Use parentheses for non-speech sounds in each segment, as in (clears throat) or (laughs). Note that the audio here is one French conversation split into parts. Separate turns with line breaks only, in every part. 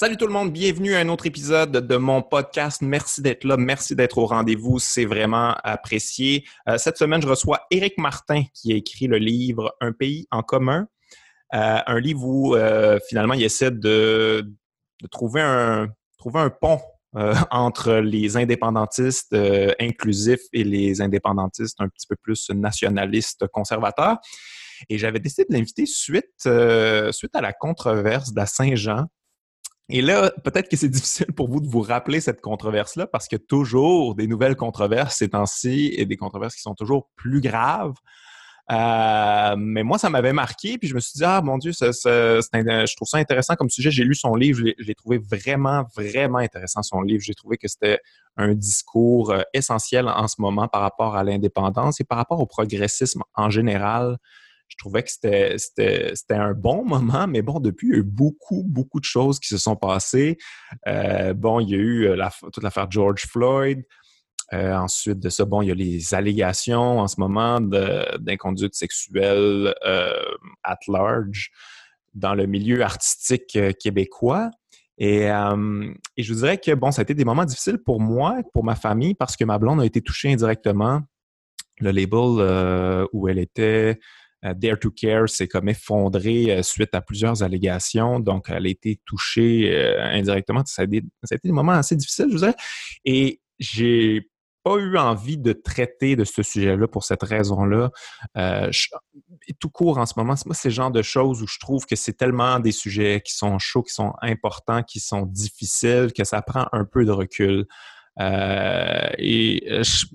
Salut tout le monde, bienvenue à un autre épisode de mon podcast. Merci d'être là, merci d'être au rendez-vous, c'est vraiment apprécié. Euh, cette semaine, je reçois Éric Martin qui a écrit le livre Un pays en commun, euh, un livre où euh, finalement il essaie de, trouver, un, pont entre les indépendantistes inclusifs et les indépendantistes un petit peu plus nationalistes conservateurs. Et j'avais décidé de l'inviter suite, suite à la controverse de la Saint-Jean et là, peut-être que c'est (laughs) difficile pour vous de vous rappeler cette controverse-là parce que toujours des nouvelles controverses ces temps-ci et des controverses qui sont toujours plus graves. Euh, mais moi, ça m'avait marqué, puis je me suis dit, ah mon Dieu, je trouve ça intéressant comme sujet. J'ai lu son livre, je l'ai trouvé vraiment, vraiment intéressant, son livre. J'ai trouvé que c'était un discours euh, essentiel en ce moment par rapport à l'indépendance et par rapport au progressisme en général je trouvais que c'était un bon moment, mais bon, depuis, il y a eu beaucoup, beaucoup de choses qui se sont passées. Euh, bon, il y a eu euh, toute l'affaire George Floyd. Euh, ensuite de ça, bon, il y a les allégations en ce moment d'inconduite sexuelle at large dans le milieu artistique québécois. Et, je vous dirais que, bon, ça a été des moments difficiles pour moi, pour ma famille, parce que ma blonde a été touchée indirectement. Le label où elle était Dare to Care s'est comme effondré euh, suite à plusieurs allégations. Donc, elle a été touchée euh, indirectement. Ça a, été, des moments assez difficiles, je vous dirais. Et j'ai pas eu envie de traiter de ce sujet-là pour cette raison-là. tout court en ce moment, moi, c'est le genre de choses où je trouve que c'est tellement des sujets qui sont chauds, qui sont importants, qui sont difficiles, que ça prend un peu de recul. et je,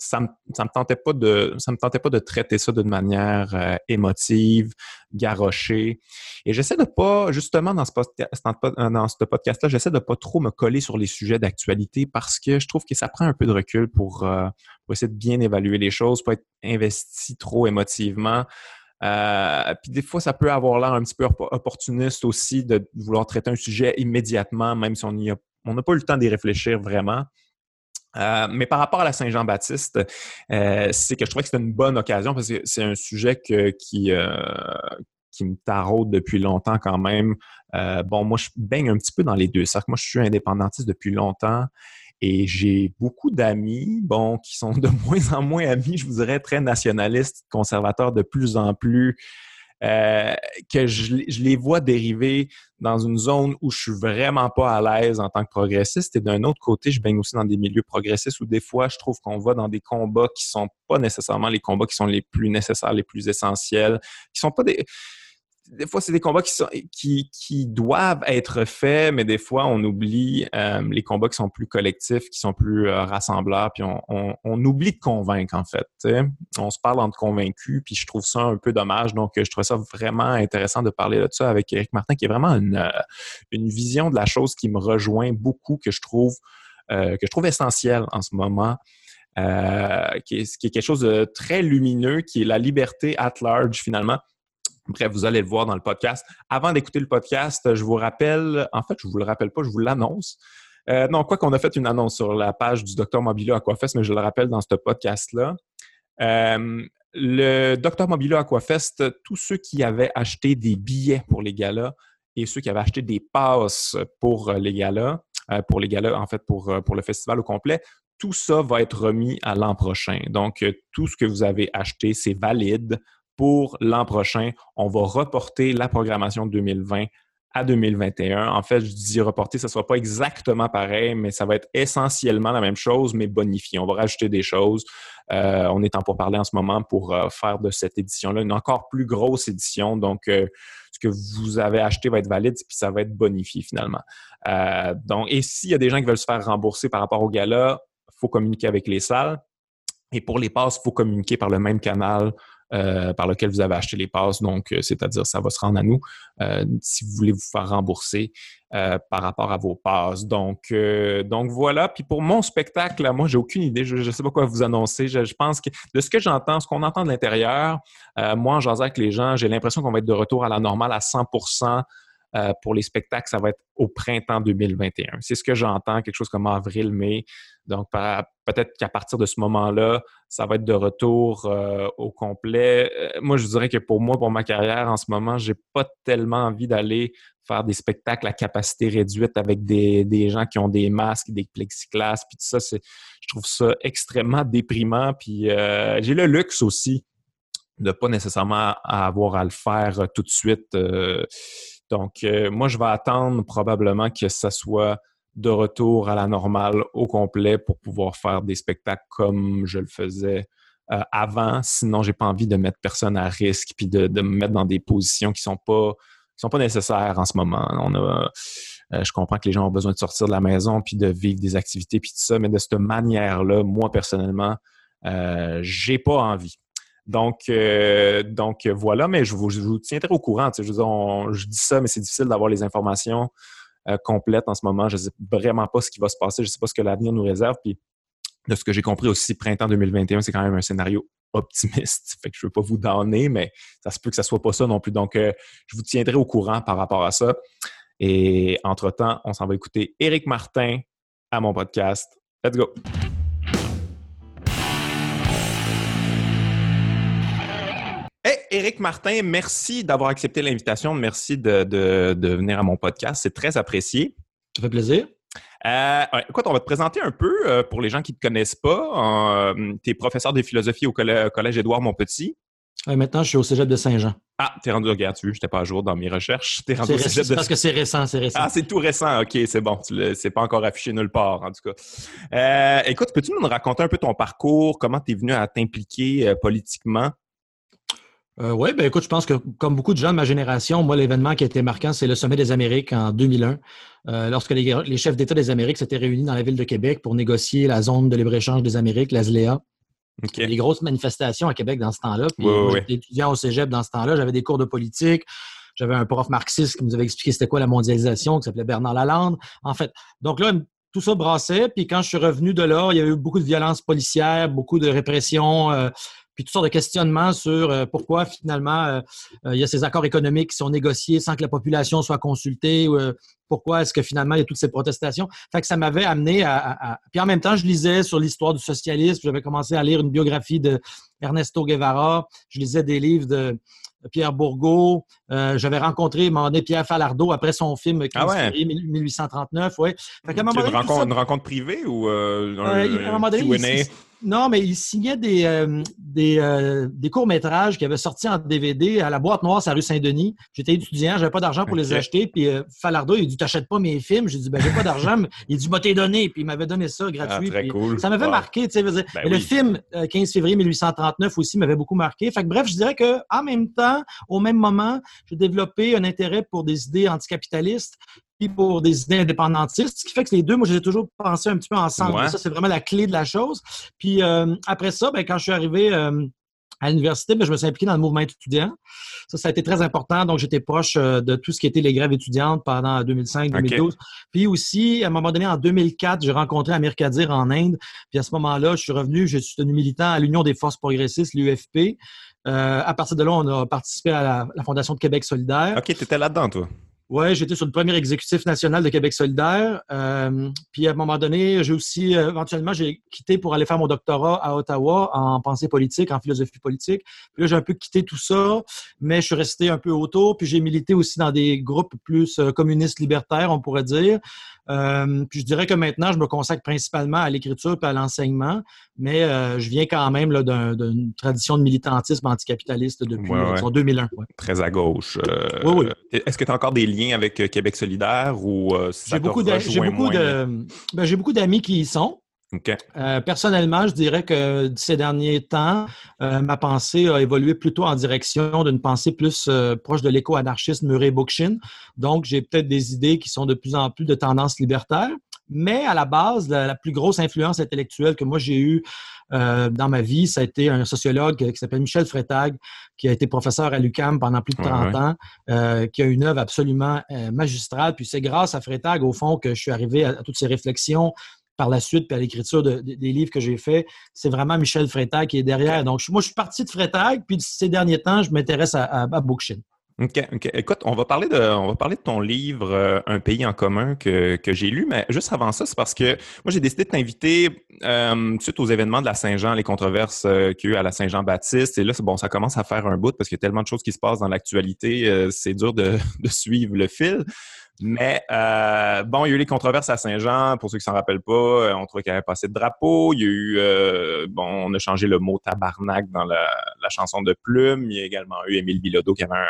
ça me, me tentait pas de ça me tentait pas de traiter ça d'une manière euh, émotive, garochée. Et j'essaie de pas justement dans ce ce podcast là, j'essaie de pas trop me coller sur les sujets d'actualité parce que je trouve que ça prend un peu de recul pour, euh, essayer de bien évaluer les choses, pas être investi trop émotivement. Euh, puis des fois, ça peut avoir l'air un petit peu opportuniste aussi de vouloir traiter un sujet immédiatement, même si on n'a on n'a pas eu le temps d'y réfléchir vraiment. Euh, mais par rapport à la Saint-Jean-Baptiste, euh, c'est que je trouvais que c'était une bonne occasion parce que c'est un sujet qui, euh, qui me taraude depuis longtemps quand même. bon, moi, je baigne un petit peu dans les deux cercles. Moi, je suis indépendantiste depuis longtemps et j'ai beaucoup d'amis, bon, qui sont (laughs) de moins en moins amis, je vous dirais, très nationalistes, conservateurs de plus en plus euh, que je, les vois dériver dans une zone où je suis vraiment pas à l'aise en tant que progressiste. Et d'un autre côté, je baigne aussi dans des milieux progressistes où des fois, je trouve qu'on va dans des combats qui sont pas nécessairement les combats qui sont les plus nécessaires, les plus essentiels, qui sont pas des des fois, c'est des combats qui, sont, qui, qui, doivent être faits, mais des fois, on oublie euh, les combats qui sont plus collectifs, qui sont plus euh, rassembleurs, puis on, on, on, oublie de convaincre, en fait. On se parle entre convaincus, puis je trouve ça un peu dommage. Donc, je trouve ça vraiment intéressant de parler de ça avec Eric Martin, qui est vraiment une, euh, une vision de la chose qui me rejoint beaucoup, que je trouve, que je trouve essentielle en ce moment. qui, est, qui est quelque chose de très lumineux, qui est la liberté at large, finalement Bref, vous allez le voir dans le podcast. Avant d'écouter le podcast, je vous rappelle, en fait, je ne vous le rappelle pas, je vous l'annonce. Euh, non, quoi qu'on a fait une annonce sur la page du Docteur Mobilo Aquafest, mais je le rappelle dans ce podcast-là. Euh, le Docteur Mobilo Aquafest, tous ceux qui avaient acheté des billets pour les galas et ceux qui avaient acheté des passes pour les galas, euh, pour les galas, en fait, pour, pour le festival au complet, tout ça va être remis à l'an prochain. Donc, tout ce que vous avez acheté, c'est valide pour l'an prochain. On va reporter la programmation 2020 à 2021. En fait, je dis reporter, ça ne sera pas exactement pareil, mais ça va être essentiellement la même chose, mais bonifié. On va rajouter des choses. Euh, on est en pour parler en ce moment pour euh, faire de cette édition-là une encore plus grosse édition. Donc, euh, ce que vous avez acheté va être valide, puis ça va être bonifié finalement. donc, et s'il y a des gens qui veulent se faire rembourser par rapport au gala, il faut communiquer avec les salles. Et pour les passes, il faut communiquer par le même canal euh, par lequel vous avez acheté les passes. Donc, euh, c'est-à-dire, ça va se rendre à nous euh, si vous voulez vous faire rembourser par rapport à vos passes. Donc, donc voilà. Puis pour mon spectacle, moi, j'ai aucune idée. Je ne sais pas quoi vous annoncer. Je, pense que de ce que j'entends, ce qu'on entend de l'intérieur, moi, en jasant avec les gens, j'ai l'impression qu'on va être de retour à la normale à 100 euh, pour les spectacles, ça va être au printemps 2021. C'est ce que j'entends, quelque chose comme avril, mai. Donc, peut-être qu'à partir de ce moment-là, ça va être de retour euh, au complet. Euh, moi, je dirais que pour moi, pour ma carrière, en ce moment, j'ai pas tellement envie d'aller faire des spectacles à capacité réduite avec des, gens qui ont des masques, des plexiglas, puis tout ça. Je trouve ça extrêmement déprimant. Puis j'ai le luxe aussi de pas nécessairement avoir à le faire tout de suite. Donc, euh, moi, je vais attendre probablement que ça soit de retour à la normale au complet pour pouvoir faire des spectacles comme je le faisais euh, avant. Sinon, j'ai pas envie de mettre personne à risque puis de, me mettre dans des positions qui sont pas sont pas nécessaires en ce moment. On a, euh, je comprends que les gens ont besoin de sortir de la maison puis de vivre des activités puis tout ça, mais de cette manière-là, moi personnellement, euh, j'ai pas envie. Donc, euh, donc voilà, mais je vous, tiendrai au courant. Je, dis ça, mais c'est difficile d'avoir les informations euh, complètes en ce moment. Je ne sais vraiment pas ce qui va se passer. Je ne sais pas ce que l'avenir nous réserve. Puis, de ce que j'ai compris aussi, printemps 2021, c'est quand même un scénario optimiste. (laughs) Je ne veux pas vous donner, mais ça se peut que ça ne soit pas ça non plus. Donc, euh, je vous tiendrai au courant par rapport à ça. Et entre-temps, on s'en va écouter Éric Martin à mon podcast. Let's go! Éric Martin, merci d'avoir accepté l'invitation. Merci de, venir à mon podcast. C'est très apprécié.
Ça fait plaisir.
Euh, écoute, on va te présenter un peu euh, pour les gens qui ne te connaissent pas. Euh, tu es professeur de philosophie au Collège Édouard Montpetit.
maintenant, je suis au cégep de Saint-Jean.
Ah, t'es rendu, regarde, tu je n'étais pas à jour dans mes recherches.
T'es rendu au cégep de... Parce que c'est récent, c'est récent.
Ah, c'est tout récent. OK, c'est bon. C'est pas encore affiché nulle part, en tout cas. écoute, peux-tu nous raconter un peu ton parcours, comment tu es venu à t'impliquer politiquement?
Euh, oui, ben écoute, je pense que comme beaucoup de gens de ma génération, moi, l'événement qui a été marquant, c'est le sommet des Amériques en 2001, euh, lorsque les, chefs d'État des Amériques s'étaient réunis dans la ville de Québec pour négocier la zone de libre-échange des Amériques, la ZLEA. Okay. Les grosses manifestations à Québec dans ce temps-là. Puis j'étais étudiant au cégep dans ce temps-là, j'avais des cours de politique. J'avais un prof marxiste qui nous avait expliqué c'était quoi la mondialisation, qui s'appelait Bernard Lalande. En fait, donc là, tout ça brassait. Puis quand je suis revenu de là, il y a eu beaucoup de violences policières, beaucoup de répression. Euh, puis toutes sortes de questionnements sur euh, pourquoi finalement euh, euh, il y a ces accords économiques qui sont négociés sans que la population soit consultée. pourquoi est-ce que finalement il y a toutes ces protestations? Fait que ça m'avait amené à, Puis en même temps, je lisais sur l'histoire du socialisme. J'avais commencé à lire une biographie de Ernesto Guevara. Je lisais des livres de Pierre Bourgault. j'avais rencontré mon Pierre Falardeau après son film
ah ouais?
1839. Ouais.
Fait une, rencontre, une, rencontre, privée ou un,
à un moment donné, non, mais il signait des, euh, euh, des, courts-métrages qui avaient sorti en DVD à la boîte noire sur la rue Saint-Denis. J'étais étudiant, j'avais pas d'argent pour les acheter. Puis euh, Falardo, il dit T'achètes pas mes films J'ai dit Ben, j'ai pas d'argent. il dit bah, t'es donné. Puis il m'avait donné ça gratuit.
Ah, cool.
Ça m'avait marqué. Tu sais, ben Le film 15 février 1839 aussi m'avait beaucoup marqué. Fait que, bref, je dirais qu'en même temps, au même moment, j'ai développé un intérêt pour des idées anticapitalistes pour des idées indépendantistes, ce qui fait que les deux, moi, j'ai toujours pensé un petit peu ensemble. Ça, c'est vraiment la clé de la chose. Puis euh, après ça, ben, quand je suis arrivé euh, à l'université, ben, je me suis impliqué dans le mouvement étudiant. Ça, ça a été très important. Donc, j'étais proche euh, de tout ce qui était les grèves étudiantes pendant 2005-2012. Puis aussi, à un moment donné, en 2004, j'ai rencontré Amir Kadir en Inde. Puis à ce moment-là, je suis revenu, je suis devenu militant à l'Union des forces progressistes, l'UFP. à partir de là, on a participé à la, la Fondation de Québec solidaire.
OK, tu étais là-dedans, toi?
Oui, j'étais sur le premier exécutif national de Québec solidaire. Euh, puis à un moment donné, j'ai aussi, euh, éventuellement, j'ai quitté pour aller faire mon doctorat à Ottawa en pensée politique, en philosophie politique. Puis là, j'ai un peu quitté tout ça, mais je suis resté un peu autour. Puis j'ai milité aussi dans des groupes plus euh, communistes libertaires, on pourrait dire. Puis je dirais que maintenant, je me consacre principalement à l'écriture et à l'enseignement, mais je viens quand même d'une tradition de militantisme anticapitaliste depuis 2001.
Très à gauche.
oui, oui.
Est-ce que tu as encore des liens avec euh, Québec solidaire ou euh,
J'ai beaucoup, ben, j'ai beaucoup d'amis qui y sont. Euh, personnellement, je dirais que ces derniers temps, ma pensée a évolué plutôt en direction d'une pensée plus proche de l'éco-anarchiste Murray Bookchin. Donc, j'ai peut-être des idées qui sont de plus en plus de tendance libertaire. Mais à la base, la, plus grosse influence intellectuelle que moi j'ai eue euh, dans ma vie, ça a été un sociologue qui s'appelle Michel Freytag, qui a été professeur à l'UCAM pendant plus de 30 ans, euh, qui a une œuvre absolument euh, magistrale. Puis c'est grâce à Freytag, au fond, que je suis arrivé à, toutes ces réflexions par la suite, puis à l'écriture des livres que j'ai faits. C'est vraiment Michel Freytag qui est derrière. Donc, moi, je suis parti de Freytag, puis ces derniers temps, je m'intéresse à, à,
OK, OK. Écoute, on va parler de, on va parler de ton livre euh, Un pays en commun que, que j'ai lu, mais juste avant ça, c'est parce que moi, j'ai décidé de t'inviter euh, suite aux événements de la Saint-Jean, les controverses euh, qu'il y a eu à la Saint-Jean-Baptiste. Et là, bon, ça commence à faire un bout parce qu'il y a tellement de choses qui se passent dans l'actualité, c'est dur (laughs) de, suivre le fil. Mais euh, bon, il y a eu les controverses à Saint-Jean, pour ceux qui s'en rappellent pas, euh, on trouvait qu'il avait pas de drapeaux. Il y a eu, euh, bon, on a changé le mot tabarnak dans la, chanson de Plume. Il y a également eu Émile Bilodeau qui avait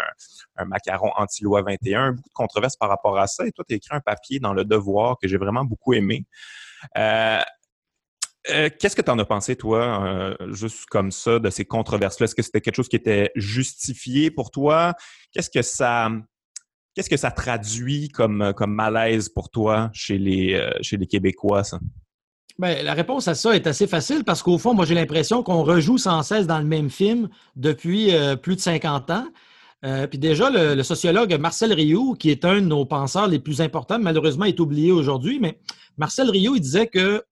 un, macaron anti-loi 21. Beaucoup de controverses par rapport à ça. Et toi, tu as écrit un papier dans Le Devoir que j'ai vraiment beaucoup aimé. Euh, Qu'est-ce que tu en as pensé, toi, juste comme ça, de ces controverses-là? Est-ce que c'était quelque chose qui était justifié pour toi? Qu'est-ce que ça Qu'est-ce que ça traduit comme, euh, comme malaise pour toi chez les, euh, chez les Québécois, ça?
Bien, la réponse à ça est assez facile parce qu'au fond, moi, j'ai l'impression qu'on rejoue sans cesse dans le même film depuis euh, plus de 50 ans. Puis déjà, le, le, sociologue Marcel Rioux, qui est un de nos penseurs les plus importants, malheureusement est oublié aujourd'hui, mais Marcel Rioux, il disait que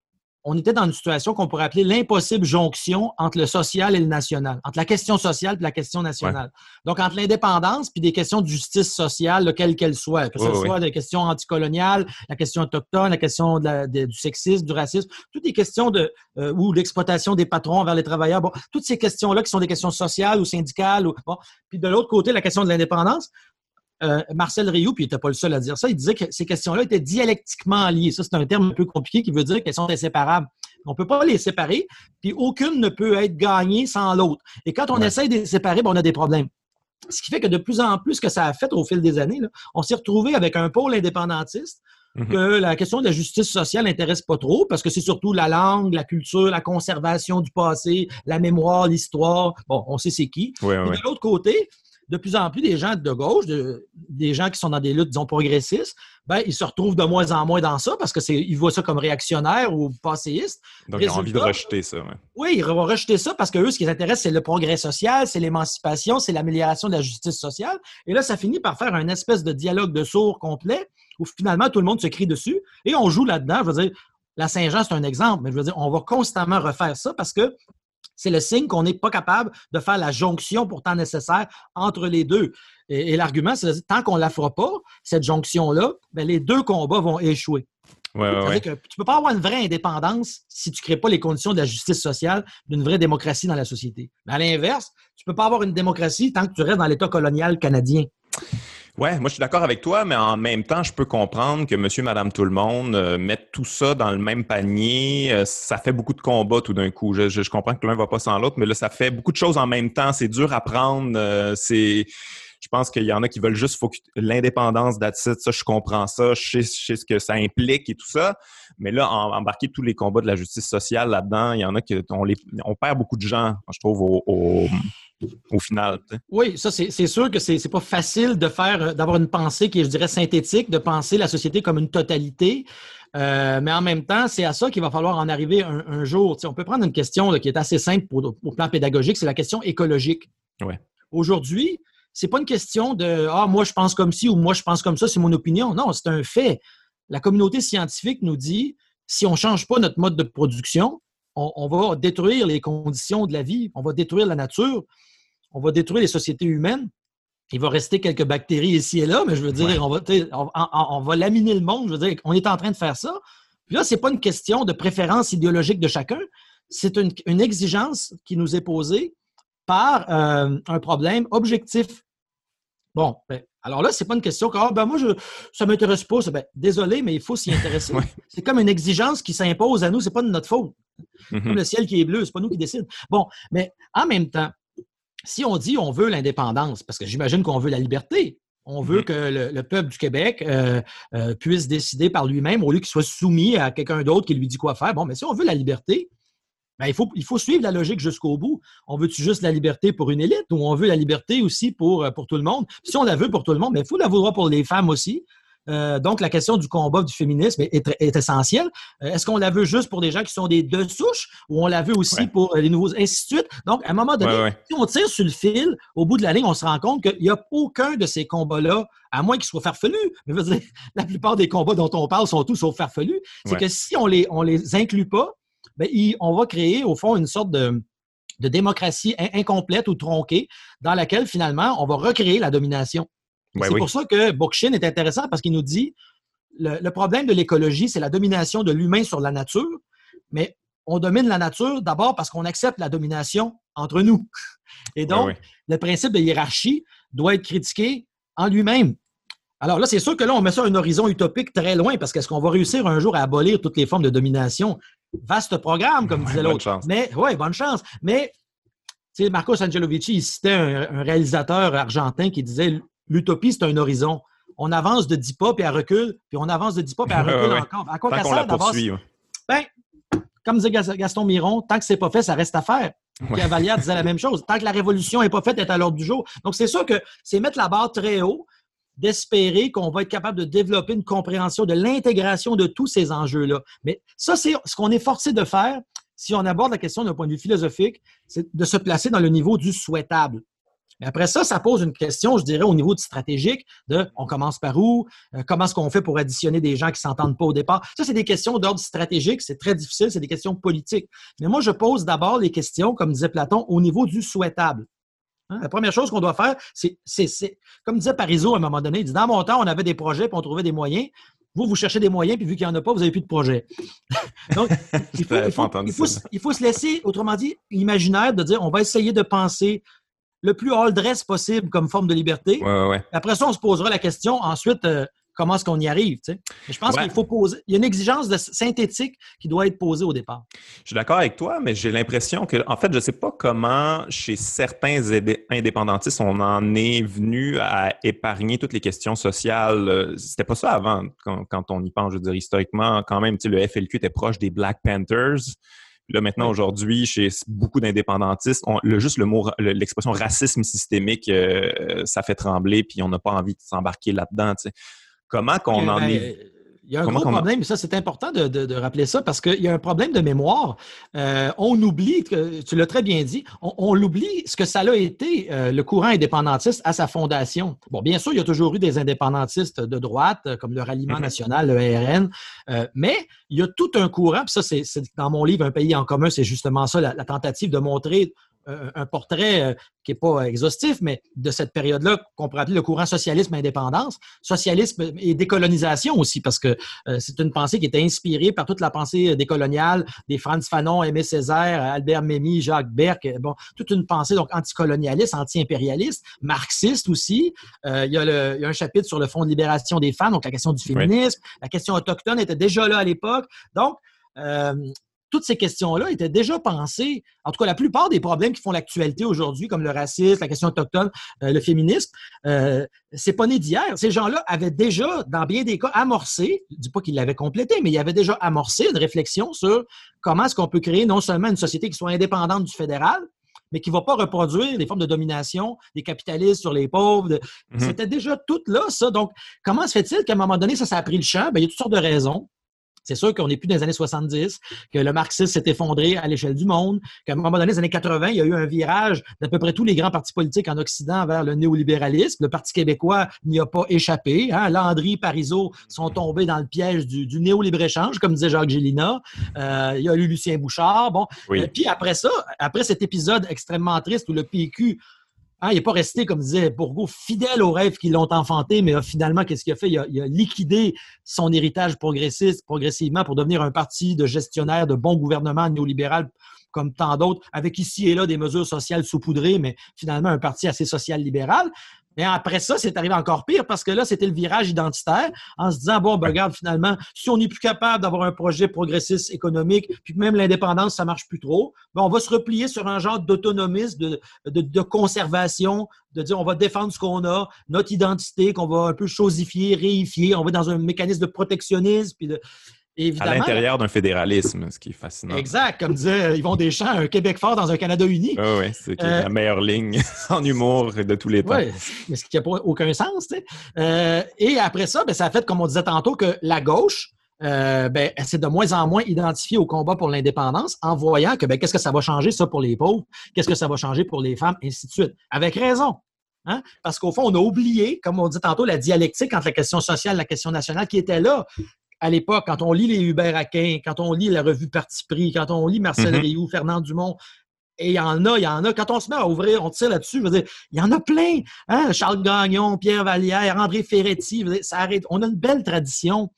on était dans une situation qu'on pourrait appeler l'impossible jonction entre le social et le national, entre la question sociale et la question nationale. Ouais. Donc, entre l'indépendance puis des questions de justice sociale, quelles qu'elles soient, que ce oui, soit oui. des questions anticoloniales, la question autochtone, la question de la, de, du sexisme, du racisme, toutes les questions de euh, ou l'exploitation des patrons envers les travailleurs, bon, toutes ces questions-là qui sont des questions sociales ou syndicales, ou, bon, puis de l'autre côté, la question de l'indépendance, euh, Marcel Rioux, puis il n'était pas le seul à dire ça, il disait que ces questions-là étaient dialectiquement liées. Ça, c'est un terme un peu compliqué qui veut dire qu'elles sont inséparables. On ne peut pas les séparer, puis aucune ne peut être gagnée sans l'autre. Et quand on ouais. essaie de les séparer, ben, on a des problèmes. Ce qui fait que de plus en plus que ça a fait au fil des années, là, on s'est retrouvé avec un pôle indépendantiste -hmm. que la question de la justice sociale n'intéresse pas trop parce que c'est surtout la langue, la culture, la conservation du passé, la mémoire, l'histoire. Bon, on sait c'est qui.
Ouais.
de l'autre côté, de plus en plus des gens de gauche, de, des gens qui sont dans des luttes, disons, progressistes, ben, ils se retrouvent de moins en moins dans ça parce que c'est, ils voient ça comme réactionnaire ou passéiste.
Donc, Résultat, ils ont envie de rejeter ça. Ouais.
Oui, ils vont rejeter ça parce que eux, ce qui les intéresse, c'est le progrès social, c'est l'émancipation, c'est l'amélioration de la justice sociale. Et là, ça finit par faire un espèce de dialogue de sourds complet où finalement, tout le monde se crie dessus et on joue là-dedans. Je veux dire, la Saint-Jean, c'est un exemple, mais je veux dire, on va constamment refaire ça parce que c'est le signe qu'on n'est pas capable de faire la jonction pourtant nécessaire entre les deux. Et, et l'argument, c'est tant qu'on ne la fera pas, cette jonction-là, ben, les deux combats vont échouer.
Ouais, ouais, ouais.
Que tu ne peux pas avoir une vraie indépendance si tu ne crées pas les conditions de la justice sociale, d'une vraie démocratie dans la société. Mais à l'inverse, tu ne peux pas avoir une démocratie tant que tu restes dans l'État colonial canadien.
Ouais, moi je suis d'accord avec toi, mais en même temps, je peux comprendre que monsieur, madame, tout le monde euh, mette tout ça dans le même panier. Euh, ça fait beaucoup de combats tout d'un coup. Je, comprends que l'un va pas sans l'autre, mais là, ça fait beaucoup de choses en même temps. C'est dur à prendre. Euh, c'est. Je pense qu'il y en a qui veulent juste l'indépendance d'Atsit. Ça, je comprends ça. Je sais, je sais, ce que ça implique et tout ça. Mais là, en, embarquer tous les combats de la justice sociale là-dedans, il y en a qui on, les, on perd beaucoup de gens, je trouve, au, au au final. T'sais.
Oui, ça, c'est sûr que c'est pas facile de faire, euh, d'avoir une pensée qui est, je dirais, synthétique, de penser la société comme une totalité. Euh, mais en même temps, c'est à ça qu'il va falloir en arriver un, un jour. T'sais, on peut prendre une question là, qui est assez simple pour, au plan pédagogique, c'est la question écologique.
Ouais.
Aujourd'hui, c'est pas une question de Ah, moi je pense comme ci ou moi je pense comme ça, c'est mon opinion. Non, c'est un fait. La communauté scientifique nous dit si on ne change pas notre mode de production, on, on, va détruire les conditions de la vie, on va détruire la nature, on va détruire les sociétés humaines. Il va rester quelques bactéries ici et là, mais je veux dire, ouais. on, va, on, on, va laminer le monde. Je veux dire, on est en train de faire ça. Puis là, ce n'est pas une question de préférence idéologique de chacun. C'est une, une, exigence qui nous est posée par euh, un problème objectif. Bon, ben, alors là, ce n'est pas une question que oh, ben moi, je, ça ne m'intéresse pas. Ben, désolé, mais il faut s'y intéresser. (laughs) ouais. C'est comme une exigence qui s'impose à nous, ce n'est pas de notre faute. Mm -hmm. Comme le ciel qui est bleu, ce n'est pas nous qui décide. Bon, mais en même temps, si on dit on veut l'indépendance, parce que j'imagine qu'on veut la liberté, on veut mmh. que le, le, peuple du Québec euh, euh, puisse décider par lui-même au lieu qu'il soit soumis à quelqu'un d'autre qui lui dit quoi faire. Bon, mais si on veut la liberté, ben, il, faut, il faut suivre la logique jusqu'au bout. On veut-tu juste la liberté pour une élite ou on veut la liberté aussi pour, euh, pour tout le monde? Si on la veut pour tout le monde, mais ben, il faut la vouloir pour les femmes aussi. Euh, donc, la question du combat du féminisme est, est, est essentielle. Euh, Est-ce qu'on la veut juste pour des gens qui sont des deux souches ou on la veut aussi ouais. pour les nouveaux, ainsi de suite? Donc, à un moment donné, ouais, si on tire sur le fil, au bout de la ligne, on se rend compte qu'il n'y a aucun de ces combats-là, à moins qu'ils soient farfelus. Mais dire, (laughs) la plupart des combats dont on parle sont tous sauf farfelus. C'est que si on les, on les inclut pas, ben, on va créer, au fond, une sorte de de démocratie incomplète ou tronquée dans laquelle finalement on va recréer la domination. c'est pour ça que Bookchin est intéressant parce qu'il nous dit le, problème de l'écologie, c'est la domination de l'humain sur la nature, mais on domine la nature d'abord parce qu'on accepte la domination entre nous. Et donc, le principe de hiérarchie doit être critiqué en lui-même. Alors là, c'est sûr que là, on met ça à un horizon utopique très loin parce qu'est-ce qu'on va réussir un jour à abolir toutes les formes de domination? Vaste programme, comme disait l'autre. Mais oui, bonne chance. Mais Marcos Angelovici, il citait un, réalisateur argentin qui disait l'utopie, c'est un horizon. On avance de 10 pas, puis elle recule, puis on avance de 10 pas, puis elle (laughs) recule encore. À quoi ça sert Ben, comme disait Gaston Miron, tant que c'est pas fait, ça reste à faire. Vallière disait la même chose. Tant que la révolution n'est pas faite, elle est à l'ordre du jour. Donc, c'est sûr que c'est mettre la barre très haut, d'espérer qu'on va être capable de développer une compréhension de l'intégration de tous ces enjeux-là. Mais ça, c'est ce qu'on est forcé de faire si on aborde la question d'un point de vue philosophique, c'est de se placer dans le niveau du souhaitable. Mais après ça, ça pose une question, je dirais, au niveau stratégique de on commence par où, euh, comment est-ce qu'on fait pour additionner des gens qui ne s'entendent pas au départ? Ça, c'est des questions d'ordre stratégique, c'est très difficile, c'est des questions politiques. Mais moi, je pose d'abord les questions, comme disait Platon, au niveau du souhaitable. Hein, la première chose qu'on doit faire, c'est, comme disait Parizeau à un moment donné, il dit Dans mon temps, on avait des projets, puis on trouvait des moyens. Vous, vous cherchez des moyens, puis vu qu'il n'y en a pas, vous n'avez plus de projet. (laughs) Donc, (laughs) il faut, se laisser, autrement dit, imaginaire de dire on va essayer de penser le plus all-dress possible comme forme de liberté. Après ça, on se posera la question ensuite, euh, comment est-ce qu'on y arrive. Je pense qu'il faut poser. Il y a une exigence de synthétique qui doit être posée au départ.
Je suis d'accord avec toi, mais j'ai l'impression que, en fait, je ne sais pas comment chez certains indépendantistes on en est venu à épargner toutes les questions sociales. Euh, c'était pas ça avant, quand, on y pense, je veux dire, historiquement, quand même, le FLQ était proche des Black Panthers. Là, maintenant, aujourd'hui, chez beaucoup d'indépendantistes, le, juste le mot, l'expression racisme systémique, euh, ça fait trembler, puis on n'a pas envie de s'embarquer là-dedans. Comment qu'on en ben, est.
Il y a un gros problème, et ça, c'est important de, rappeler ça parce qu'il y a un problème de mémoire. Euh, on oublie, tu l'as très bien dit, on, oublie ce que ça a été, euh, le courant indépendantiste à sa fondation. Bon, bien sûr, il y a toujours eu des indépendantistes de droite, euh, comme le Ralliement mm-hmm. national, le RN, mais il y a tout un courant, puis ça, c'est dans mon livre Un pays en commun, c'est justement ça, la, tentative de montrer un portrait euh, qui n'est pas exhaustif, mais de cette période-là qu'on pourrait appeler le courant socialisme-indépendance, socialisme et décolonisation aussi, parce que euh, c'est une pensée qui était inspirée par toute la pensée décoloniale des Franz Fanon, Aimé Césaire, Albert Memmi, Jacques Berck, bon, toute une pensée donc anticolonialiste, anti-impérialiste, marxiste aussi. Euh, il, y a un chapitre sur le Fonds de libération des femmes, donc la question du féminisme, la question autochtone était déjà là à l'époque. Donc, toutes ces questions-là étaient déjà pensées. En tout cas, la plupart des problèmes qui font l'actualité aujourd'hui, comme le racisme, la question autochtone, euh, le féminisme, euh, c'est pas né d'hier. Ces gens-là avaient déjà, dans bien des cas, amorcé, je dis pas qu'ils l'avaient complété, mais ils avaient déjà amorcé une réflexion sur comment est-ce qu'on peut créer non seulement une société qui soit indépendante du fédéral, mais qui ne va pas reproduire des formes de domination des capitalistes sur les pauvres. Mm-hmm. C'était déjà tout là, ça. Donc, comment se fait-il qu'à un moment donné, ça, ça a pris le champ? Bien, il y a toutes sortes de raisons. C'est sûr qu'on n'est plus dans les années 70, que le marxisme s'est effondré à l'échelle du monde, qu'à un moment donné, dans les années 80, il y a eu un virage d'à peu près tous les grands partis politiques en Occident vers le néolibéralisme. Le Parti québécois n'y a pas échappé. Hein. Landry, Parizeau sont tombés dans le piège du, du néo-libre-échange, comme disait Jacques Gélina. Euh, il y a eu Lucien Bouchard. Bon. Euh, puis après ça, après cet épisode extrêmement triste où le PQ Hein, il n'est pas resté, comme disait Bourgault, fidèle aux rêves qui l'ont enfanté, mais finalement, qu'est-ce qu'il a fait? Il a, il liquidé son héritage progressiste progressivement pour devenir un parti de gestionnaire de bon gouvernement néolibéral comme tant d'autres, avec ici et là des mesures sociales saupoudrées, mais finalement un parti assez social-libéral. Mais après ça, c'est arrivé encore pire parce que là, c'était le virage identitaire en se disant, bon, ben, regarde, finalement, si on n'est plus capable d'avoir un projet progressiste économique, puis même l'indépendance, ça marche plus trop, ben, on va se replier sur un genre d'autonomisme, de, de, conservation, de dire on va défendre ce qu'on a, notre identité, qu'on va un peu chosifier, réifier, on va dans un mécanisme de protectionnisme, puis de,
à l'intérieur d'un fédéralisme, ce qui est fascinant.
Exact, comme disait Yvon Deschamps, un Québec fort dans un Canada uni.
oui, c'est la euh, meilleure ligne (laughs) en humour de tous les temps. Oui,
mais ce qui n'a aucun sens. Tu sais. Euh, et après ça, ben, ça a fait, comme on disait tantôt, que la gauche, euh, ben, c'est de moins en moins identifiée au combat pour l'indépendance en voyant que ben, qu'est-ce que ça va changer ça pour les pauvres, qu'est-ce que ça va changer pour les femmes, ainsi de suite. Avec raison. Hein? Parce qu'au fond, on a oublié, comme on dit tantôt, la dialectique entre la question sociale et la question nationale qui était là à l'époque, quand on lit les Hubert Aquin, quand on lit la revue Parti pris, quand on lit Marcel mm Rioux, Fernand Dumont, Et il y en a, il y en a. Quand on se met à ouvrir, on tire là-dessus, je veux dire, il y en a plein. Hein? Charles Gagnon, Pierre Vallière, André Ferretti, ça arrête. On a une belle tradition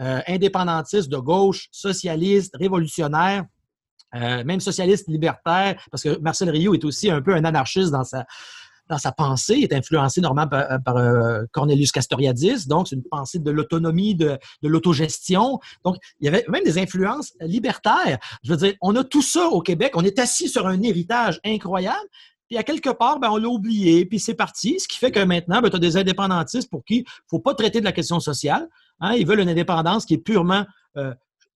euh, indépendantiste de gauche, socialiste, révolutionnaire. Euh, même socialiste libertaire, parce que Marcel Rio est aussi un peu un anarchiste dans sa, dans sa pensée, est influencé normalement par, euh, Cornelius Castoriadis, donc c'est une pensée de l'autonomie, de, de l'autogestion. Donc, il y avait même des influences libertaires. Je veux dire, on a tout ça au Québec, on est assis sur un héritage incroyable, puis à quelque part, ben, on l'a oublié, puis c'est parti. Ce qui fait que maintenant, ben, tu as des indépendantistes pour qui il ne faut pas traiter de la question sociale. Hein. Ils veulent une indépendance qui est purement euh,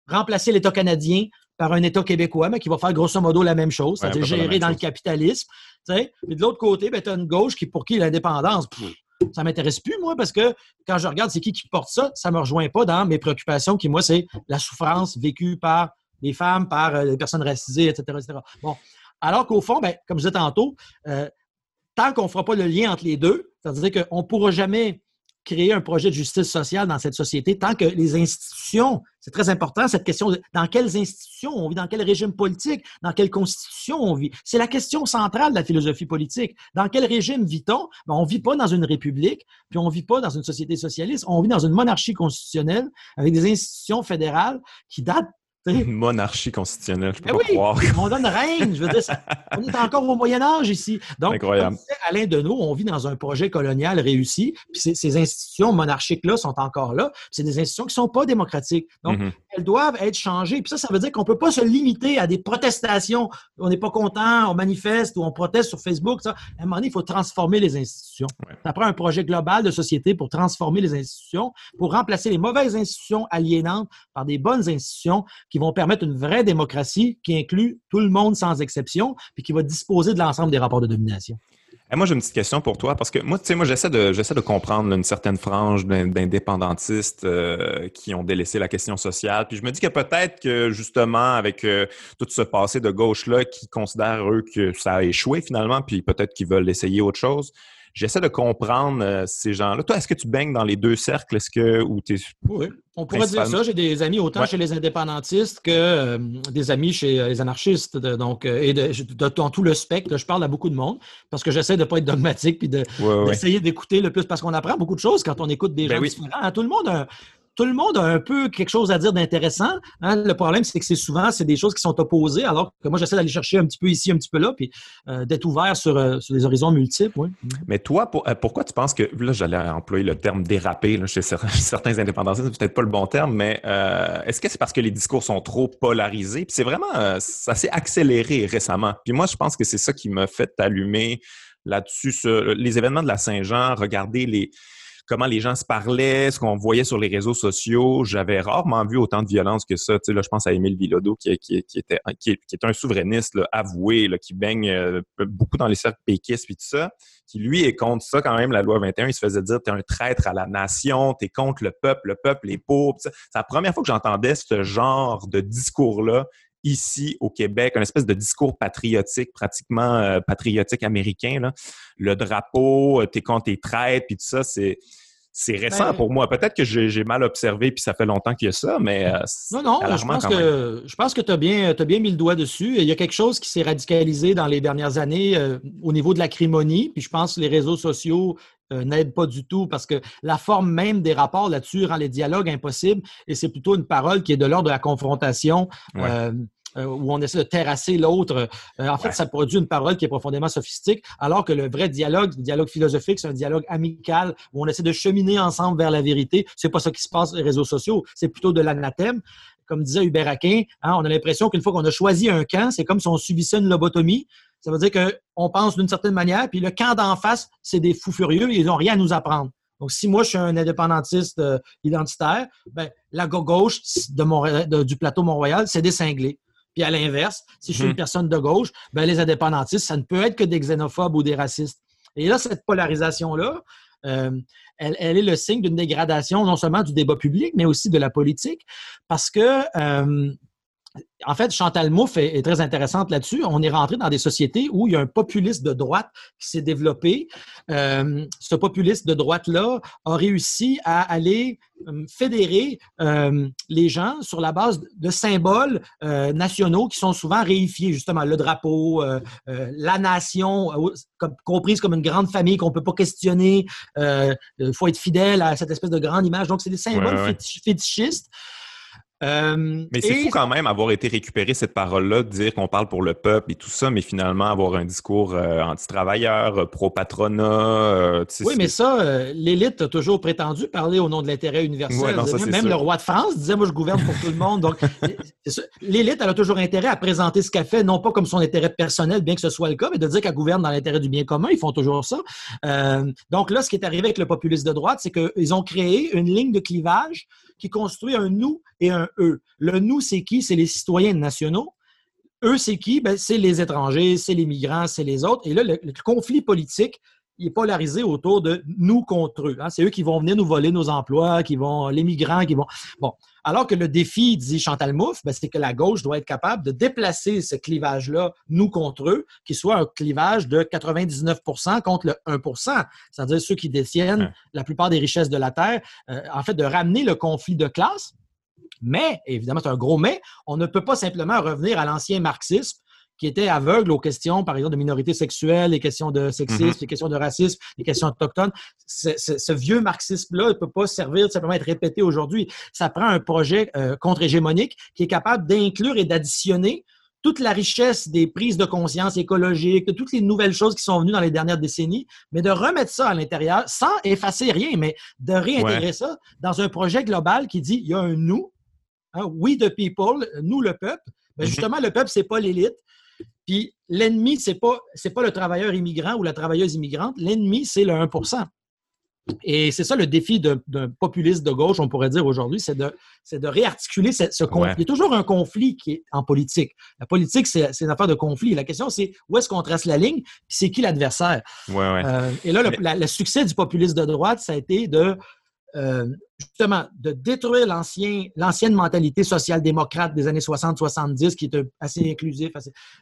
remplacer l'État canadien par un État québécois, mais qui va faire grosso modo la même chose, c'est-à-dire gérer dans le capitalisme. Et de l'autre côté, ben, tu as une gauche qui, pour qui l'indépendance, ça ne m'intéresse plus, moi, parce que quand je regarde c'est qui qui porte ça, ça ne me rejoint pas dans mes préoccupations qui, moi, c'est la souffrance vécue par les femmes, par euh, les personnes racisées, etc. Bon. Alors qu'au fond, ben, comme je disais tantôt, euh, tant qu'on ne fera pas le lien entre les deux, c'est-à-dire qu'on ne pourra jamais créer un projet de justice sociale dans cette société tant que les institutions, c'est très important cette question dans quelles institutions on vit, dans quel régime politique, dans quelle constitution on vit. C'est la question centrale de la philosophie politique. Dans quel régime vit-on? Ben, on vit pas dans une république, puis on vit pas dans une société socialiste, on vit dans une monarchie constitutionnelle avec des institutions fédérales qui datent
une monarchie constitutionnelle, je peux
ben
pas croire.
On donne règne, je veux dire, on est encore au Moyen Âge ici. Donc,
Incroyable.
Comme Alain Deneau, on vit dans un projet colonial réussi, puis ces, institutions monarchiques-là sont encore là, c'est des institutions qui ne sont pas démocratiques. Donc, mm-hmm. elles doivent être changées. Puis ça, ça veut dire qu'on ne peut pas se limiter à des protestations. On n'est pas content, on manifeste ou on proteste sur Facebook. Ça. À un moment donné, il faut transformer les institutions. Ça prend un projet global de société pour transformer les institutions, pour remplacer les mauvaises institutions aliénantes par des bonnes institutions qui vont permettre une vraie démocratie qui inclut tout le monde sans exception, puis qui va disposer de l'ensemble des rapports de domination.
Et moi, j'ai une petite question pour toi, parce que moi, tu sais, moi, j'essaie de, de comprendre une certaine frange d'indépendantistes euh, qui ont délaissé la question sociale. Puis je me dis que peut-être que, justement, avec euh, tout ce passé de gauche-là, qui considèrent, eux, que ça a échoué finalement, puis peut-être qu'ils veulent essayer autre chose, J'essaie de comprendre euh, ces gens-là. Toi, est-ce que tu baignes dans les deux cercles? Est-ce que ou
Oui, on pourrait dire ça. J'ai des amis autant chez les indépendantistes que euh, des amis chez euh, les anarchistes. donc, et dans tout le spectre, je parle à beaucoup de monde parce que j'essaie de ne pas être dogmatique puis d'essayer d'écouter le plus parce qu'on apprend beaucoup de choses quand on écoute des ben gens différents. Hein, tout le monde a, tout le monde a un peu quelque chose à dire d'intéressant. Hein. Le problème, c'est que c'est souvent c'est des choses qui sont opposées, alors que moi, j'essaie d'aller chercher un petit peu ici, un petit peu là, puis euh, d'être ouvert sur, euh, sur, des horizons multiples.
Mais toi, euh, pourquoi tu penses que, là, j'allais employer le terme déraper (laughs) chez certains indépendantistes, c'est peut-être pas le bon terme, mais est-ce que c'est parce que les discours sont trop polarisés? Puis c'est vraiment, ça s'est accéléré récemment. Puis moi, je pense que c'est ça qui m'a fait allumer là-dessus, les événements de la Saint-Jean, regarder les comment les gens se parlaient, ce qu'on voyait sur les réseaux sociaux. J'avais rarement vu autant de violence que ça. Tu sais, là, je pense à Émile Bilodeau, qui, était, un souverainiste avoué, là, qui baigne euh, beaucoup dans les cercles péquistes et tout ça, qui, lui, est contre ça quand même, la loi 21. Il se faisait dire, tu es un traître à la nation, tu es contre le peuple, le peuple est pauvre. C'est la première fois que j'entendais ce genre de discours-là ici au Québec, un espèce de discours patriotique, pratiquement euh, patriotique américain. Là. Le drapeau, euh, t'es contre tes traites, puis tout ça, c'est c'est récent ben, pour moi. Peut-être que j'ai mal observé puis ça fait longtemps qu'il y a ça, mais euh,
non, non, je pense, que, je pense que tu as bien, as bien mis le doigt dessus. Il y a quelque chose qui s'est radicalisé dans les dernières années au niveau de l'acrimonie, puis je pense que les réseaux sociaux n'aident pas du tout parce que la forme même des rapports là-dessus rend les dialogues impossibles et c'est plutôt une parole qui est de l'ordre de la confrontation. Euh, où on essaie de terrasser l'autre. Euh, en fait, ça produit une parole qui est profondément sophistique, alors que le vrai dialogue, le dialogue philosophique, c'est un dialogue amical où on essaie de cheminer ensemble vers la vérité. C'est pas ça qui se passe sur les réseaux sociaux, c'est plutôt de l'anathème. Comme disait Hubert Aquin, hein, on a l'impression qu'une fois qu'on a choisi un camp, c'est comme si on subissait une lobotomie. Ça veut dire qu'on pense d'une certaine manière, puis le camp d'en face, c'est des fous furieux, ils n'ont rien à nous apprendre. Donc, si moi, je suis un indépendantiste euh, identitaire, ben, la gauche de du plateau Mont-Royal, c'est des cinglés. Puis à l'inverse, si je suis une mhm. personne de gauche, ben les indépendantistes, ça ne peut être que des xénophobes ou des racistes. Et là, cette polarisation-là, euh, elle, est le signe d'une dégradation non seulement du débat public, mais aussi de la politique, parce que euh, en fait, Chantal Mouffe est, très intéressante là-dessus. On est rentré dans des sociétés où il y a un populiste de droite qui s'est développé. Euh, ce populiste de droite-là a réussi à aller euh, fédérer euh, les gens sur la base de symboles nationaux qui sont souvent réifiés, justement, le drapeau, la nation, comprise comme une grande famille qu'on ne peut pas questionner. Il faut être fidèle à cette espèce de grande image. Donc, c'est des symboles fétichistes.
Euh, mais c'est fou quand même avoir été récupéré cette parole-là, de dire qu'on parle pour le peuple et tout ça, mais finalement avoir un discours euh, anti-travailleur, euh, pro-patronat.
oui, mais ça, l'élite a toujours prétendu parler au nom de l'intérêt universel. même le roi de France disait Moi, je gouverne pour tout le monde. Donc, (laughs) l'élite, elle a toujours intérêt à présenter ce qu'elle fait, non pas comme son intérêt personnel, bien que ce soit le cas, mais de dire qu'elle gouverne dans l'intérêt du bien commun. Ils font toujours ça. donc là, ce qui est arrivé avec le populisme de droite, c'est qu'ils ont créé une ligne de clivage qui construit un nous et un eux. Le nous, c'est qui? C'est les citoyens nationaux. Eux, c'est qui? Ben, c'est les étrangers, c'est les migrants, c'est les autres. Et là, le, conflit politique, il est polarisé autour de nous contre eux. Hein. C'est eux qui vont venir nous voler nos emplois, qui vont, les migrants qui vont. Bon. Alors que le défi, dit Chantal Mouffe, ben, c'est que la gauche doit être capable de déplacer ce clivage-là, nous contre eux, qui soit un clivage de 99 contre le 1% c'est-à-dire ceux qui détiennent la plupart des richesses de la Terre. Euh, en fait, de ramener le conflit de classe. Mais, évidemment, c'est un gros mais, on ne peut pas simplement revenir à l'ancien marxisme qui était aveugle aux questions, par exemple, de minorités sexuelles, les questions de sexisme, mm-hmm. les questions de racisme, les questions autochtones. Ce, vieux marxisme-là ne peut pas servir de simplement être répété aujourd'hui. Ça prend un projet euh, contre-hégémonique qui est capable d'inclure et d'additionner toute la richesse des prises de conscience écologiques, de toutes les nouvelles choses qui sont venues dans les dernières décennies, mais de remettre ça à l'intérieur sans effacer rien, mais de réintégrer ça dans un projet global qui dit il y a un nous, hein, we the people, nous le peuple. Mais mm-hmm. justement, le peuple, c'est pas l'élite, puis l'ennemi, ce n'est pas, pas le travailleur immigrant ou la travailleuse immigrante. L'ennemi, c'est le 1% et c'est ça le défi d'un populiste de gauche, on pourrait dire aujourd'hui, c'est de, de réarticuler ce, conflit. Il y a toujours un conflit qui est en politique. La politique, c'est une affaire de conflit. La question, c'est où est-ce qu'on trace la ligne, puis c'est qui l'adversaire?
Euh,
et là, le, succès du populisme de droite, ça a été de euh, justement de détruire l'ancienne mentalité social-démocrate des années 60-70 qui était assez inclusif,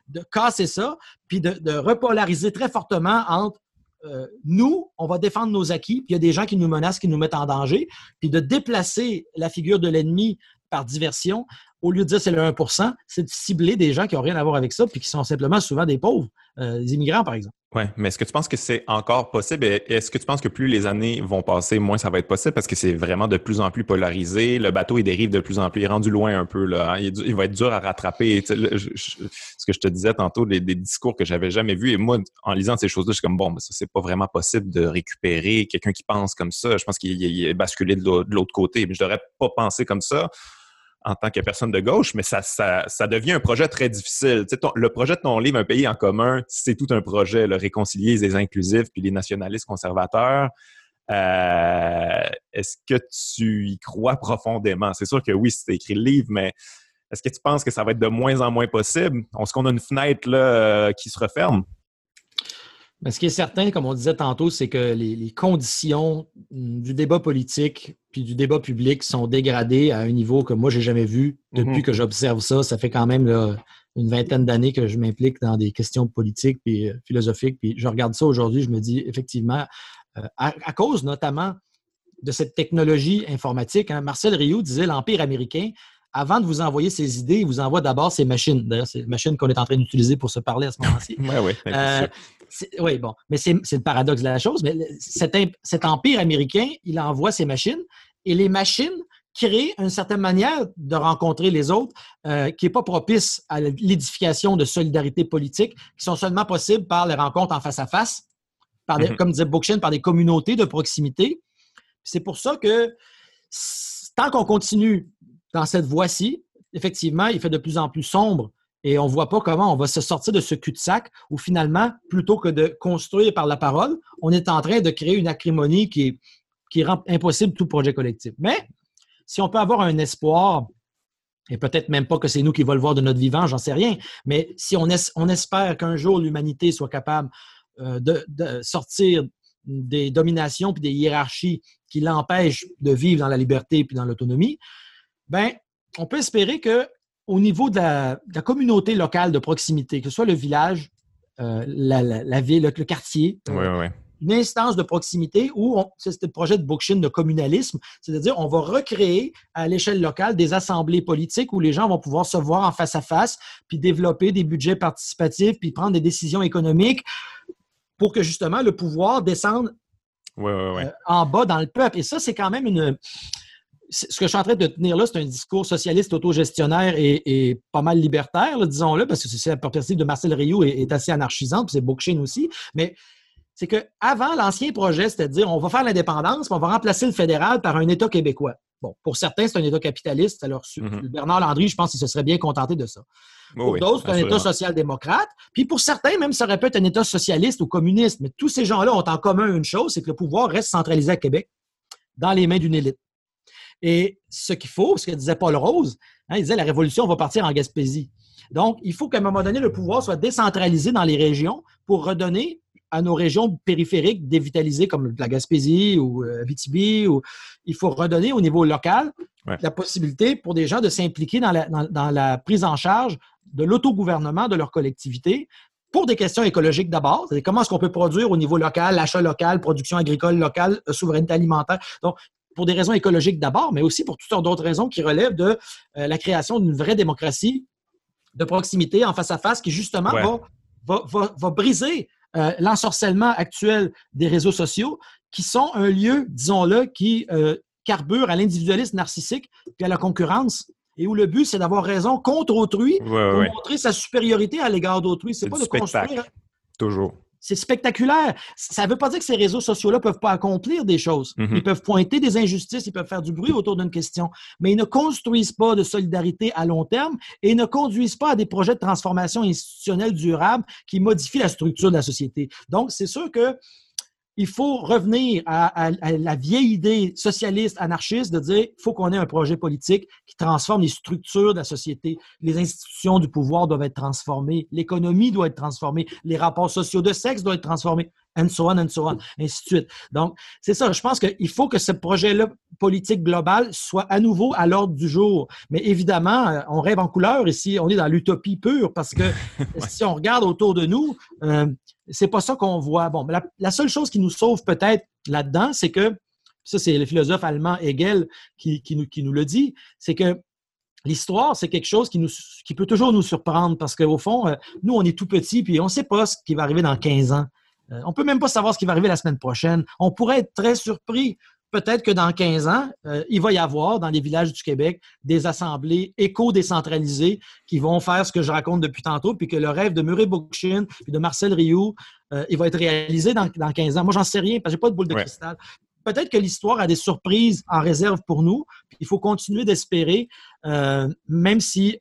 de casser ça, puis de, repolariser très fortement entre euh, nous, on va défendre nos acquis, puis il y a des gens qui nous menacent, qui nous mettent en danger, puis de déplacer la figure de l'ennemi par diversion, au lieu de dire c'est le 1% c'est de cibler des gens qui n'ont rien à voir avec ça, puis qui sont simplement souvent des pauvres, euh, des immigrants, par exemple.
Oui, mais est-ce que tu penses que c'est encore possible? Est-ce que tu penses que plus les années vont passer, moins ça va être possible? Parce que c'est vraiment de plus en plus polarisé. Le bateau, il dérive de plus en plus. Il est rendu loin un peu. Là. Hein. Il, va être dur à rattraper. ce que je te disais tantôt, des, discours que j'avais jamais vus. Et moi, en lisant ces choses-là, je suis comme, bon, mais ça, c'est pas vraiment possible de récupérer quelqu'un qui pense comme ça. Je pense qu'il est basculé de l'autre côté. Mais je devrais pas penser comme ça en tant que personne de gauche, mais ça, ça, devient un projet très difficile. le projet de ton livre, Un pays en commun, c'est tout un projet, le réconcilier les inclusifs puis les nationalistes conservateurs. Euh, est-ce que tu y crois profondément? C'est sûr que oui, c'est écrit le livre, mais est-ce que tu penses que ça va être de moins en moins possible? Est-ce qu'on a une fenêtre euh, qui se referme?
Mais ce qui est certain, comme on disait tantôt, c'est que les, conditions du débat politique puis du débat public sont dégradées à un niveau que moi, j'ai jamais vu depuis mhm. que j'observe ça. Ça fait quand même une vingtaine d'années que je m'implique dans des questions politiques puis euh, philosophiques. Puis je regarde ça aujourd'hui, je me dis effectivement, euh, à, cause notamment de cette technologie informatique, hein, Marcel Rioux disait l'Empire américain avant de vous envoyer ses idées, il vous envoie d'abord ses machines. D'ailleurs, c'est les machines qu'on est en train d'utiliser pour se parler à ce moment-ci. (laughs)
oui, oui.
Euh, oui, bon. Mais c'est le paradoxe de la chose. Mais cet, cet, empire américain, il envoie ses machines et les machines créent une certaine manière de rencontrer les autres euh, qui n'est pas propice à l'édification de solidarité politique, qui sont seulement possibles par les rencontres en face à face, par mm-hmm. comme disait Bookchin, par des communautés de proximité. C'est pour ça que tant qu'on continue dans cette voie-ci, effectivement, il fait de plus en plus sombre et on ne voit pas comment on va se sortir de ce cul-de-sac où finalement, plutôt que de construire par la parole, on est en train de créer une acrimonie qui, rend impossible tout projet collectif. Mais si on peut avoir un espoir, et peut-être même pas que c'est nous qui va le voir de notre vivant, j'en sais rien, mais si on, espère qu'un jour l'humanité soit capable euh, de, sortir des dominations et des hiérarchies qui l'empêchent de vivre dans la liberté et dans l'autonomie, ben, on peut espérer que au niveau de la, communauté locale de proximité, que ce soit le village, euh, la, ville, le, quartier,
euh,
une instance de proximité où c'est le projet de Bookchin de communalisme, c'est-à-dire on va recréer à l'échelle locale des assemblées politiques où les gens vont pouvoir se voir en face à face, puis développer des budgets participatifs, puis prendre des décisions économiques pour que justement le pouvoir descende
euh,
en bas dans le peuple. Et ça, c'est quand même une ce que je suis en train de tenir là, c'est un discours socialiste autogestionnaire et, et pas mal libertaire, disons-le, parce que c'est la perspective de Marcel Rioux est, est assez anarchisante, puis c'est Bookchin aussi. Mais c'est qu'avant, l'ancien projet, c'était de dire on va faire l'indépendance, on va remplacer le fédéral par un État québécois. Bon, pour certains, c'est un État capitaliste. Alors, mm-hmm. Bernard Landry, je pense qu'il se serait bien contenté de ça. pour d'autres, c'est un État social-démocrate. Puis pour certains, même, ça aurait pu être un État socialiste ou communiste. Mais tous ces gens-là ont en commun une chose, c'est que le pouvoir reste centralisé à Québec, dans les mains d'une élite. Et ce qu'il faut, ce que disait Paul Rose, hein, il disait la révolution va partir en Gaspésie. Donc, il faut qu'à un moment donné, le pouvoir soit décentralisé dans les régions pour redonner à nos régions périphériques dévitalisées comme la Gaspésie ou euh, Ou, il faut redonner au niveau local la possibilité pour des gens de s'impliquer dans la, dans la prise en charge de l'autogouvernement de leur collectivité pour des questions écologiques d'abord, comment est-ce qu'on peut produire au niveau local, l'achat local, production agricole locale, euh, souveraineté alimentaire. Donc, pour des raisons écologiques d'abord, mais aussi pour toutes sortes d'autres raisons qui relèvent de euh, la création d'une vraie démocratie de proximité en face à face qui, justement, va, va, briser euh, l'ensorcellement actuel des réseaux sociaux qui sont un lieu, disons-le, qui euh, carbure à l'individualisme narcissique et à la concurrence et où le but, c'est d'avoir raison contre autrui pour montrer sa supériorité à l'égard d'autrui. C'est pas de construire.
Toujours.
C'est spectaculaire. Ça ne veut pas dire que ces réseaux sociaux-là ne peuvent pas accomplir des choses. Mhm. Ils peuvent pointer des injustices, ils peuvent faire du bruit autour d'une question, mais ils ne construisent pas de solidarité à long terme et ils ne conduisent pas à des projets de transformation institutionnelle durable qui modifient la structure de la société. Donc, c'est sûr que il faut revenir à, la vieille idée socialiste, anarchiste, de dire qu'il faut qu'on ait un projet politique qui transforme les structures de la société. Les institutions du pouvoir doivent être transformées, l'économie doit être transformée, les rapports sociaux de sexe doivent être transformés, and so on, and so on, ainsi de suite. Donc, c'est ça. Je pense qu'il faut que ce projet-là politique global soit à nouveau à l'ordre du jour. Mais évidemment, euh, on rêve en couleur ici. On est dans l'utopie pure parce que (laughs) si on regarde autour de nous, euh, c'est pas ça qu'on voit. Bon, la, seule chose qui nous sauve peut-être là-dedans, c'est que, ça c'est le philosophe allemand Hegel qui, nous, qui nous le dit, c'est que l'histoire, c'est quelque chose qui, nous, qui peut toujours nous surprendre parce qu'au fond, euh, nous, on est tout petits puis on ne sait pas ce qui va arriver dans 15 ans. Euh, on ne peut même pas savoir ce qui va arriver la semaine prochaine. On pourrait être très surpris peut-être que dans 15 ans, euh, il va y avoir dans les villages du Québec des assemblées éco-décentralisées qui vont faire ce que je raconte depuis tantôt, puis que le rêve de Murray Bookchin et de Marcel Rioux, euh, il va être réalisé dans, dans 15 ans. Moi, j'en sais rien parce que j'ai pas de boule de cristal. Peut-être que l'histoire a des surprises en réserve pour nous. il faut continuer d'espérer, euh, même si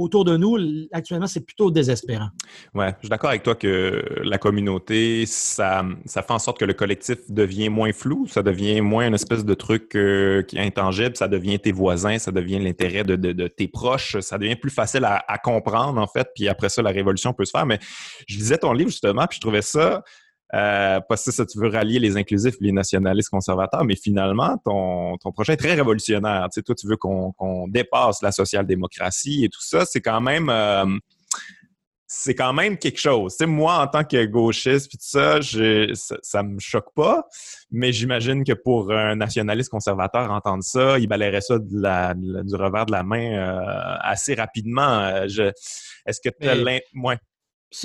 autour de nous, actuellement, c'est plutôt désespérant.
Oui, je suis d'accord avec toi que la communauté, ça, ça fait en sorte que le collectif devient moins flou, ça devient moins une espèce de truc euh, qui est intangible, ça devient tes voisins, ça devient l'intérêt de, tes proches, ça devient plus facile à, comprendre, en fait, puis après ça, la révolution peut se faire. Mais je lisais ton livre, justement, puis je trouvais ça euh, parce que ça, tu veux rallier les inclusifs les nationalistes conservateurs, mais finalement, ton, ton projet est très révolutionnaire. Tu sais, toi, tu veux qu'on dépasse la social-démocratie et tout ça. C'est quand même... Euh, c'est quand même quelque chose. Tu sais, moi, en tant que gauchiste, puis tout ça, ça, ça me choque pas, mais j'imagine que pour un nationaliste conservateur, entendre ça, il balayerait ça de la, du revers de la main euh, assez rapidement. Est-ce que tu as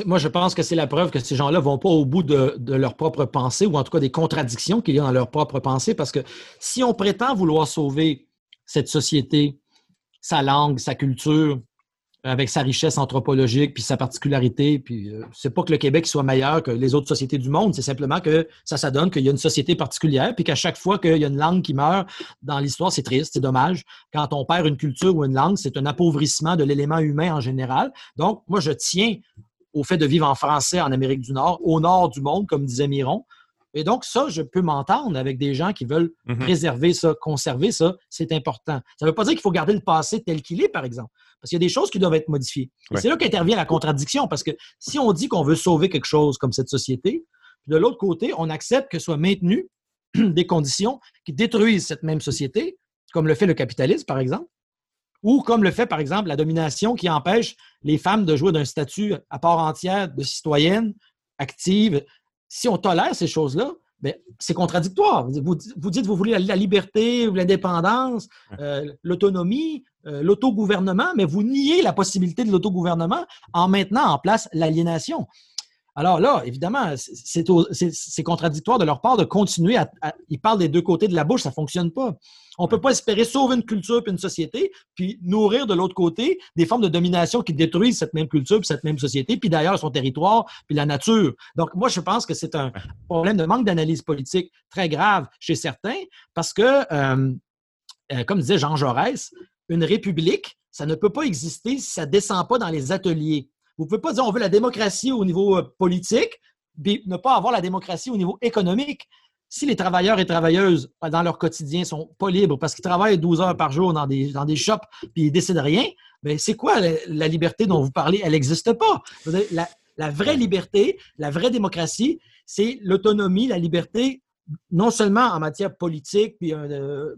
moi, je pense que c'est la preuve que ces gens-là ne vont pas au bout de, leur propre pensée, ou en tout cas des contradictions qu'il y a dans leur propre pensée, parce que si on prétend vouloir sauver cette société, sa langue, sa culture, avec sa richesse anthropologique, puis sa particularité, puis euh, c'est pas que le Québec soit meilleur que les autres sociétés du monde, c'est simplement que ça, ça donne qu'il y a une société particulière, puis qu'à chaque fois qu'il y a une langue qui meurt dans l'histoire, c'est triste, c'est dommage. Quand on perd une culture ou une langue, c'est un appauvrissement de l'élément humain en général. Donc, moi, je tiens au fait de vivre en français en Amérique du Nord, au nord du monde, comme disait Miron. Et donc, ça, je peux m'entendre avec des gens qui veulent mhm. préserver ça, conserver ça, c'est important. Ça ne veut pas dire qu'il faut garder le passé tel qu'il est, par exemple, parce qu'il y a des choses qui doivent être modifiées. C'est là qu'intervient la contradiction, parce que si on dit qu'on veut sauver quelque chose comme cette société, puis de l'autre côté, on accepte que soient maintenues (clears throat) des conditions qui détruisent cette même société, comme le fait le capitalisme, par exemple, ou comme le fait, par exemple, la domination qui empêche les femmes de jouer d'un statut à part entière de citoyenne active. Si on tolère ces choses-là, ben, c'est contradictoire. Vous, vous, dites vous voulez la, liberté, l'indépendance, euh, l'autonomie, euh, l'autogouvernement, mais vous niez la possibilité de l'autogouvernement en maintenant en place l'aliénation. Alors là, évidemment, c'est contradictoire de leur part de continuer à, Ils parlent des deux côtés de la bouche, ça ne fonctionne pas. On ne peut pas espérer sauver une culture et une société, puis nourrir de l'autre côté des formes de domination qui détruisent cette même culture puis cette même société, puis d'ailleurs son territoire, puis la nature. Donc, moi, je pense que c'est un problème de manque d'analyse politique très grave chez certains, parce que, euh, euh, comme disait Jean Jaurès, une république, ça ne peut pas exister si ça ne descend pas dans les ateliers. Vous ne pouvez pas dire on veut la démocratie au niveau euh, politique, mais ne pas avoir la démocratie au niveau économique. Si les travailleurs et travailleuses, euh, dans leur quotidien, ne sont pas libres parce qu'ils travaillent 12 heures par jour dans des, dans des shops puis ils décident rien, bien, c'est quoi la, liberté dont vous parlez? Elle n'existe pas. La, la vraie liberté, la vraie démocratie, c'est l'autonomie, la liberté, non seulement en matière politique, puis euh,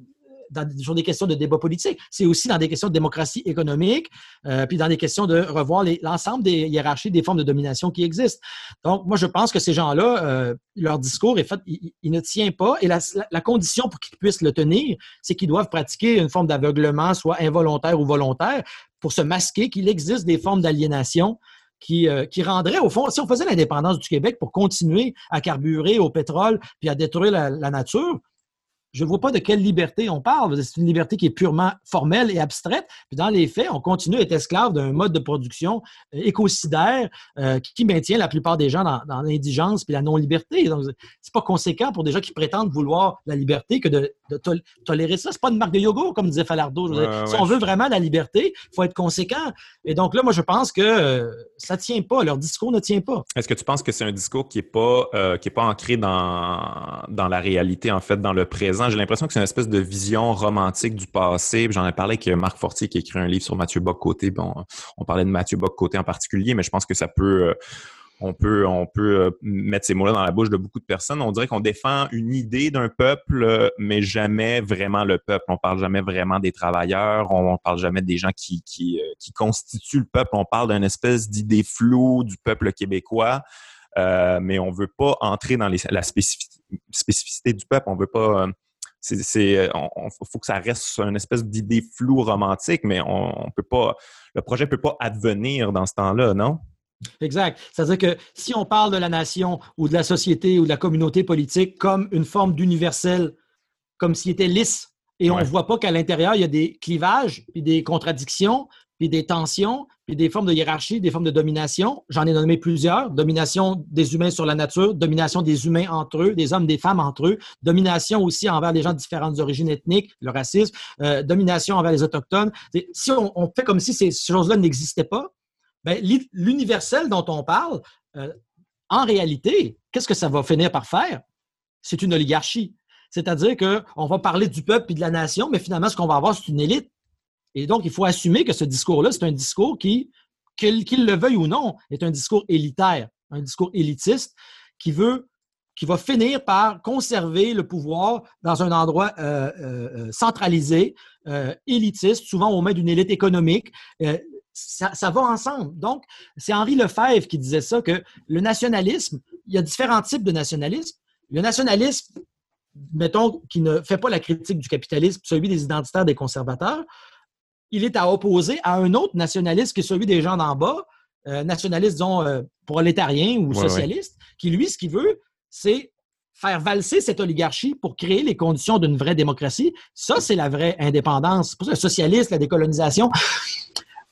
sur des questions de débat politique, c'est aussi dans des questions de démocratie économique, euh, puis dans des questions de revoir l'ensemble des hiérarchies, des formes de domination qui existent. Donc, moi, je pense que ces gens-là, euh, leur discours est fait, il, ne tient pas, et la, condition pour qu'ils puissent le tenir, c'est qu'ils doivent pratiquer une forme d'aveuglement, soit involontaire ou volontaire, pour se masquer qu'il existe des formes d'aliénation qui, euh, qui, rendrait, au fond, si on faisait l'indépendance du Québec pour continuer à carburer au pétrole puis à détruire la nature, je ne vois pas de quelle liberté on parle. C'est une liberté qui est purement formelle et abstraite. Puis dans les faits, on continue à être esclave d'un mode de production euh, écocidaire euh, qui maintient la plupart des gens dans, l'indigence et la non-liberté. Donc, c'est pas conséquent pour des gens qui prétendent vouloir la liberté que de, tolérer ça. C'est pas une marque de yoga, comme disait Falardeau. si on veut vraiment la liberté, il faut être conséquent. Et donc là, moi, je pense que euh, ça ne tient pas. Leur discours ne tient pas.
Est-ce que tu penses que c'est un discours qui n'est pas, qui est pas ancré dans, dans la réalité, en fait, dans le présent? J'ai l'impression que c'est une espèce de vision romantique du passé. J'en ai parlé avec Marc Fortier qui a écrit un livre sur Mathieu Bock-Côté. Bon, on parlait de Mathieu Bock-Côté en particulier, mais je pense que ça peut... Euh, on peut, on peut euh, mettre ces mots-là dans la bouche de beaucoup de personnes. On dirait qu'on défend une idée d'un peuple, mais jamais vraiment le peuple. On parle jamais vraiment des travailleurs. On, parle jamais des gens qui, qui, euh, qui constituent le peuple. On parle d'une espèce d'idée floue du peuple québécois. mais on veut pas entrer dans la spécificité, du peuple. On veut pas c'est, euh, faut que ça reste une espèce d'idée floue romantique, mais on, peut pas, le projet peut pas advenir dans ce temps-là, non?
Exact. C'est-à-dire que si on parle de la nation ou de la société ou de la communauté politique comme une forme d'universel, comme s'il était lisse, et on ne voit pas qu'à l'intérieur, il y a des clivages, puis des contradictions, puis des tensions, puis des formes de hiérarchie, des formes de domination. J'en ai nommé plusieurs. Domination des humains sur la nature, domination des humains entre eux, des hommes, des femmes entre eux, domination aussi envers les gens de différentes origines ethniques, le racisme, euh, domination envers les Autochtones. Si on, fait comme si ces choses-là n'existaient pas, l'universel dont on parle, euh, en réalité, qu'est-ce que ça va finir par faire? C'est une oligarchie. C'est-à-dire qu'on va parler du peuple et de la nation, mais finalement, ce qu'on va avoir, c'est une élite et donc, il faut assumer que ce discours-là, c'est un discours qui, qu'il le veuille ou non, est un discours élitaire, un discours élitiste qui veut qui va finir par conserver le pouvoir dans un endroit euh, euh, centralisé, élitiste, souvent au mains d'une élite économique. Ça, ça, va ensemble. Donc, c'est Henri Lefebvre qui disait ça, que le nationalisme, il y a différents types de nationalisme. Le nationalisme, mettons, qui ne fait pas la critique du capitalisme, celui des identitaires, des conservateurs, il est à opposer à un autre nationaliste qui est celui des gens d'en bas, euh, nationaliste, disons, euh, prolétarien ou socialiste, qui, lui, ce qu'il veut, c'est faire valser cette oligarchie pour créer les conditions d'une vraie démocratie. Ça, c'est la vraie indépendance. Pour ça, le socialiste, la décolonisation.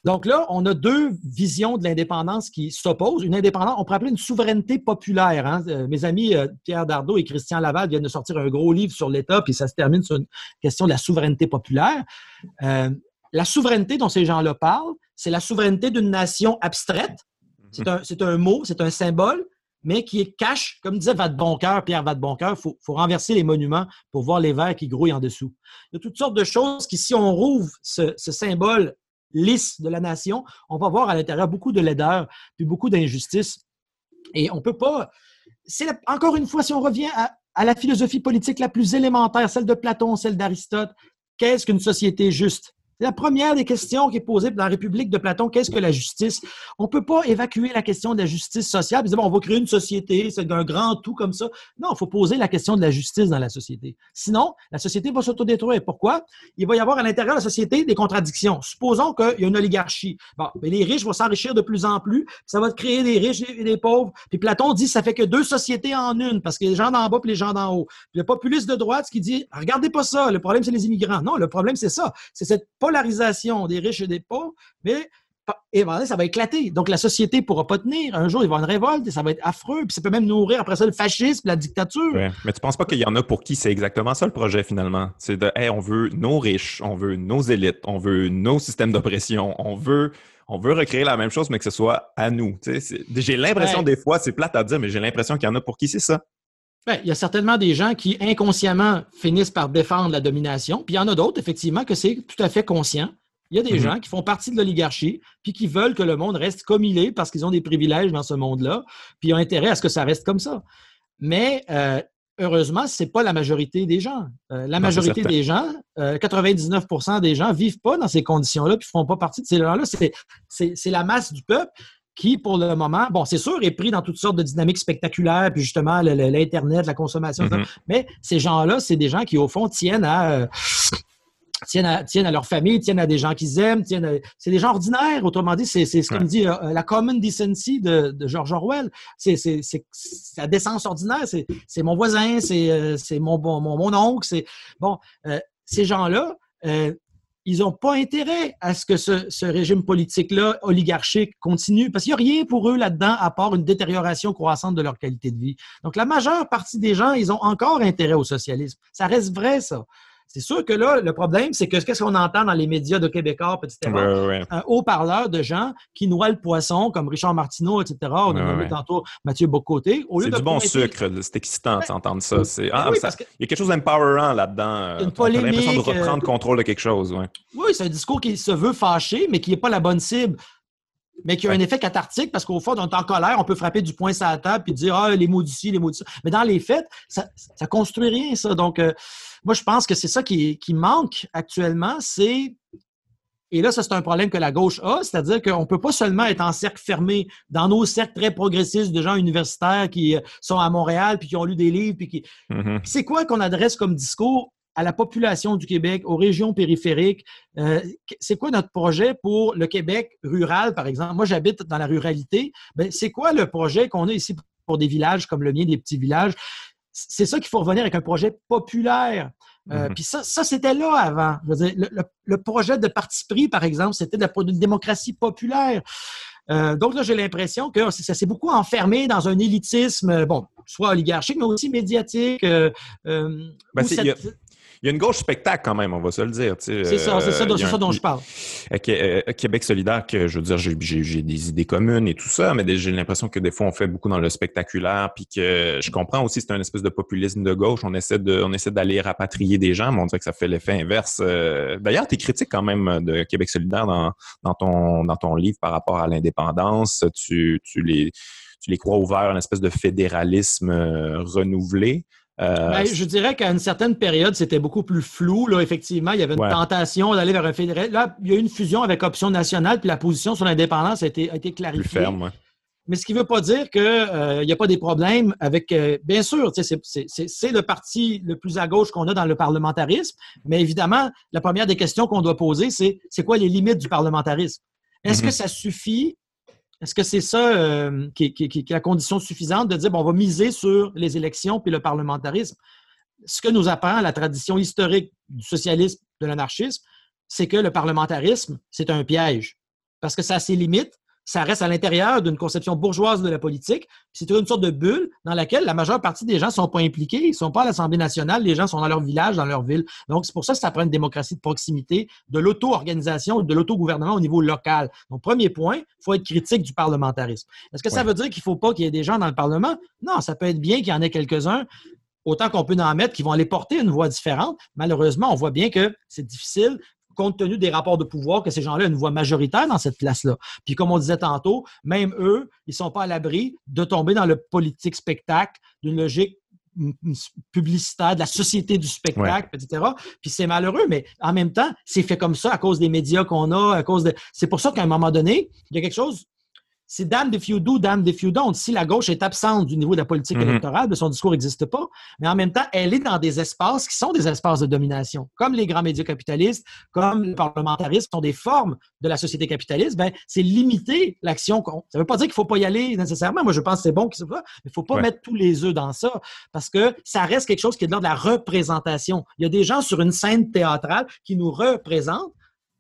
Donc là, on a deux visions de l'indépendance qui s'opposent. Une indépendance, on pourrait appeler une souveraineté populaire. Hein. Euh, mes amis Pierre Dardot et Christian Laval viennent de sortir un gros livre sur l'État, puis ça se termine sur une question de la souveraineté populaire. La souveraineté dont ces gens-là parlent, c'est la souveraineté d'une nation abstraite. C'est un, mot, c'est un symbole, mais qui est cache, comme disait Vadeboncoeur, Pierre Vadeboncoeur, il faut, faut, renverser les monuments pour voir les vers qui grouillent en dessous. Il y a toutes sortes de choses qui, si on rouvre ce, symbole lisse de la nation, on va voir à l'intérieur beaucoup de laideur, puis beaucoup d'injustice. Et on ne peut pas. Encore une fois, si on revient à la philosophie politique la plus élémentaire, celle de Platon, celle d'Aristote, qu'est-ce qu'une société juste? C'est la première des questions qui est posée dans la République de Platon. Qu'est-ce que la justice? On ne peut pas évacuer la question de la justice sociale et on va créer une société, c'est un grand tout comme ça. Non, il faut poser la question de la justice dans la société. Sinon, la société va s'autodétruire. Pourquoi? Il va y avoir à l'intérieur de la société des contradictions. Supposons qu'il y a une oligarchie. Bon, mais les riches vont s'enrichir de plus en plus, ça va créer des riches et des pauvres. Puis Platon dit, ça fait que deux sociétés en une, parce que les gens d'en bas et les gens d'en haut. Puis le populiste de droite qui dit, regardez pas ça, le problème c'est les immigrants. Non, le problème c'est ça. C'est cette polarisation des riches et des pauvres, mais et ça va éclater. Donc, la société ne pourra pas tenir. Un jour, il va y avoir une révolte et ça va être affreux. Puis ça peut même nourrir après ça le fascisme, la dictature.
Mais tu ne penses pas qu'il y en a pour qui c'est exactement ça le projet finalement? C'est de, hey, on veut nos riches, on veut nos élites, on veut nos systèmes d'oppression, on veut, on veut recréer la même chose, mais que ce soit à nous. J'ai l'impression des fois, c'est plate à dire, mais j'ai l'impression qu'il y en a pour qui c'est ça.
Ben, il y a certainement des gens qui inconsciemment finissent par défendre la domination, puis il y en a d'autres, effectivement, que c'est tout à fait conscient. Il y a des mhm. gens qui font partie de l'oligarchie, puis qui veulent que le monde reste comme il est parce qu'ils ont des privilèges dans ce monde-là, puis ils ont intérêt à ce que ça reste comme ça. Mais euh, heureusement, ce n'est pas la majorité des gens. Euh, la majorité des gens, 99% euh, des gens, ne vivent pas dans ces conditions-là, puis ne font pas partie de ces gens-là. C'est la masse du peuple qui, pour le moment, bon, c'est sûr, est pris dans toutes sortes de dynamiques spectaculaires, puis justement, l'Internet, la consommation, mm-hmm. mais ces gens-là, c'est des gens qui, au fond, tiennent à, euh, tiennent à, tiennent à leur famille, tiennent à des gens qu'ils aiment, tiennent c'est des gens ordinaires, autrement dit, c'est ce qu'on dit euh, la common decency de, de George Orwell. C'est la décence ordinaire, c'est mon voisin, c'est euh, mon, mon, mon, oncle, c'est bon, ces gens-là, ils n'ont pas intérêt à ce que ce, régime politique-là, oligarchique, continue, parce qu'il n'y a rien pour eux là-dedans à part une détérioration croissante de leur qualité de vie. Donc, la majeure partie des gens, ils ont encore intérêt au socialisme. Ça reste vrai, ça. C'est sûr que là, le problème, c'est que qu'est-ce qu'on entend dans les médias de Québécois, etc. Un haut-parleur de gens qui noient le poisson, comme Richard Martineau, etc. On a nommé tantôt Mathieu Bocoté.
C'est du bon sucre, c'est excitant d'entendre ça. Ah, Il y a quelque chose d'empowerant là-dedans. Une polémique. l'impression de reprendre euh, contrôle de quelque chose.
Oui, c'est un discours qui se veut fâcher, mais qui n'est pas la bonne cible mais qui a un effet cathartique parce qu'au fond, on est en colère, on peut frapper du poing sur la table et dire Ah, les mots d'ici, les mots d'ici. Mais dans les faits, ça ne construit rien, ça. Donc, euh, moi, je pense que c'est ça qui, manque actuellement, c'est et là, ça, c'est un problème que la gauche a, c'est-à-dire qu'on ne peut pas seulement être en cercle fermé, dans nos cercles très progressistes de gens universitaires qui euh, sont à Montréal, puis qui ont lu des livres, puis qui... Mm-hmm. C'est quoi qu'on adresse comme discours à la population du Québec, aux régions périphériques? Euh, c'est quoi notre projet pour le Québec rural, par exemple? Moi, j'habite dans la ruralité. Ben, c'est quoi le projet qu'on a ici pour des villages comme le mien, des petits villages? c'est ça qu'il faut revenir avec un projet populaire. Euh, mhm. Puis ça, ça c'était là avant. le, projet de parti pris, par exemple, c'était de la démocratie populaire. Euh, donc là, j'ai l'impression que ça s'est beaucoup enfermé dans un élitisme, bon, soit oligarchique, mais aussi médiatique. Euh,
ben, il y a une gauche spectacle quand même, on va se le dire.
C'est ça, c'est ça, ça, dont je parle.
Euh, Québec solidaire, que je veux dire, j'ai des idées communes et tout ça, mais j'ai l'impression que des fois, on fait beaucoup dans le spectaculaire, puis que je comprends aussi c'est un espèce de populisme de gauche. On essaie de, on essaie d'aller rapatrier des gens, mais on dirait que ça fait l'effet inverse. Euh, d'ailleurs, tu es critique quand même de Québec solidaire dans, dans, ton, dans ton livre par rapport à l'indépendance. Tu, tu les tu les crois ouverts à une espèce de fédéralisme euh, renouvelé.
Euh, ben, je dirais qu'à une certaine période, c'était beaucoup plus flou. Là, effectivement, il y avait une tentation d'aller vers un fédéral. Là, il y a eu une fusion avec Option nationale, puis la position sur l'indépendance a été, a été clarifiée. Plus ferme, Mais ce qui ne veut pas dire qu'il euh, n'y a pas des problèmes avec. Euh, bien sûr, c'est le parti le plus à gauche qu'on a dans le parlementarisme, mais évidemment, la première des questions qu'on doit poser, c'est c'est quoi les limites du parlementarisme? Est-ce que mm-hmm. ça suffit est-ce que c'est ça euh, qui, est la condition suffisante de dire bon, on va miser sur les élections puis le parlementarisme? Ce que nous apprend la tradition historique du socialisme, de l'anarchisme, c'est que le parlementarisme, c'est un piège parce que ça a ses limites, ça reste à l'intérieur d'une conception bourgeoise de la politique. C'est une sorte de bulle dans laquelle la majeure partie des gens ne sont pas impliqués. Ils ne sont pas à l'Assemblée nationale. Les gens sont dans leur village, dans leur ville. Donc, c'est pour ça que ça prend une démocratie de proximité, de l'auto-organisation, de l'auto-gouvernement au niveau local. Donc, premier point, il faut être critique du parlementarisme. Est-ce que ça veut dire qu'il ne faut pas qu'il y ait des gens dans le Parlement? Non, ça peut être bien qu'il y en ait quelques-uns autant qu'on peut en mettre qui vont aller porter une voix différente. Malheureusement, on voit bien que c'est difficile compte tenu des rapports de pouvoir, que ces gens-là ont une voix majoritaire dans cette place-là. Puis comme on disait tantôt, même eux, ils ne sont pas à l'abri de tomber dans le politique spectacle d'une logique publicitaire de la société du spectacle, etc. Puis c'est malheureux, mais en même temps, c'est fait comme ça à cause des médias qu'on a, à cause de. C'est pour ça qu'à un moment donné, il y a quelque chose c'est damned if you do, damned if you don't. Si la gauche est absente du niveau de la politique mhm. électorale, ben, son discours n'existe pas. Mais en même temps, elle est dans des espaces qui sont des espaces de domination, comme les grands médias capitalistes, comme le parlementarisme, sont des formes de la société capitaliste. Ben, c'est limiter l'action. Ça ne veut pas dire qu'il ne faut pas y aller nécessairement. Moi, je pense que c'est bon qu'il mais il ne faut pas mettre tous les œufs dans ça parce que ça reste quelque chose qui est de l'ordre de la représentation. Il y a des gens sur une scène théâtrale qui nous représentent,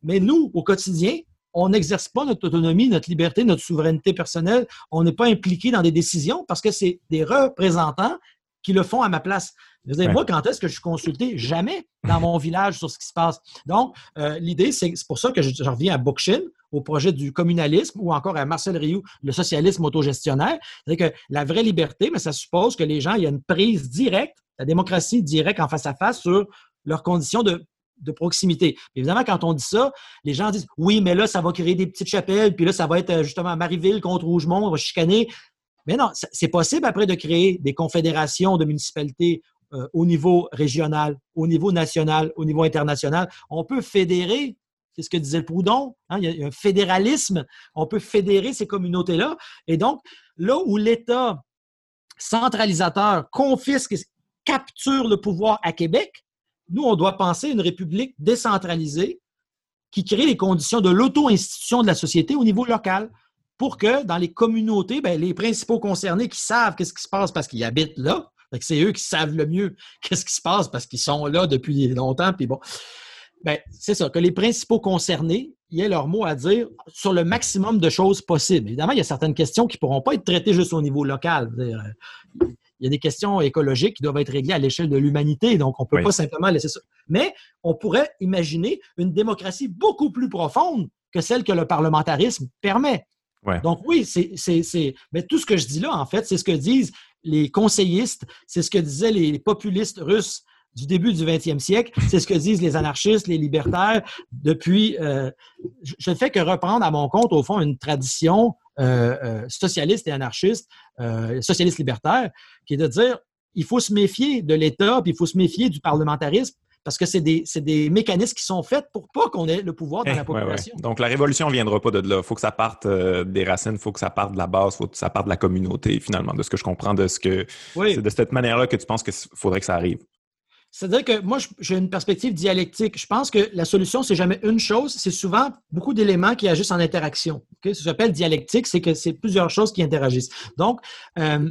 mais nous, au quotidien, on n'exerce pas notre autonomie, notre liberté, notre souveraineté personnelle. On n'est pas impliqué dans des décisions parce que c'est des représentants qui le font à ma place. Moi, quand est-ce que je suis consulté? Jamais dans mon village sur ce qui se passe. Donc, euh, l'idée, c'est pour ça que je, reviens à Bookchin, au projet du communalisme ou encore à Marcel Rioux, le socialisme autogestionnaire. C'est-à-dire que la vraie liberté, mais ça suppose que les gens, il y a une prise directe, la démocratie directe en face à face sur leurs conditions de de proximité. évidemment, quand on dit ça, les gens disent oui, mais là, ça va créer des petites chapelles, puis là, ça va être euh, justement Marieville contre Rougemont, on va chicaner. Mais non, c'est possible après de créer des confédérations de municipalités euh, au niveau régional, au niveau national, au niveau international. On peut fédérer, c'est ce que disait le Proudhon, hein, il y a un fédéralisme, on peut fédérer ces communautés-là. Et donc, là où l'État centralisateur confisque, capture le pouvoir à Québec, nous, on doit penser une république décentralisée qui crée les conditions de l'auto-institution de la société au niveau local pour que dans les communautés, ben, les principaux concernés qui savent qu'est-ce qui se passe parce qu'ils habitent là, c'est eux qui savent le mieux (laughs) qu'est-ce qui se passe parce qu'ils sont là depuis longtemps, puis ben, c'est ça, que les principaux concernés aient leur mot à dire sur le maximum de choses possibles. Évidemment, il y a certaines questions qui ne pourront pas être traitées juste au niveau local il y a des questions écologiques qui doivent être réglées à l'échelle de l'humanité, donc on ne peut pas simplement laisser ça. Mais on pourrait imaginer une démocratie beaucoup plus profonde que celle que le parlementarisme permet. Donc oui, c'est, mais tout ce que je dis là, en fait, c'est ce que disent les conseillistes, c'est ce que disaient les populistes russes du début du 20e siècle. (laughs) C'est ce que disent les anarchistes, les libertaires depuis. Euh, je ne fais que reprendre à mon compte, au fond, une tradition socialiste et anarchiste, euh, socialiste libertaire, qui est de dire il faut se méfier de l'État, puis il faut se méfier du parlementarisme, parce que c'est des, des, mécanismes qui sont faits pour pas qu'on ait le pouvoir dans eh, la population.
Donc, la révolution ne viendra pas de là. Il faut que ça parte des racines, il faut que ça parte de la base, il faut que ça parte de la communauté, finalement, de ce que je comprends, de ce que c'est de cette manière-là que tu penses qu'il faudrait que ça arrive.
C'est-à-dire que moi, j'ai une perspective dialectique. Je pense que la solution, c'est jamais une chose, c'est souvent beaucoup d'éléments qui agissent en interaction. Ce que j'appelle dialectique, c'est que c'est plusieurs choses qui interagissent. Donc, euh,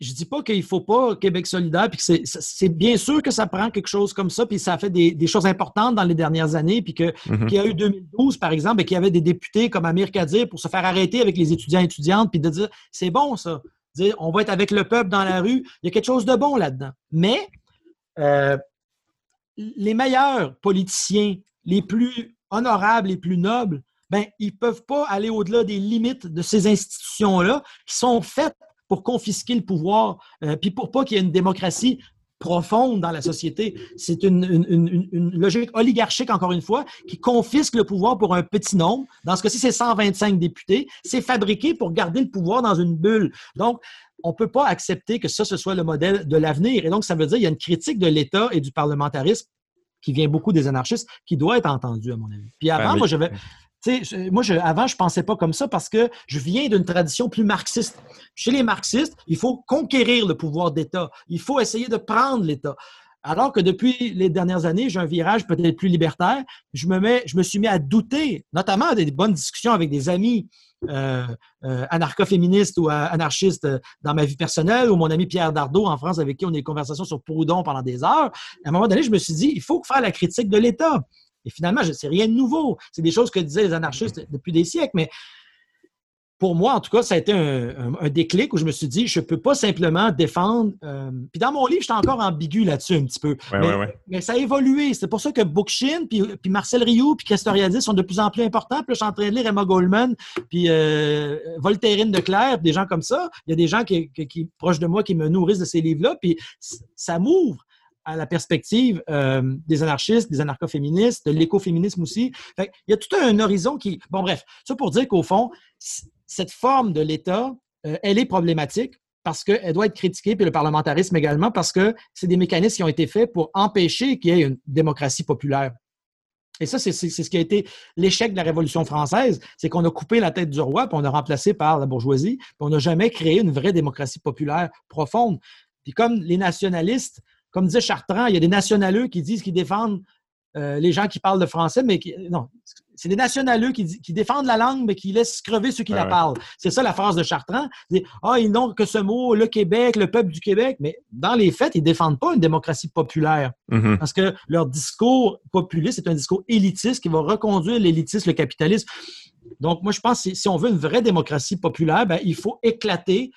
je dis pas qu'il ne faut pas Québec solidaire, puis c'est bien sûr que ça prend quelque chose comme ça, puis ça a fait des, choses importantes dans les dernières années, puis mm-hmm. qu'il y a eu 2012, par exemple, et qu'il y avait des députés comme Amir Kadir pour se faire arrêter avec les étudiants et étudiantes, puis de dire c'est bon ça, dire on va être avec le peuple dans la rue, il y a quelque chose de bon là-dedans. Mais euh, les meilleurs politiciens, les plus honorables, les plus nobles, ben, ils ne peuvent pas aller au-delà des limites de ces institutions-là qui sont faites pour confisquer le pouvoir, euh, puis pour pas qu'il y ait une démocratie profonde dans la société. C'est une, logique oligarchique, encore une fois, qui confisque le pouvoir pour un petit nombre. Dans ce cas-ci, c'est 125 députés. C'est fabriqué pour garder le pouvoir dans une bulle. Donc, on ne peut pas accepter que ça, ce soit le modèle de l'avenir. Et donc, ça veut dire qu'il y a une critique de l'État et du parlementarisme qui vient beaucoup des anarchistes, qui doit être entendue, à mon avis. Puis avant, moi, j'avais... moi, je, avant, je pensais pas comme ça parce que je viens d'une tradition plus marxiste. Chez les marxistes, il faut conquérir le pouvoir d'État. Il faut essayer de prendre l'État. Alors que depuis les dernières années, j'ai un virage peut-être plus libertaire. Je me, mets, je me suis mis à douter, notamment des bonnes discussions avec des amis euh, euh, anarcho-féministe ou euh, anarchiste dans ma vie personnelle, ou mon ami Pierre Dardot en France, avec qui on a des conversations sur Proudhon pendant des heures, à un moment donné, je me suis dit, il faut faire la critique de l'État. Et finalement, c'est rien de nouveau. C'est des choses que disaient les anarchistes depuis des siècles, mais pour moi, en tout cas, ça a été un, déclic où je me suis dit, je ne peux pas simplement défendre. Euh, puis dans mon livre, j'étais encore ambigu là-dessus un petit peu. mais, ça a évolué. C'est pour ça que Bookchin, puis, puis Marcel Rioux, puis Castoriadis sont de plus en plus importants. Puis là, je suis en train de lire Emma Goldman, puis euh, Voltairine de Claire, des gens comme ça. Il y a des gens qui, proches de moi qui me nourrissent de ces livres-là. Puis ça m'ouvre à la perspective euh, des anarchistes, des anarcho-féministes, de l'écoféminisme aussi. il y a tout un horizon qui... Bon, bref, ça pour dire qu'au fond, cette forme de l'État, euh, elle est problématique. parce qu'elle doit être critiquée, puis le parlementarisme également, parce que c'est des mécanismes qui ont été faits pour empêcher qu'il y ait une démocratie populaire. Et ça, c'est ce qui a été l'échec de la Révolution française, c'est qu'on a coupé la tête du roi, puis on a remplacé par la bourgeoisie, puis on n'a jamais créé une vraie démocratie populaire profonde. Puis comme les nationalistes, comme disait Chartrand, il y a des nationaleux qui disent qu'ils défendent euh, les gens qui parlent le français, mais qui, non, c'est des nationaleux qui, qui, défendent la langue, mais qui laissent crever ceux qui la parlent. C'est ça la phrase de Chartrand. Ah, ils n'ont que ce mot, le Québec, le peuple du Québec, mais dans les faits, ils défendent pas une démocratie populaire. Mm-hmm. Parce que leur discours populiste est un discours élitiste qui va reconduire l'élitisme, le capitalisme. Donc, moi, je pense que si on veut une vraie démocratie populaire, ben, il faut éclater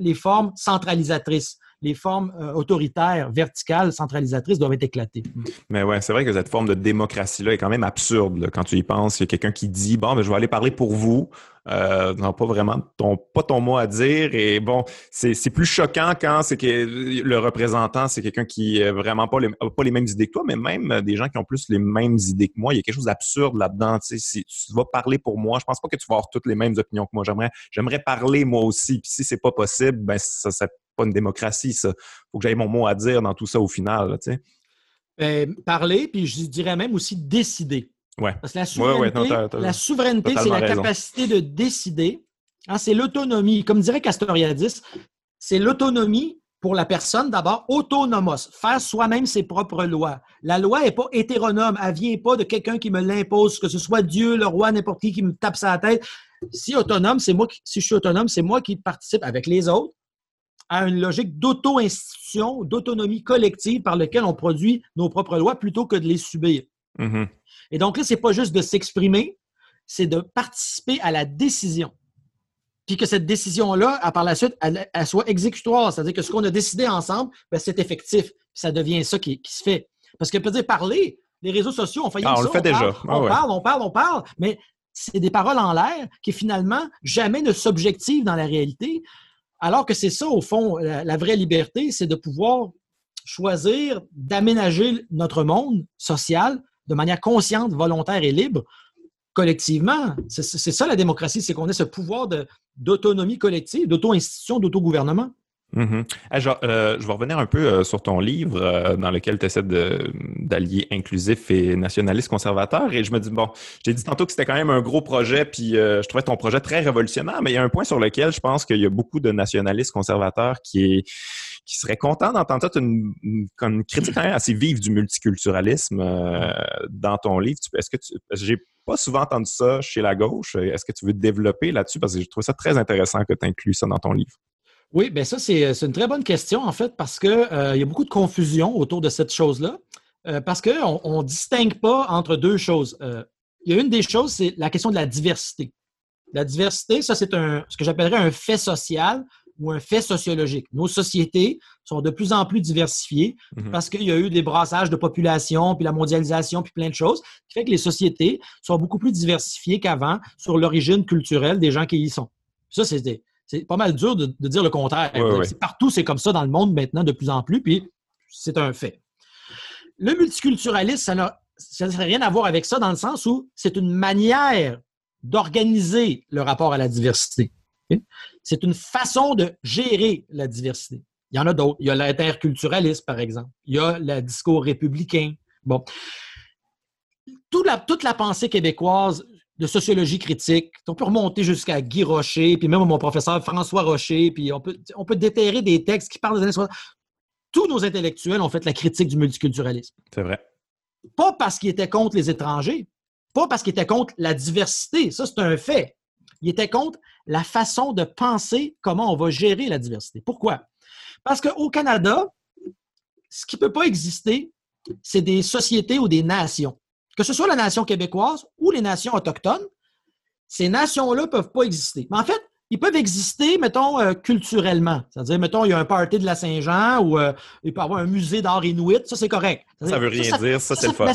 les formes centralisatrices les formes euh, autoritaires, verticales, centralisatrices doivent être éclatées.
Mais ouais, c'est vrai que cette forme de démocratie-là est quand même absurde quand tu y penses. Il y a quelqu'un qui dit Bon, ben, je vais aller parler pour vous. Euh, non, pas vraiment ton, pas ton mot à dire. Et bon, c'est plus choquant quand c'est que le représentant, c'est quelqu'un qui n'a vraiment pas les, pas les mêmes idées que toi, mais même des gens qui ont plus les mêmes idées que moi. Il y a quelque chose d'absurde là-dedans. Si tu vas parler pour moi, je pense pas que tu vas avoir toutes les mêmes opinions que moi. J'aimerais, j'aimerais parler moi aussi. Puis si c'est pas possible, ben ça, ça pas une démocratie, ça. faut que j'aie mon mot à dire dans tout ça au final.
Ben, parler, puis je dirais même aussi décider.
Ouais.
Parce que la souveraineté, la souveraineté c'est la capacité de décider. Hein, c'est l'autonomie. Comme dirait Castoriadis, c'est l'autonomie pour la personne, d'abord, autonomos, faire soi-même ses propres lois. La loi n'est pas hétéronome, elle ne vient pas de quelqu'un qui me l'impose, que ce soit Dieu, le roi, n'importe qui qui me tape sa tête. Si autonome, c'est moi qui, si je suis autonome, c'est moi qui participe avec les autres à une logique d'auto-institution, d'autonomie collective par laquelle on produit nos propres lois plutôt que de les subir. Mm-hmm. Et donc là, ce n'est pas juste de s'exprimer, c'est de participer à la décision. Puis que cette décision-là, par la suite, elle, soit exécutoire. C'est-à-dire que ce qu'on a décidé ensemble, ben, c'est effectif. ça devient ça qui, se fait. Parce que peut dire parler, les réseaux sociaux, on fait
ah, on le fait déjà.
Ah on parle, on parle, on parle, mais c'est des paroles en l'air qui finalement jamais ne s'objectivent dans la réalité. Alors que c'est ça, au fond, la, vraie liberté, c'est de pouvoir choisir d'aménager notre monde social de manière consciente, volontaire et libre, collectivement. C'est ça la démocratie, c'est qu'on ait ce pouvoir d'autonomie collective, d'auto-institution, d'autogouvernement.
Euh, je vais revenir un peu euh, sur ton livre euh, dans lequel tu essaies d'allier inclusif et nationaliste conservateur. Et je me dis, bon, j'ai dit tantôt que c'était quand même un gros projet, puis je trouvais ton projet très révolutionnaire, mais il y a un point sur lequel je pense qu'il y a beaucoup de nationalistes conservateurs qui, qui seraient contents d'entendre ça. une, une, critique quand même assez vive du multiculturalisme dans ton livre. Est-ce que tu. J'ai pas souvent entendu ça chez la gauche. Est-ce que tu veux développer là-dessus? Parce que je trouve ça très intéressant que tu inclues ça dans ton livre.
Oui, bien ça, c'est une très bonne question, en fait, parce qu'il euh, y a beaucoup de confusion autour de cette chose-là, euh, parce qu'on ne distingue pas entre deux choses. Euh, il y a une des choses, c'est la question de la diversité. La diversité, ça, c'est ce que j'appellerais un fait social ou un fait sociologique. Nos sociétés sont de plus en plus diversifiées mm-hmm. parce qu'il y a eu des brassages de population, puis la mondialisation, puis plein de choses, qui fait que les sociétés sont beaucoup plus diversifiées qu'avant sur l'origine culturelle des gens qui y sont. Ça, c'est c'est pas mal dur de, dire le contraire. Partout, c'est comme ça dans le monde maintenant de plus en plus, puis c'est un fait. Le multiculturalisme, ça n'a rien à voir avec ça dans le sens où c'est une manière d'organiser le rapport à la diversité. C'est une façon de gérer la diversité. Il y en a d'autres. Il y a l'interculturalisme, par exemple. Il y a le discours républicain. Bon. Toute la, toute la pensée québécoise de sociologie critique. On peut remonter jusqu'à Guy Rocher, puis même mon professeur François Rocher, puis on peut, on peut déterrer des textes qui parlent des années 60. Tous nos intellectuels ont fait la critique du multiculturalisme.
C'est vrai.
Pas parce qu'ils étaient contre les étrangers, pas parce qu'ils étaient contre la diversité, ça c'est un fait. Ils étaient contre la façon de penser comment on va gérer la diversité. Pourquoi? Parce qu'au Canada, ce qui ne peut pas exister, c'est des sociétés ou des nations que ce soit la nation québécoise ou les nations autochtones, ces nations-là ne peuvent pas exister. Mais en fait, ils peuvent exister, mettons, euh, culturellement. C'est-à-dire, mettons, il y a un party de la Saint-Jean ou euh, il peut y avoir un musée d'art inuit, ça, c'est correct.
Ça veut rien dire, ça, c'est le fun. Ben,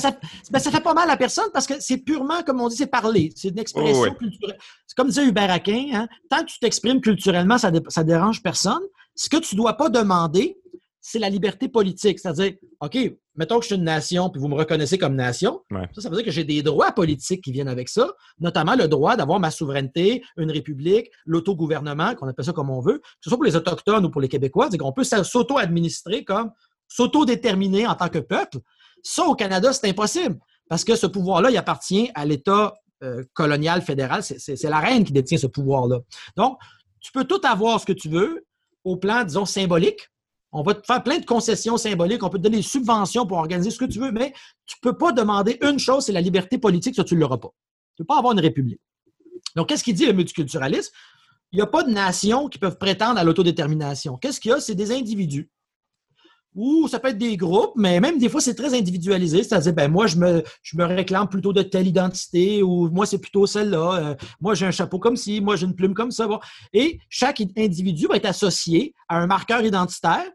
ben, ça, fait pas mal à personne parce que c'est purement, comme on dit, c'est parler. C'est une expression culturelle. C'est comme disait Hubert Aquin, hein, tant que tu t'exprimes culturellement, ça, ne dérange personne. Ce que tu ne dois pas demander, c'est la liberté politique. C'est-à-dire, OK, mettons que je suis une nation, puis vous me reconnaissez comme nation. Ça, ça veut dire que j'ai des droits politiques qui viennent avec ça, notamment le droit d'avoir ma souveraineté, une république, l'autogouvernement, qu'on appelle ça comme on veut, que ce soit pour les Autochtones ou pour les Québécois. C'est qu'on peut s'auto-administrer comme s'auto-déterminer en tant que peuple. Ça, au Canada, c'est impossible. Parce que ce pouvoir-là, il appartient à l'État euh, colonial fédéral. C'est la reine qui détient ce pouvoir-là. Donc, tu peux tout avoir ce que tu veux au plan, disons, symbolique. On va te faire plein de concessions symboliques, on peut te donner des subventions pour organiser ce que tu veux, mais tu ne peux pas demander une chose, c'est la liberté politique, ça, tu ne l'auras pas. Tu ne peux pas avoir une république. Donc, qu'est-ce qu'il dit le multiculturalisme? Il n'y a pas de nations qui peuvent prétendre à l'autodétermination. Qu'est-ce qu'il y a? C'est des individus ou ça peut être des groupes, mais même des fois, c'est très individualisé. C'est-à-dire, ben moi, je me, réclame plutôt de telle identité, ou moi, c'est plutôt celle-là. Euh, moi, j'ai un chapeau comme ci, moi, j'ai une plume comme ça. Et chaque individu va être associé à un marqueur identitaire,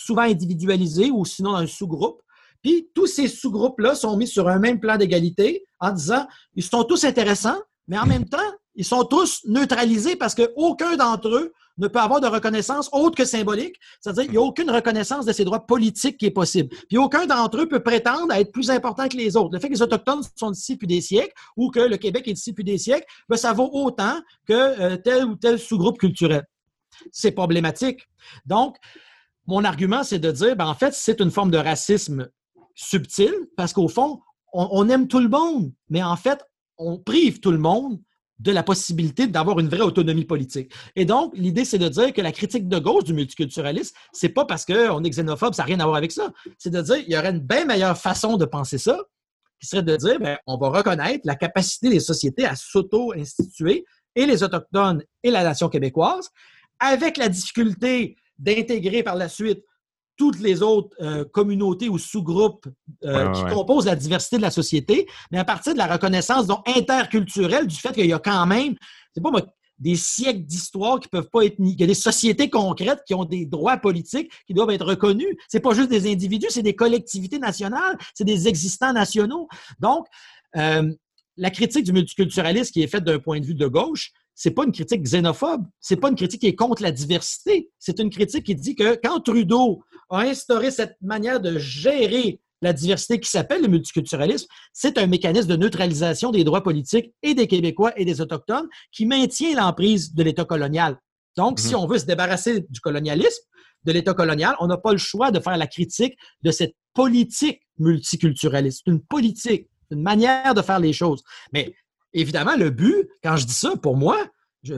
souvent individualisé ou sinon un sous-groupe. Puis tous ces sous-groupes-là sont mis sur un même plan d'égalité en disant, ils sont tous intéressants, mais en même temps, ils sont tous neutralisés parce qu'aucun d'entre eux ne peut avoir de reconnaissance autre que symbolique. C'est-à-dire qu'il n'y a aucune reconnaissance de ses droits politiques qui est possible. Puis aucun d'entre eux peut prétendre à être plus important que les autres. Le fait que les Autochtones sont ici depuis des siècles ou que le Québec est ici depuis des siècles, ben, ça vaut autant que euh, tel ou tel sous-groupe culturel. C'est problématique. Donc, mon argument, c'est de dire, ben, en fait, c'est une forme de racisme subtil parce qu'au fond, on aime tout le monde, mais en fait, on prive tout le monde de la possibilité d'avoir une vraie autonomie politique. Et donc, l'idée, c'est de dire que la critique de gauche du multiculturalisme, c'est pas parce qu'on est xénophobe, ça n'a rien à voir avec ça. C'est de dire qu'il y aurait une bien meilleure façon de penser ça, qui serait de dire, bien, on va reconnaître la capacité des sociétés à s'auto-instituer, et les Autochtones et la nation québécoise, avec la difficulté d'intégrer par la suite toutes les autres euh, communautés ou sous-groupes euh, qui composent la diversité de la société, mais à partir de la reconnaissance donc, interculturelle du fait qu'il y a quand même, c'est pas des siècles d'histoire qui peuvent pas être Il y a des sociétés concrètes qui ont des droits politiques qui doivent être reconnus. C'est pas juste des individus, c'est des collectivités nationales, c'est des existants nationaux. Donc, euh, la critique du multiculturalisme qui est faite d'un point de vue de gauche, c'est pas une critique xénophobe, c'est pas une critique qui est contre la diversité, c'est une critique qui dit que quand Trudeau a instauré cette manière de gérer la diversité qui s'appelle le multiculturalisme, c'est un mécanisme de neutralisation des droits politiques et des Québécois et des Autochtones qui maintient l'emprise de l'État colonial. Donc, si mhm. on veut se débarrasser du colonialisme, de l'État colonial, on n'a pas le choix de faire la critique de cette politique multiculturaliste. C'est une politique, une manière de faire les choses. Mais évidemment, le but, quand je dis ça, pour moi,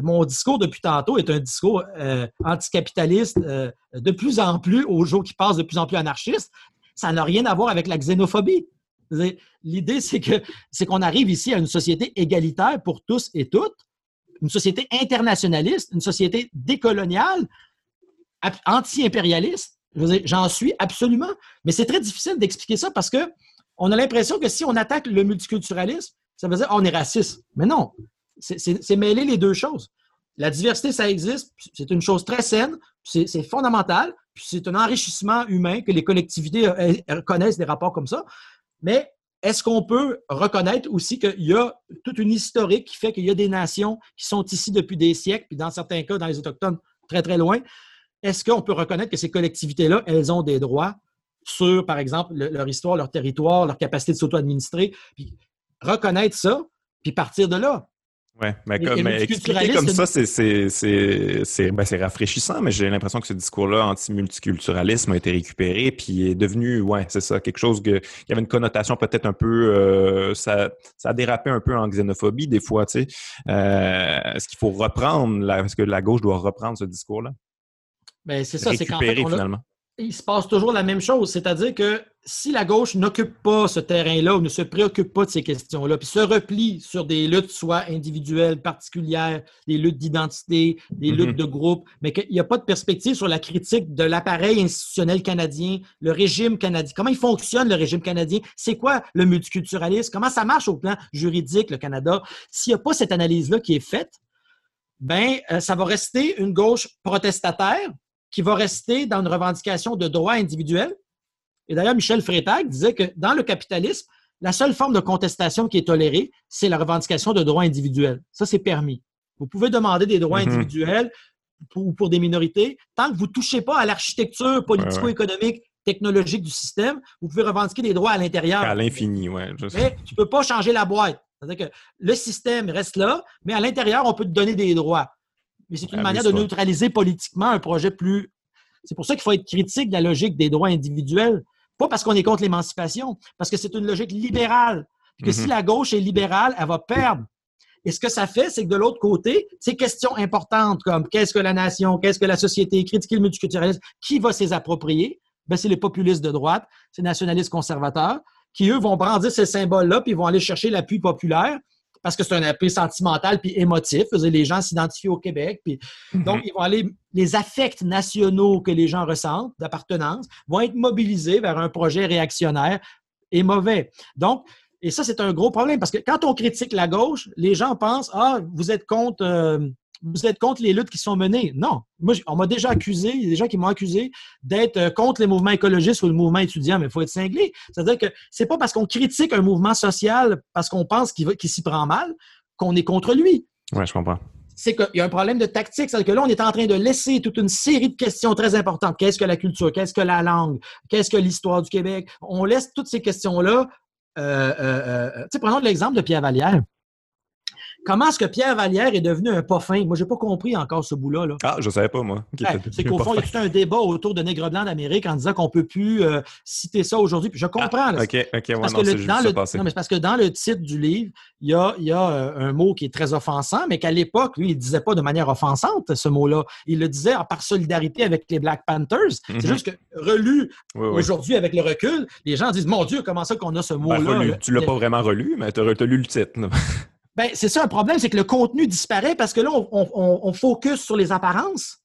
mon discours depuis tantôt est un discours euh, anticapitaliste euh, de plus en plus, au jour qui passe, de plus en plus anarchiste. Ça n'a rien à voir avec la xénophobie. L'idée, c'est que c'est qu'on arrive ici à une société égalitaire pour tous et toutes, une société internationaliste, une société décoloniale, anti-impérialiste. J'en suis absolument. Mais c'est très difficile d'expliquer ça parce que on a l'impression que si on attaque le multiculturalisme, ça veut dire qu'on est raciste. Mais non, c'est mêler les deux choses. La diversité, ça existe, c'est une chose très saine, c'est fondamental, puis c'est un enrichissement humain que les collectivités euh, reconnaissent des rapports comme ça. Mais est-ce qu'on peut reconnaître aussi qu'il y a toute une historique qui fait qu'il y a des nations qui sont ici depuis des siècles, puis dans certains cas, dans les Autochtones, très, très loin? Est-ce qu'on peut reconnaître que ces collectivités-là, elles ont des droits sur, par exemple, leur histoire, leur territoire, leur capacité de s'auto-administrer? Reconnaître ça, puis partir de là.
Oui, mais, comme, expliquer comme ça, ben, c'est rafraîchissant, mais j'ai l'impression que ce discours-là anti-multiculturalisme a été récupéré puis est devenu, ouais, c'est ça, quelque chose que, y avait une connotation peut-être un peu, euh, ça, ça a dérapé un peu en xénophobie des fois, tu sais. Euh, est-ce qu'il faut reprendre, est-ce que la gauche doit reprendre ce discours-là?
Ben, c'est ça, c'est fait, finalement il se passe toujours la même chose. C'est-à-dire que si la gauche n'occupe pas ce terrain-là ou ne se préoccupe pas de ces questions-là, puis se replie sur des luttes soit individuelles, particulières, des luttes d'identité, des mm-hmm. luttes de groupe, mais qu'il n'y a pas de perspective sur la critique de l'appareil institutionnel canadien, le régime canadien, comment il fonctionne le régime canadien, c'est quoi le multiculturalisme, comment ça marche au plan juridique, le Canada? S'il n'y a pas cette analyse-là qui est faite, ben, euh, ça va rester une gauche protestataire qui va rester dans une revendication de droit individuel. Et d'ailleurs, Michel Freytag disait que dans le capitalisme, la seule forme de contestation qui est tolérée, c'est la revendication de droits individuels. Ça, c'est permis. Vous pouvez demander des droits mm-hmm. individuels ou pour, des minorités, tant que vous ne touchez pas à l'architecture politico-économique, technologique du système, vous pouvez revendiquer des droits à l'intérieur.
À l'infini, oui.
Mais tu ne peux pas changer la boîte. C'est-à-dire que le système reste là, mais à l'intérieur, on peut te donner des droits. Mais c'est une manière de neutraliser politiquement un projet plus. C'est pour ça qu'il faut être critique de la logique des droits individuels. Pas parce qu'on est contre l'émancipation, parce que c'est une logique libérale. Puis que si mhm. la gauche est libérale, elle va perdre. Et ce que ça fait, c'est que de l'autre côté, ces questions importantes comme qu'est-ce que la nation, qu'est-ce que la société, critiquer le multiculturalisme, qui va s'y approprier? Ben, c'est les populistes de droite, c'est les nationalistes conservateurs, qui, eux, vont brandir ces symboles-là, puis vont aller chercher l'appui populaire parce que c'est un appui sentimental puis émotif. Les gens s'identifient au Québec. Puis, mhm. Donc, ils vont aller, les affects nationaux que les gens ressentent d'appartenance vont être mobilisés vers un projet réactionnaire et mauvais. Donc, et ça, c'est un gros problème parce que quand on critique la gauche, les gens pensent Ah, vous êtes contre. Euh, vous êtes contre les luttes qui sont menées. Non. Moi, on m'a déjà accusé, il y a des gens qui m'ont accusé d'être euh, contre les mouvements écologistes ou le mouvement étudiant, mais il faut être cinglé. C'est-à-dire que c'est pas parce qu'on critique un mouvement social parce qu'on pense qu'il s'y prend mal qu'on est contre lui.
Oui, je comprends
c'est qu'il y a un problème de tactique. C'est-à-dire que là, on est en train de laisser toute une série de questions très importantes. Qu'est-ce que la culture? Qu'est-ce que la langue? Qu'est-ce que l'histoire du Québec? On laisse toutes ces questions-là. Euh, euh, euh prenons l'exemple de Pierre Vallière. Comment est-ce que Pierre Vallière est devenu un pas fin? Moi, je n'ai pas compris encore ce bout-là.
Ah, je ne savais pas, moi.
c'est qu'au fond, il y a tout un débat autour de Nègre blanc d'Amérique en disant qu'on ne peut plus euh, citer ça aujourd'hui. Puis je comprends.
Ah, OK, OK,
parce que le, dans le, non, mais parce que dans le titre du livre, il y a, euh, un mot qui est très offensant, mais qu'à l'époque, lui, il ne disait pas de manière offensante, ce mot-là. Il le disait par solidarité avec les Black Panthers. C'est mhm. juste que relu aujourd'hui avec le recul, les gens disent Mon Dieu, comment ça qu'on a ce ben, mot-là?
tu ne l'as pas vraiment relu, mais tu as, lu le titre.
Ben, c'est ça un problème, c'est que le contenu disparaît parce que là, on, focus sur les apparences.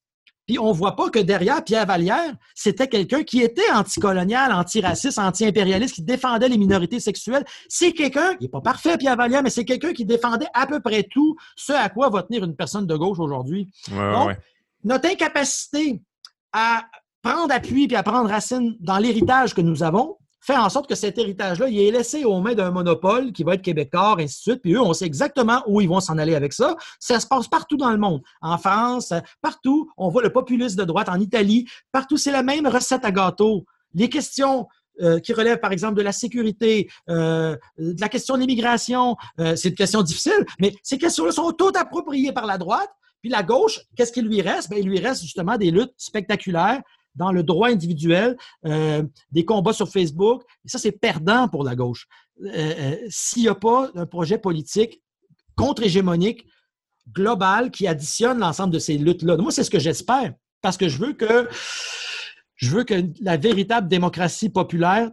Puis on voit pas que derrière Pierre Vallière, c'était quelqu'un qui était anticolonial, antiraciste, anti-impérialiste, qui défendait les minorités sexuelles. C'est quelqu'un, il n'est pas parfait Pierre Vallière, mais c'est quelqu'un qui défendait à peu près tout ce à quoi va tenir une personne de gauche aujourd'hui. Donc, notre incapacité à prendre appui puis à prendre racine dans l'héritage que nous avons, fait en sorte que cet héritage-là, il est laissé aux mains d'un monopole qui va être Québécois, ainsi de suite. Puis eux, on sait exactement où ils vont s'en aller avec ça. Ça se passe partout dans le monde. En France, partout, on voit le populisme de droite. En Italie, partout, c'est la même recette à gâteau. Les questions euh, qui relèvent, par exemple, de la sécurité, euh, de la question de l'immigration, euh, c'est une question difficile, mais ces questions-là sont toutes appropriées par la droite. Puis la gauche, qu'est-ce qui lui reste? Bien, il lui reste justement des luttes spectaculaires dans le droit individuel, euh, des combats sur Facebook. Et ça, c'est perdant pour la gauche. Euh, euh, s'il n'y a pas un projet politique contre-hégémonique, global, qui additionne l'ensemble de ces luttes-là. Moi, c'est ce que j'espère, parce que je veux que je veux que la véritable démocratie populaire,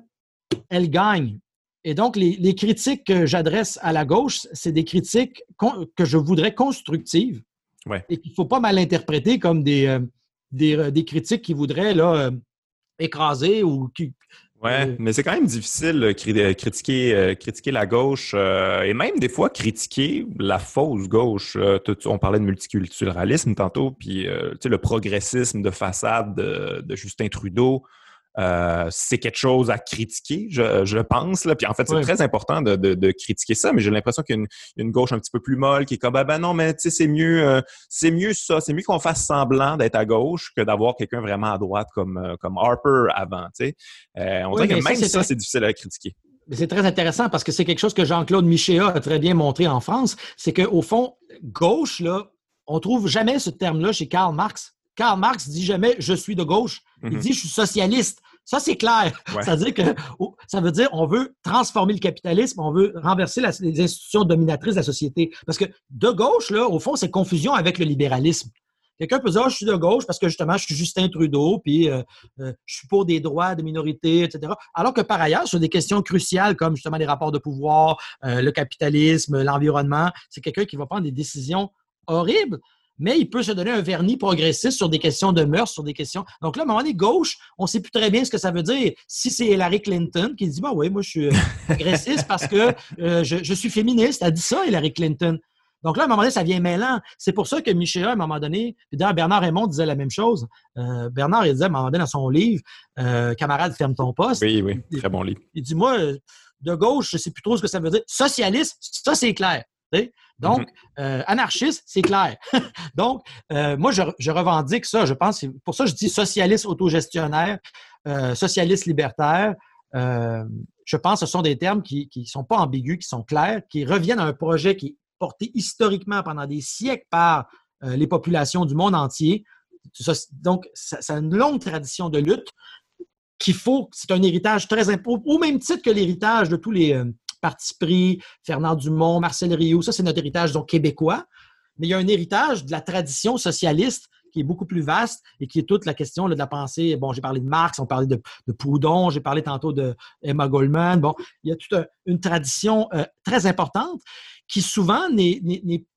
elle gagne. Et donc, les, critiques que j'adresse à la gauche, c'est des critiques que je voudrais constructives et qu'il ne faut pas mal interpréter comme des, euh, des, critiques qui voudraient là, euh, écraser ou qui.
Oui, euh, mais c'est quand même difficile de critiquer, critiquer la gauche et même des fois critiquer la fausse gauche. on parlait de multiculturalisme tantôt, puis le progressisme de façade de Justin Trudeau. Euh, c'est quelque chose à critiquer, je, pense. Là. Puis en fait, c'est très important de, critiquer ça, mais j'ai l'impression qu'il y a une, gauche un petit peu plus molle qui est comme ah ben non, mais tu sais, c'est mieux, euh, c'est mieux ça, c'est mieux qu'on fasse semblant d'être à gauche que d'avoir quelqu'un vraiment à droite comme, euh, comme Harper avant. Tu sais. on dirait que même ça, c'est difficile à critiquer.
C'est très intéressant parce que c'est quelque chose que Jean-Claude Michéa a très bien montré en France. C'est qu'au fond, gauche, là, on trouve jamais ce terme-là chez Karl Marx. Karl Marx dit jamais je suis de gauche. Il mhm. dit je suis socialiste. Ça, c'est clair. Que ça veut dire on veut transformer le capitalisme, on veut renverser les institutions dominatrices de la société. Parce que de gauche, là, au fond, c'est confusion avec le libéralisme. Quelqu'un peut dire, ah, je suis de gauche parce que justement, je suis Justin Trudeau, puis euh, euh, je suis pour des droits de minorité, etc. Alors que par ailleurs, sur des questions cruciales comme justement les rapports de pouvoir, euh, le capitalisme, l'environnement, c'est quelqu'un qui va prendre des décisions horribles mais il peut se donner un vernis progressiste sur des questions de mœurs, sur des questions. Donc là, à un moment donné, gauche, on ne sait plus très bien ce que ça veut dire. Si c'est Hillary Clinton qui dit, bah oui, moi je suis euh, (laughs) progressiste parce que euh, je, suis féministe, elle dit ça, Hillary Clinton. Donc là, à un moment donné, ça vient mêlant. C'est pour ça que Michel, à un moment donné, puis d'ailleurs, Bernard Raymond disait la même chose. Euh, Bernard, il disait à un moment donné dans son livre, Camarade, ferme ton poste.
Oui, oui, très bon livre.
Il dit, moi, de gauche, je ne sais plus trop ce que ça veut dire. Socialiste, ça, c'est clair. Donc, mhm. euh, anarchiste, c'est clair. (laughs) Donc, euh, moi, je, revendique ça. Je pense, pour ça, je dis socialiste autogestionnaire, euh, socialiste libertaire. je pense que ce sont des termes qui ne sont pas ambigus, qui sont clairs, qui reviennent à un projet qui est porté historiquement pendant des siècles par les populations du monde entier. Donc, c'est une longue tradition de lutte qu'il faut, c'est un héritage très important, au même titre que l'héritage de tous les parti pris, Fernand Dumont, Marcel Rioux, ça c'est notre héritage donc québécois. Mais il y a un héritage de la tradition socialiste qui est beaucoup plus vaste et qui est toute la question de la pensée. Bon, j'ai parlé de Marx, on parlait de, Proudhon, j'ai parlé tantôt de Emma Goldman. Bon, il y a toute une tradition euh, très importante qui souvent n'est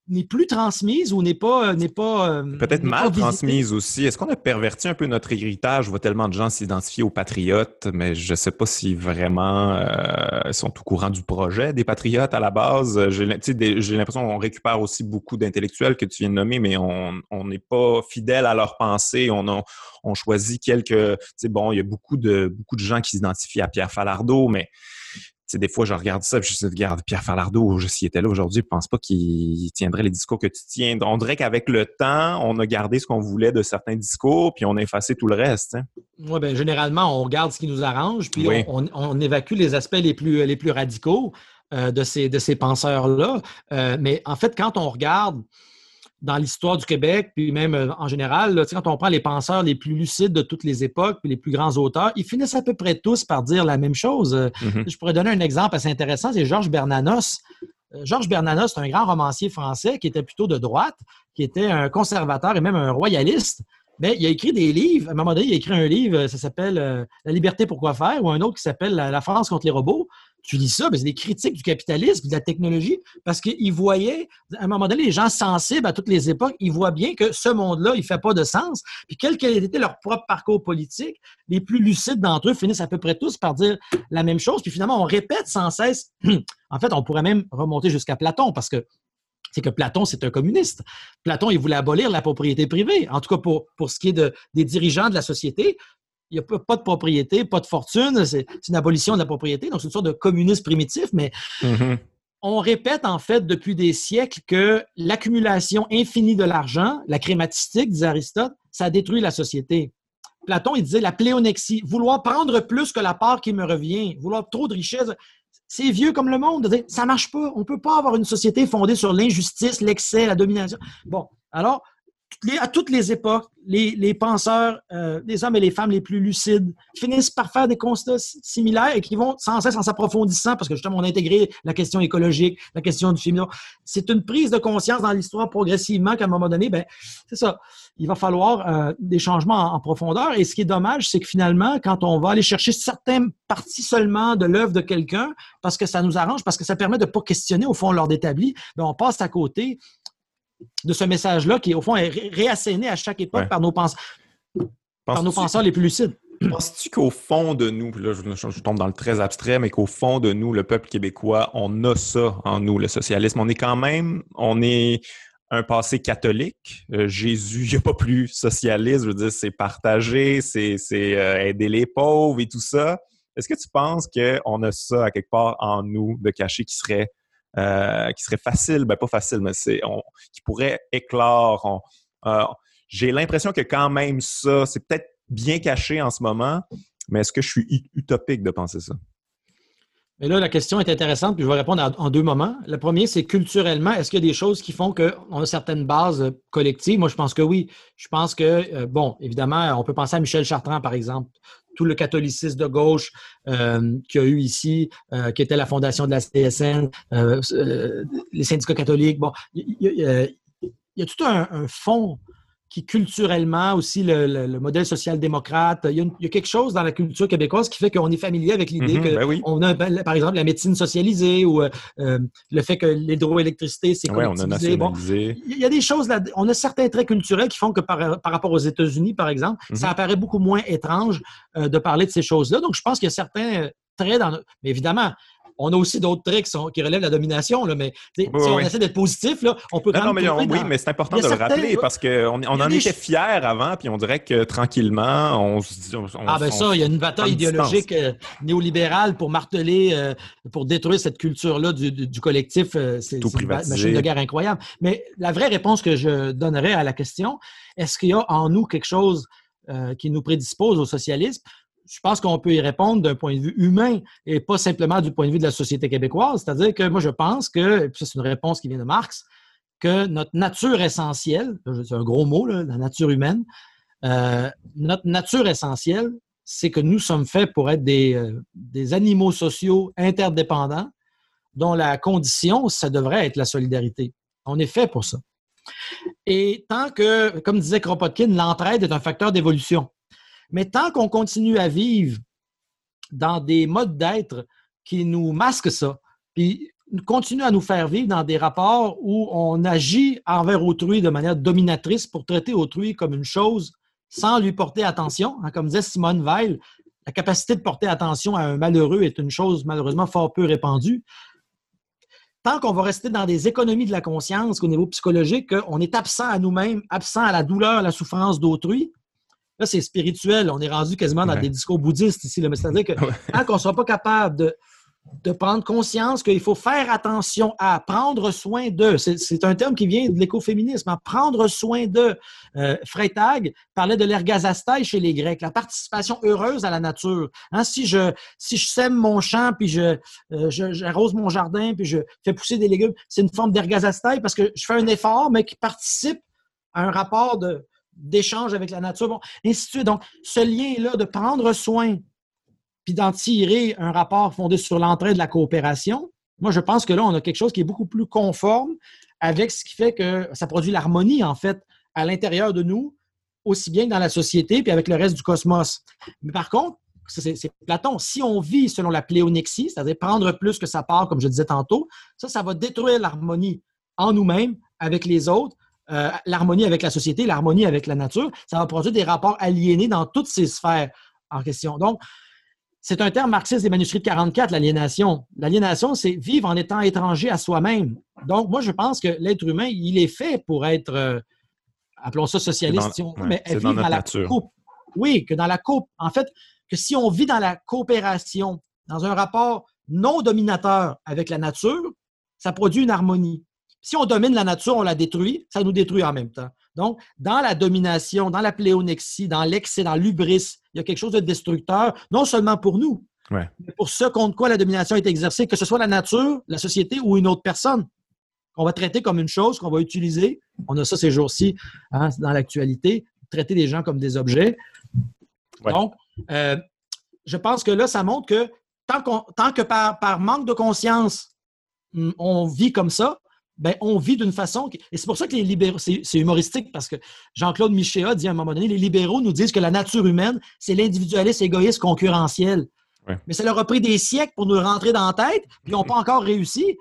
n'est plus transmise ou n'est pas. Euh, n'est pas
euh, Peut-être mal transmise aussi. Est-ce qu'on a perverti un peu notre héritage? Je vois tellement de gens s'identifier aux patriotes, mais je ne sais pas si vraiment euh, sont au courant du projet des patriotes à la base. J'ai l'impression qu'on récupère aussi beaucoup d'intellectuels que tu viens de nommer, mais on n'est pas fidèle à leur pensée. On, a, on choisit quelques. Bon, il y a beaucoup de, beaucoup de gens qui s'identifient à Pierre Falardeau, mais des fois, je regarde ça, et je me dis, regarde, Pierre Falardeau, s'il était là aujourd'hui, je pense pas qu'il tiendrait les discours que tu tiens. On dirait qu'avec le temps, on a gardé ce qu'on voulait de certains discours, puis on a effacé tout le reste. Hein.
Oui, bien, généralement, on garde ce qui nous arrange, puis on, évacue les aspects les plus, les plus radicaux euh, de ces, de ces penseurs-là. Euh, mais en fait, quand on regarde dans l'histoire du Québec, puis même euh, en général, quand on prend les penseurs les plus lucides de toutes les époques, puis les plus grands auteurs, ils finissent à peu près tous par dire la même chose. Euh, mm-hmm. Je pourrais donner un exemple assez intéressant, c'est Georges Bernanos. Euh, Georges Bernanos, c'est un grand romancier français qui était plutôt de droite, qui était un conservateur et même un royaliste. Mais il a écrit des livres. À un moment donné, il a écrit un livre, ça s'appelle La liberté pour quoi faire, ou un autre qui s'appelle La France contre les robots tu lis ça, c'est des critiques du capitalisme, de la technologie, parce qu'ils voyaient, à un moment donné, les gens sensibles à toutes les époques, ils voient bien que ce monde-là, il ne fait pas de sens. Puis quel qu'ait été leur propre parcours politique, les plus lucides d'entre eux finissent à peu près tous par dire la même chose. Puis finalement, on répète sans cesse. (clears throat) en fait, on pourrait même remonter jusqu'à Platon, parce que c'est que Platon, c'est un communiste. Platon, il voulait abolir la propriété privée. En tout cas, pour, ce qui est de, des dirigeants de la société, il n'y a pas de propriété, pas de fortune, c'est une abolition de la propriété, donc c'est une sorte de communisme primitif, mais mm-hmm. on répète en fait depuis des siècles que l'accumulation infinie de l'argent, la crématistique, disait Aristote, ça détruit la société. Platon, il disait la pléonexie, vouloir prendre plus que la part qui me revient, vouloir trop de richesse, c'est vieux comme le monde. Ça ne marche pas. On ne peut pas avoir une société fondée sur l'injustice, l'excès, la domination. Bon, alors, à toutes les époques, les, penseurs, euh, les hommes et les femmes les plus lucides, finissent par faire des constats similaires et qui vont sans cesse en s'approfondissant, parce que justement, on a intégré la question écologique, la question du féminin. C'est une prise de conscience dans l'histoire progressivement qu'à un moment donné, ben, c'est ça. Il va falloir euh, des changements en, profondeur. Et ce qui est dommage, c'est que finalement, quand on va aller chercher certaines parties seulement de l'œuvre de quelqu'un, parce que ça nous arrange, parce que ça permet de ne pas questionner au fond l'ordre établi, ben, on passe à côté de ce message-là qui, au fond, est réasséné à chaque époque par nos, penseurs, par nos penseurs les plus lucides.
Penses-tu qu'au fond de nous, là je, tombe dans le très abstrait, mais qu'au fond de nous, le peuple québécois, on a ça en nous, le socialisme? On est quand même, on est un passé catholique. Euh, Jésus, il n'y a pas plus socialiste, je veux dire, c'est partager, c'est euh, aider les pauvres et tout ça. Est-ce que tu penses qu'on a ça à quelque part en nous de cacher qui serait euh, qui serait facile, ben pas facile, mais c'est qui pourrait éclore. Euh, j'ai l'impression que quand même ça, c'est peut-être bien caché en ce moment, mais est-ce que je suis utopique de penser ça?
Mais là, la question est intéressante, puis je vais répondre en deux moments. Le premier, c'est culturellement, est-ce qu'il y a des choses qui font qu'on a certaines bases collectives? Moi, je pense que oui. Je pense que, euh, bon, évidemment, on peut penser à Michel Chartrand, par exemple tout le catholicisme de gauche euh, qu'il y a eu ici, euh, qui était la fondation de la CSN, euh, les syndicats catholiques. Bon, il y, a tout un, un fond qui culturellement aussi le, modèle social-démocrate. Il, y a quelque chose dans la culture québécoise qui fait qu'on est familier avec l'idée mm-hmm, que ben on a, ben, par exemple, la médecine socialisée ou euh, euh, le fait que l'hydroélectricité, c'est
ouais, collectivisé. Bon,
il y a des choses là, on a certains traits culturels qui font que par, par rapport aux États-Unis, par exemple, ça mm-hmm. apparaît beaucoup moins étrange euh, de parler de ces choses-là. Donc, je pense qu'il y a certains traits dans... Mais évidemment, on a aussi d'autres traits qui, sont, qui relèvent de la domination, là, mais si on essaie d'être positif, là, on peut
non, mais Oui, mais c'est important de le rappeler parce qu'on on en était fiers avant, puis on dirait que tranquillement, on se dit.
ah, ben ça, il y a une bataille idéologique euh, néolibérale pour marteler, euh, pour détruire cette culture-là du, collectif. Euh, c'est une machine de guerre incroyable. Mais la vraie réponse que je donnerais à la question, est-ce qu'il y a en nous quelque chose qui nous prédispose au socialisme? Je pense qu'on peut y répondre d'un point de vue humain et pas simplement du point de vue de la société québécoise. C'est-à-dire que moi, je pense que, et puis c'est une réponse qui vient de Marx, que notre nature essentielle, c'est un gros mot, la nature humaine, euh, notre nature essentielle, c'est que nous sommes faits pour être des, euh, des, animaux sociaux interdépendants dont la condition, ça devrait être la solidarité. On est fait pour ça. Et tant que, comme disait Kropotkin, l'entraide est un facteur d'évolution. Mais tant qu'on continue à vivre dans des modes d'être qui nous masquent ça, puis continue à nous faire vivre dans des rapports où on agit envers autrui de manière dominatrice pour traiter autrui comme une chose sans lui porter attention. Hein, comme disait Simone Weil, la capacité de porter attention à un malheureux est une chose malheureusement fort peu répandue. Tant qu'on va rester dans des économies de la conscience au niveau psychologique, on est absent à nous-mêmes, absent à la douleur, à la souffrance d'autrui, Là, c'est spirituel. On est rendu quasiment dans des discours bouddhistes ici. C'est-à-dire que (laughs) tant qu'on ne sera pas capable de, de prendre conscience qu'il faut faire attention à prendre soin d'eux. C'est un terme qui vient de l'écoféminisme, hein. prendre soin d'eux. Euh, Freytag parlait de l'ergazastai chez les Grecs, la participation heureuse à la nature. Hein, si je si je sème mon champ, puis je euh, j'arrose mon jardin, puis je fais pousser des légumes, c'est une forme d'ergazastai parce que je fais un effort, mais qui participe à un rapport de, d'échange avec la nature, bon, ainsi de suite. Donc, ce lien-là de prendre soin puis d'en tirer un rapport fondé sur l'entrée de la coopération, moi, je pense que là, on a quelque chose qui est beaucoup plus conforme avec ce qui fait que ça produit l'harmonie, en fait, à l'intérieur de nous, aussi bien que dans la société, puis avec le reste du cosmos. Mais par contre, c'est Platon, si on vit selon la pléonexie, c'est-à-dire prendre plus que sa part, comme je disais tantôt, ça, ça va détruire l'harmonie en nous-mêmes, avec les autres, euh, l'harmonie avec la société, l'harmonie avec la nature, ça va produire des rapports aliénés dans toutes ces sphères en question. Donc, c'est un terme marxiste des manuscrits de 44, l'aliénation. L'aliénation, c'est vivre en étant étranger à soi-même. Donc, moi, je pense que l'être humain, il est fait pour être, euh, appelons ça socialiste, si on mais vivre dans, la coupe. Oui, que dans la coupe. En fait, que si on vit dans la coopération, dans un rapport non dominateur avec la nature, ça produit une harmonie. Si on domine la nature, on la détruit, ça nous détruit en même temps. Donc, dans la domination, dans la pléonexie, dans l'excès, dans l'ubris, il y a quelque chose de destructeur, non seulement pour nous, mais pour ceux contre quoi la domination est exercée, que ce soit la nature, la société ou une autre personne qu'on va traiter comme une chose, qu'on va utiliser. On a ça ces jours-ci hein, dans l'actualité, traiter des gens comme des objets. Donc, euh, je pense que là, ça montre que tant, tant que par, par manque de conscience, hum, on vit comme ça, ben, on vit d'une façon. Et c'est pour ça que les libéraux, c'est humoristique parce que Jean-Claude Michéa dit à un moment donné, les libéraux nous disent que la nature humaine, c'est l'individualisme égoïste concurrentiel. Mais ça leur a pris des siècles pour nous rentrer dans la tête, puis ils n'ont pas (laughs) encore réussi.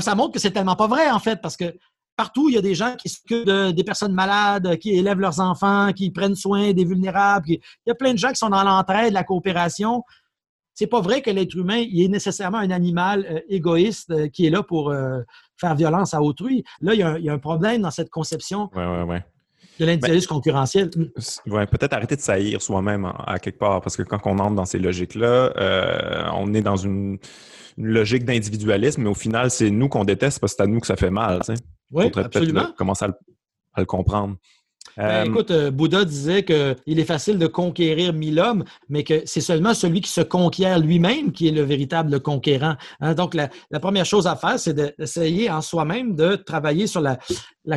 ça montre que c'est tellement pas vrai, en fait, parce que partout, il y a des gens qui s'occupent de, des personnes malades, qui élèvent leurs enfants, qui prennent soin des vulnérables. il y a plein de gens qui sont dans l'entraide, la coopération. C'est pas vrai que l'être humain il est nécessairement un animal euh, égoïste euh, qui est là pour euh, faire violence à autrui. Là, il y, a un, problème dans cette conception de l'individualisme ben, concurrentiel.
Ouais, peut-être arrêter de saillir soi-même à, quelque part, parce que quand on entre dans ces logiques-là, on est dans une, logique d'individualisme, mais au final, c'est nous qu'on déteste parce que c'est à nous que ça fait mal.
Oui, absolument.
commencer à le comprendre.
Ben, euh, écoute, euh, Bouddha disait qu'il est facile de conquérir mille hommes, mais que c'est seulement celui qui se conquiert lui-même qui est le véritable conquérant. Hein. Donc, la, première chose à faire, c'est d'essayer en soi-même de travailler sur la,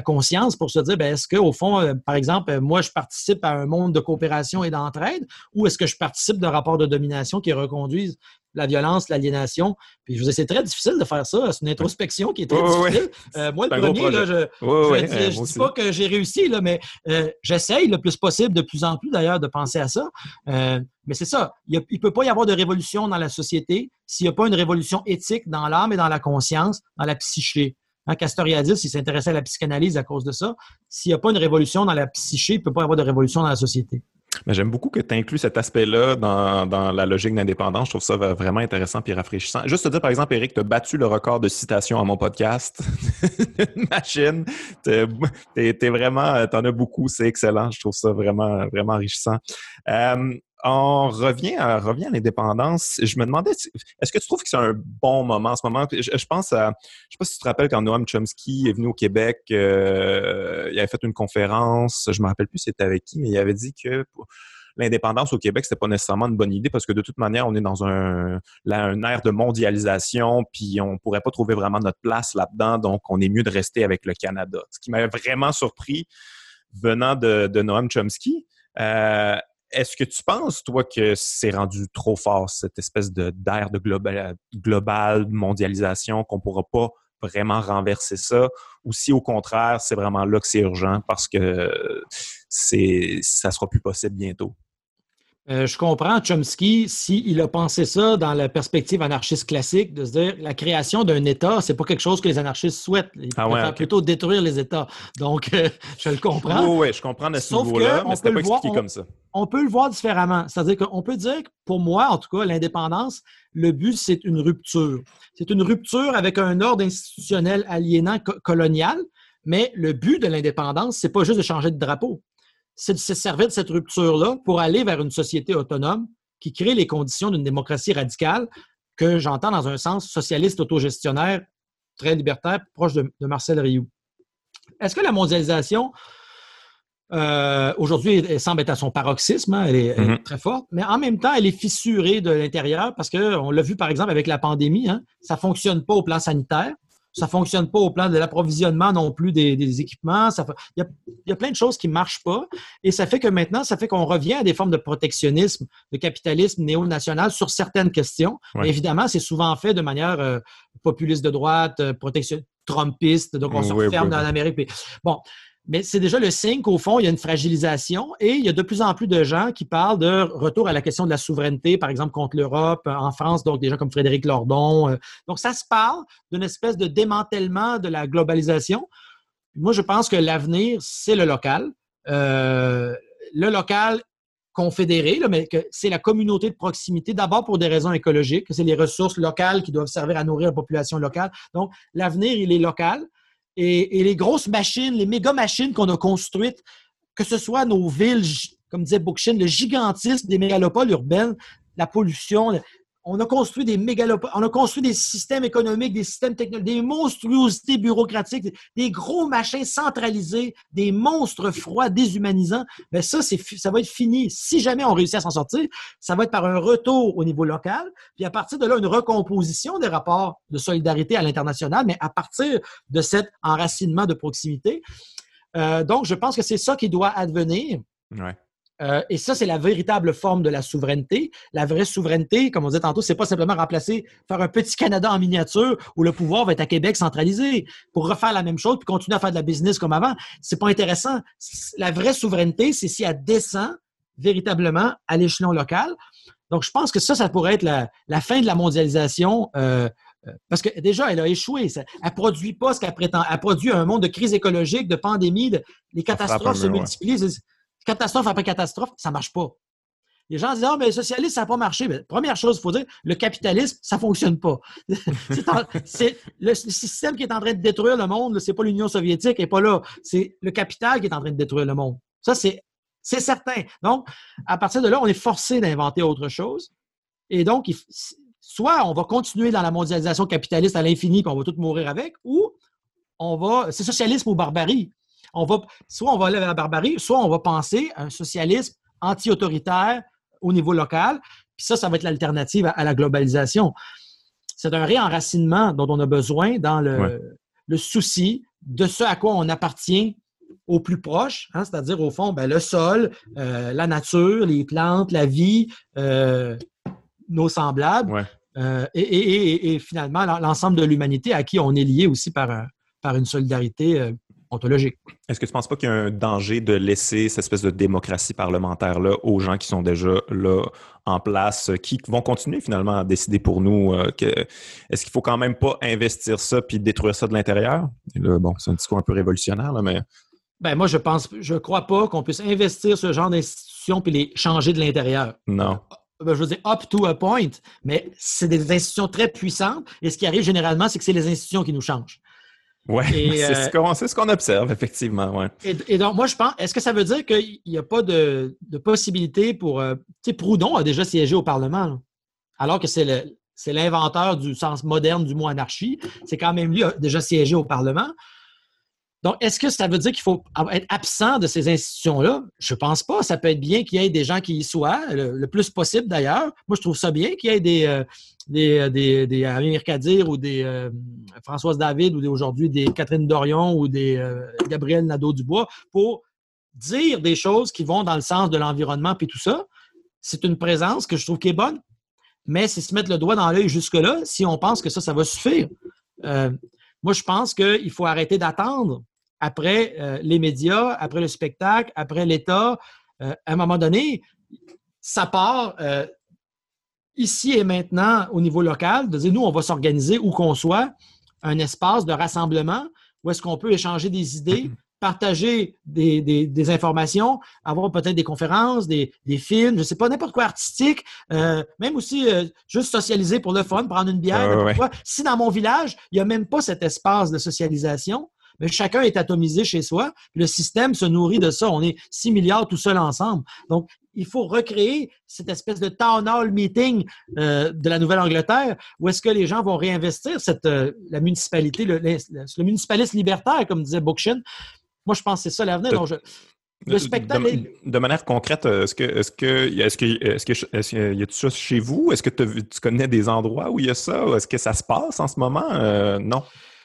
conscience pour se dire, ben, est-ce qu'au fond, euh, par exemple, moi, je participe à un monde de coopération et d'entraide ou est-ce que je participe d'un rapport de domination qui reconduise la violence, l'aliénation. Puis je vous c'est très difficile de faire ça. C'est une introspection qui est très difficile. Euh, moi, le premier, là, je ne dis, pas que j'ai réussi, là, mais euh, j'essaye le plus possible, de plus en plus d'ailleurs, de penser à ça. Euh, mais c'est ça. Il ne peut pas y avoir de révolution dans la société s'il n'y a pas une révolution éthique dans l'âme et dans la conscience, dans la psyché. Hein, Castoriadis, il s'intéressait à la psychanalyse à cause de ça. S'il n'y a pas une révolution dans la psyché, il ne peut pas y avoir de révolution dans la société.
J'aime beaucoup que tu inclus cet aspect-là dans, la logique d'indépendance. Je trouve ça vraiment intéressant et rafraîchissant. Juste te dire, par exemple, Eric, tu as battu le record de citations à mon podcast. (laughs) Machine. Tu vraiment, t'en as beaucoup. C'est excellent. Je trouve ça vraiment, vraiment enrichissant. Euh, on revient à, l'indépendance. Je me demandais, est-ce que tu trouves que c'est un bon moment en ce moment? Je, pense à, je sais pas si tu te rappelles quand Noam Chomsky est venu au Québec, euh, il avait fait une conférence, je me rappelle plus c'était avec qui, mais il avait dit que l'indépendance au Québec, c'était pas nécessairement une bonne idée parce que de toute manière, on est dans un, un ère de mondialisation, puis on pourrait pas trouver vraiment notre place là-dedans, donc on est mieux de rester avec le Canada. Ce qui m'avait vraiment surpris venant de, de Noam Chomsky. Euh, est-ce que tu penses, toi, que c'est rendu trop fort, cette espèce d'ère de, global, mondialisation, qu'on ne pourra pas vraiment renverser ça, ou si au contraire, c'est vraiment là que c'est urgent parce que c'est ça sera plus possible bientôt?
Euh, je comprends Chomsky s'il a pensé ça dans la perspective anarchiste classique, de se dire la création d'un État, c'est pas quelque chose que les anarchistes souhaitent. Ils ah plutôt détruire les États. Donc, euh, (laughs) je le comprends.
Oui, oui, je comprends à ce niveau-là, mais c'était pas expliqué comme ça.
On peut le voir différemment. C'est-à-dire qu'on peut dire que pour moi, en tout cas, l'indépendance, le but, c'est une rupture. C'est une rupture avec un ordre institutionnel aliénant colonial, mais le but de l'indépendance, c'est pas juste de changer de drapeau se servir de cette rupture-là pour aller vers une société autonome qui crée les conditions d'une démocratie radicale que j'entends dans un sens socialiste autogestionnaire, très libertaire, proche de, Marcel Rioux. Est-ce que la mondialisation, euh, aujourd'hui, semble être à son paroxysme, hein, elle, est, mm-hmm. très forte, mais en même temps, elle est fissurée de l'intérieur parce qu'on l'a vu par exemple avec la pandémie, hein, ça ne fonctionne pas au plan sanitaire. Ça fonctionne pas au plan de l'approvisionnement non plus des, équipements. il, y a, plein de choses qui marchent pas. Et ça fait que maintenant, ça fait qu'on revient à des formes de protectionnisme, de capitalisme néo-national sur certaines questions. Évidemment, c'est souvent fait de manière euh, populiste de droite, euh, protection, trumpiste. Donc, on se referme dans l'Amérique. Bon, mais c'est déjà le signe qu'au fond, il y a une fragilisation et il y a de plus en plus de gens qui parlent de retour à la question de la souveraineté, par exemple contre l'Europe, en France, donc des gens comme Frédéric Lordon. Euh. Donc, ça se parle d'une espèce de démantèlement de la globalisation. Moi, je pense que l'avenir, c'est le local. Euh, le local confédéré, mais c'est la communauté de proximité, d'abord pour des raisons écologiques, c'est les ressources locales qui doivent servir à nourrir la population locale. Donc, l'avenir, il est local. Et, les grosses machines, les méga machines qu'on a construites, que ce soit nos villes, comme disait Bookchin, le gigantisme des mégalopoles urbaines, la pollution, on a construit des mégalopoles, on a construit des systèmes économiques, des systèmes technologiques, des monstruosités bureaucratiques, des gros machins centralisés, des monstres froids, déshumanisants. Mais ça, c'est, ça va être fini. Si jamais on réussit à s'en sortir, ça va être par un retour au niveau local, puis à partir de là, une recomposition des rapports de solidarité à l'international, mais à partir de cet enracinement de proximité. Euh, donc, je pense que c'est ça qui doit advenir.
Ouais.
Euh, et ça, c'est la véritable forme de la souveraineté. La vraie souveraineté, comme on disait tantôt, c'est pas simplement remplacer, faire un petit Canada en miniature où le pouvoir va être à Québec centralisé pour refaire la même chose puis continuer à faire de la business comme avant. C'est pas intéressant. La vraie souveraineté, c'est si elle descend véritablement à l'échelon local. Donc, je pense que ça, ça pourrait être la, fin de la mondialisation. Euh, euh, parce que déjà, elle a échoué. elle ne produit pas ce qu'elle prétend. Elle produit un monde de crise écologique, de pandémie, de, les catastrophes se multiplient catastrophe après catastrophe, ça ne marche pas. Les gens disent Ah, mais le socialisme, ça n'a pas marché. première chose, il faut dire, le capitalisme, ça ne fonctionne pas. (laughs) c'est le système qui est en train de détruire le monde, ce n'est pas l'Union soviétique, n'est pas là. C'est le capital qui est en train de détruire le monde. Ça, c'est certain. Donc, à partir de là, on est forcé d'inventer autre chose. Et donc, soit on va continuer dans la mondialisation capitaliste à l'infini, puis on va tous mourir avec, ou on va. C'est socialisme ou barbarie on va, soit on va aller vers la barbarie, soit on va penser à un socialisme anti-autoritaire au niveau local. Puis ça, ça va être l'alternative à, la globalisation. C'est un réenracinement dont on a besoin dans le, souci de ce à quoi on appartient au plus proche, hein, c'est-à-dire au fond, ben, le sol, euh, la nature, les plantes, la vie, euh, nos semblables, euh, et, finalement l'ensemble de l'humanité à qui on est lié aussi par, par une solidarité ontologique.
Est-ce que tu ne penses pas qu'il y a un danger de laisser cette espèce de démocratie parlementaire-là aux gens qui sont déjà là en place, qui vont continuer finalement à décider pour nous? Euh, est-ce qu'il ne faut quand même pas investir ça puis détruire ça de l'intérieur? Bon, c'est un discours un peu révolutionnaire, mais...
Ben moi, je pense, je crois pas qu'on puisse investir ce genre d'institution institutions puis les changer de l'intérieur.
Non.
Ben, je veux dire, up to a point, mais c'est des institutions très puissantes. Et ce qui arrive généralement, c'est que c'est les institutions qui nous changent.
Oui, (laughs) c'est ce qu'on observe, effectivement. Ouais.
Et, donc, moi, je pense, est-ce que ça veut dire qu'il n'y a pas de, possibilité pour. tu sais, Proudhon a déjà siégé au Parlement, alors que c'est l'inventeur du sens moderne du mot anarchie. C'est quand même lui a déjà siégé au Parlement. Donc, est-ce que ça veut dire qu'il faut être absent de ces institutions-là? Je ne pense pas. Ça peut être bien qu'il y ait des gens qui y soient, le, plus possible d'ailleurs. Moi, je trouve ça bien qu'il y ait des, euh, des, euh, ou des euh, Françoise David ou aujourd'hui des Catherine Dorion ou des Gabriel Nadeau-Dubois pour dire des choses qui vont dans le sens de l'environnement puis tout ça. C'est une présence que je trouve qui est bonne, mais c'est se mettre le doigt dans l'œil jusque-là si on pense que ça, ça va suffire. moi, je pense qu'il faut arrêter d'attendre après euh, les médias, après le spectacle, après l'État. Euh, à un moment donné, ça part euh, ici et maintenant au niveau local, de dire nous, on va s'organiser où qu'on soit, un espace de rassemblement où est-ce qu'on peut échanger des idées, partager des, informations, avoir peut-être des conférences, des, films, je ne sais pas, n'importe quoi artistique, même aussi juste socialiser pour le fun, prendre une bière. Si dans mon village, il n'y a même pas cet espace de socialisation, mais chacun est atomisé chez soi. le système se nourrit de ça. On est 6 milliards tout seul ensemble. Donc, il faut recréer cette espèce de town hall meeting euh, de la Nouvelle-Angleterre où est-ce que les gens vont réinvestir cette, euh, la municipalité, le, le, municipalisme libertaire, comme disait Bookchin. Moi, je pense que c'est ça l'avenir. Donc,
le spectacle. De, manière concrète, est-ce que, est-ce que, est-ce que, est-ce que, est-ce que, y a ça chez vous? Est-ce que tu connais des endroits où il y a ça? Est-ce que ça se passe en ce moment? Euh, non.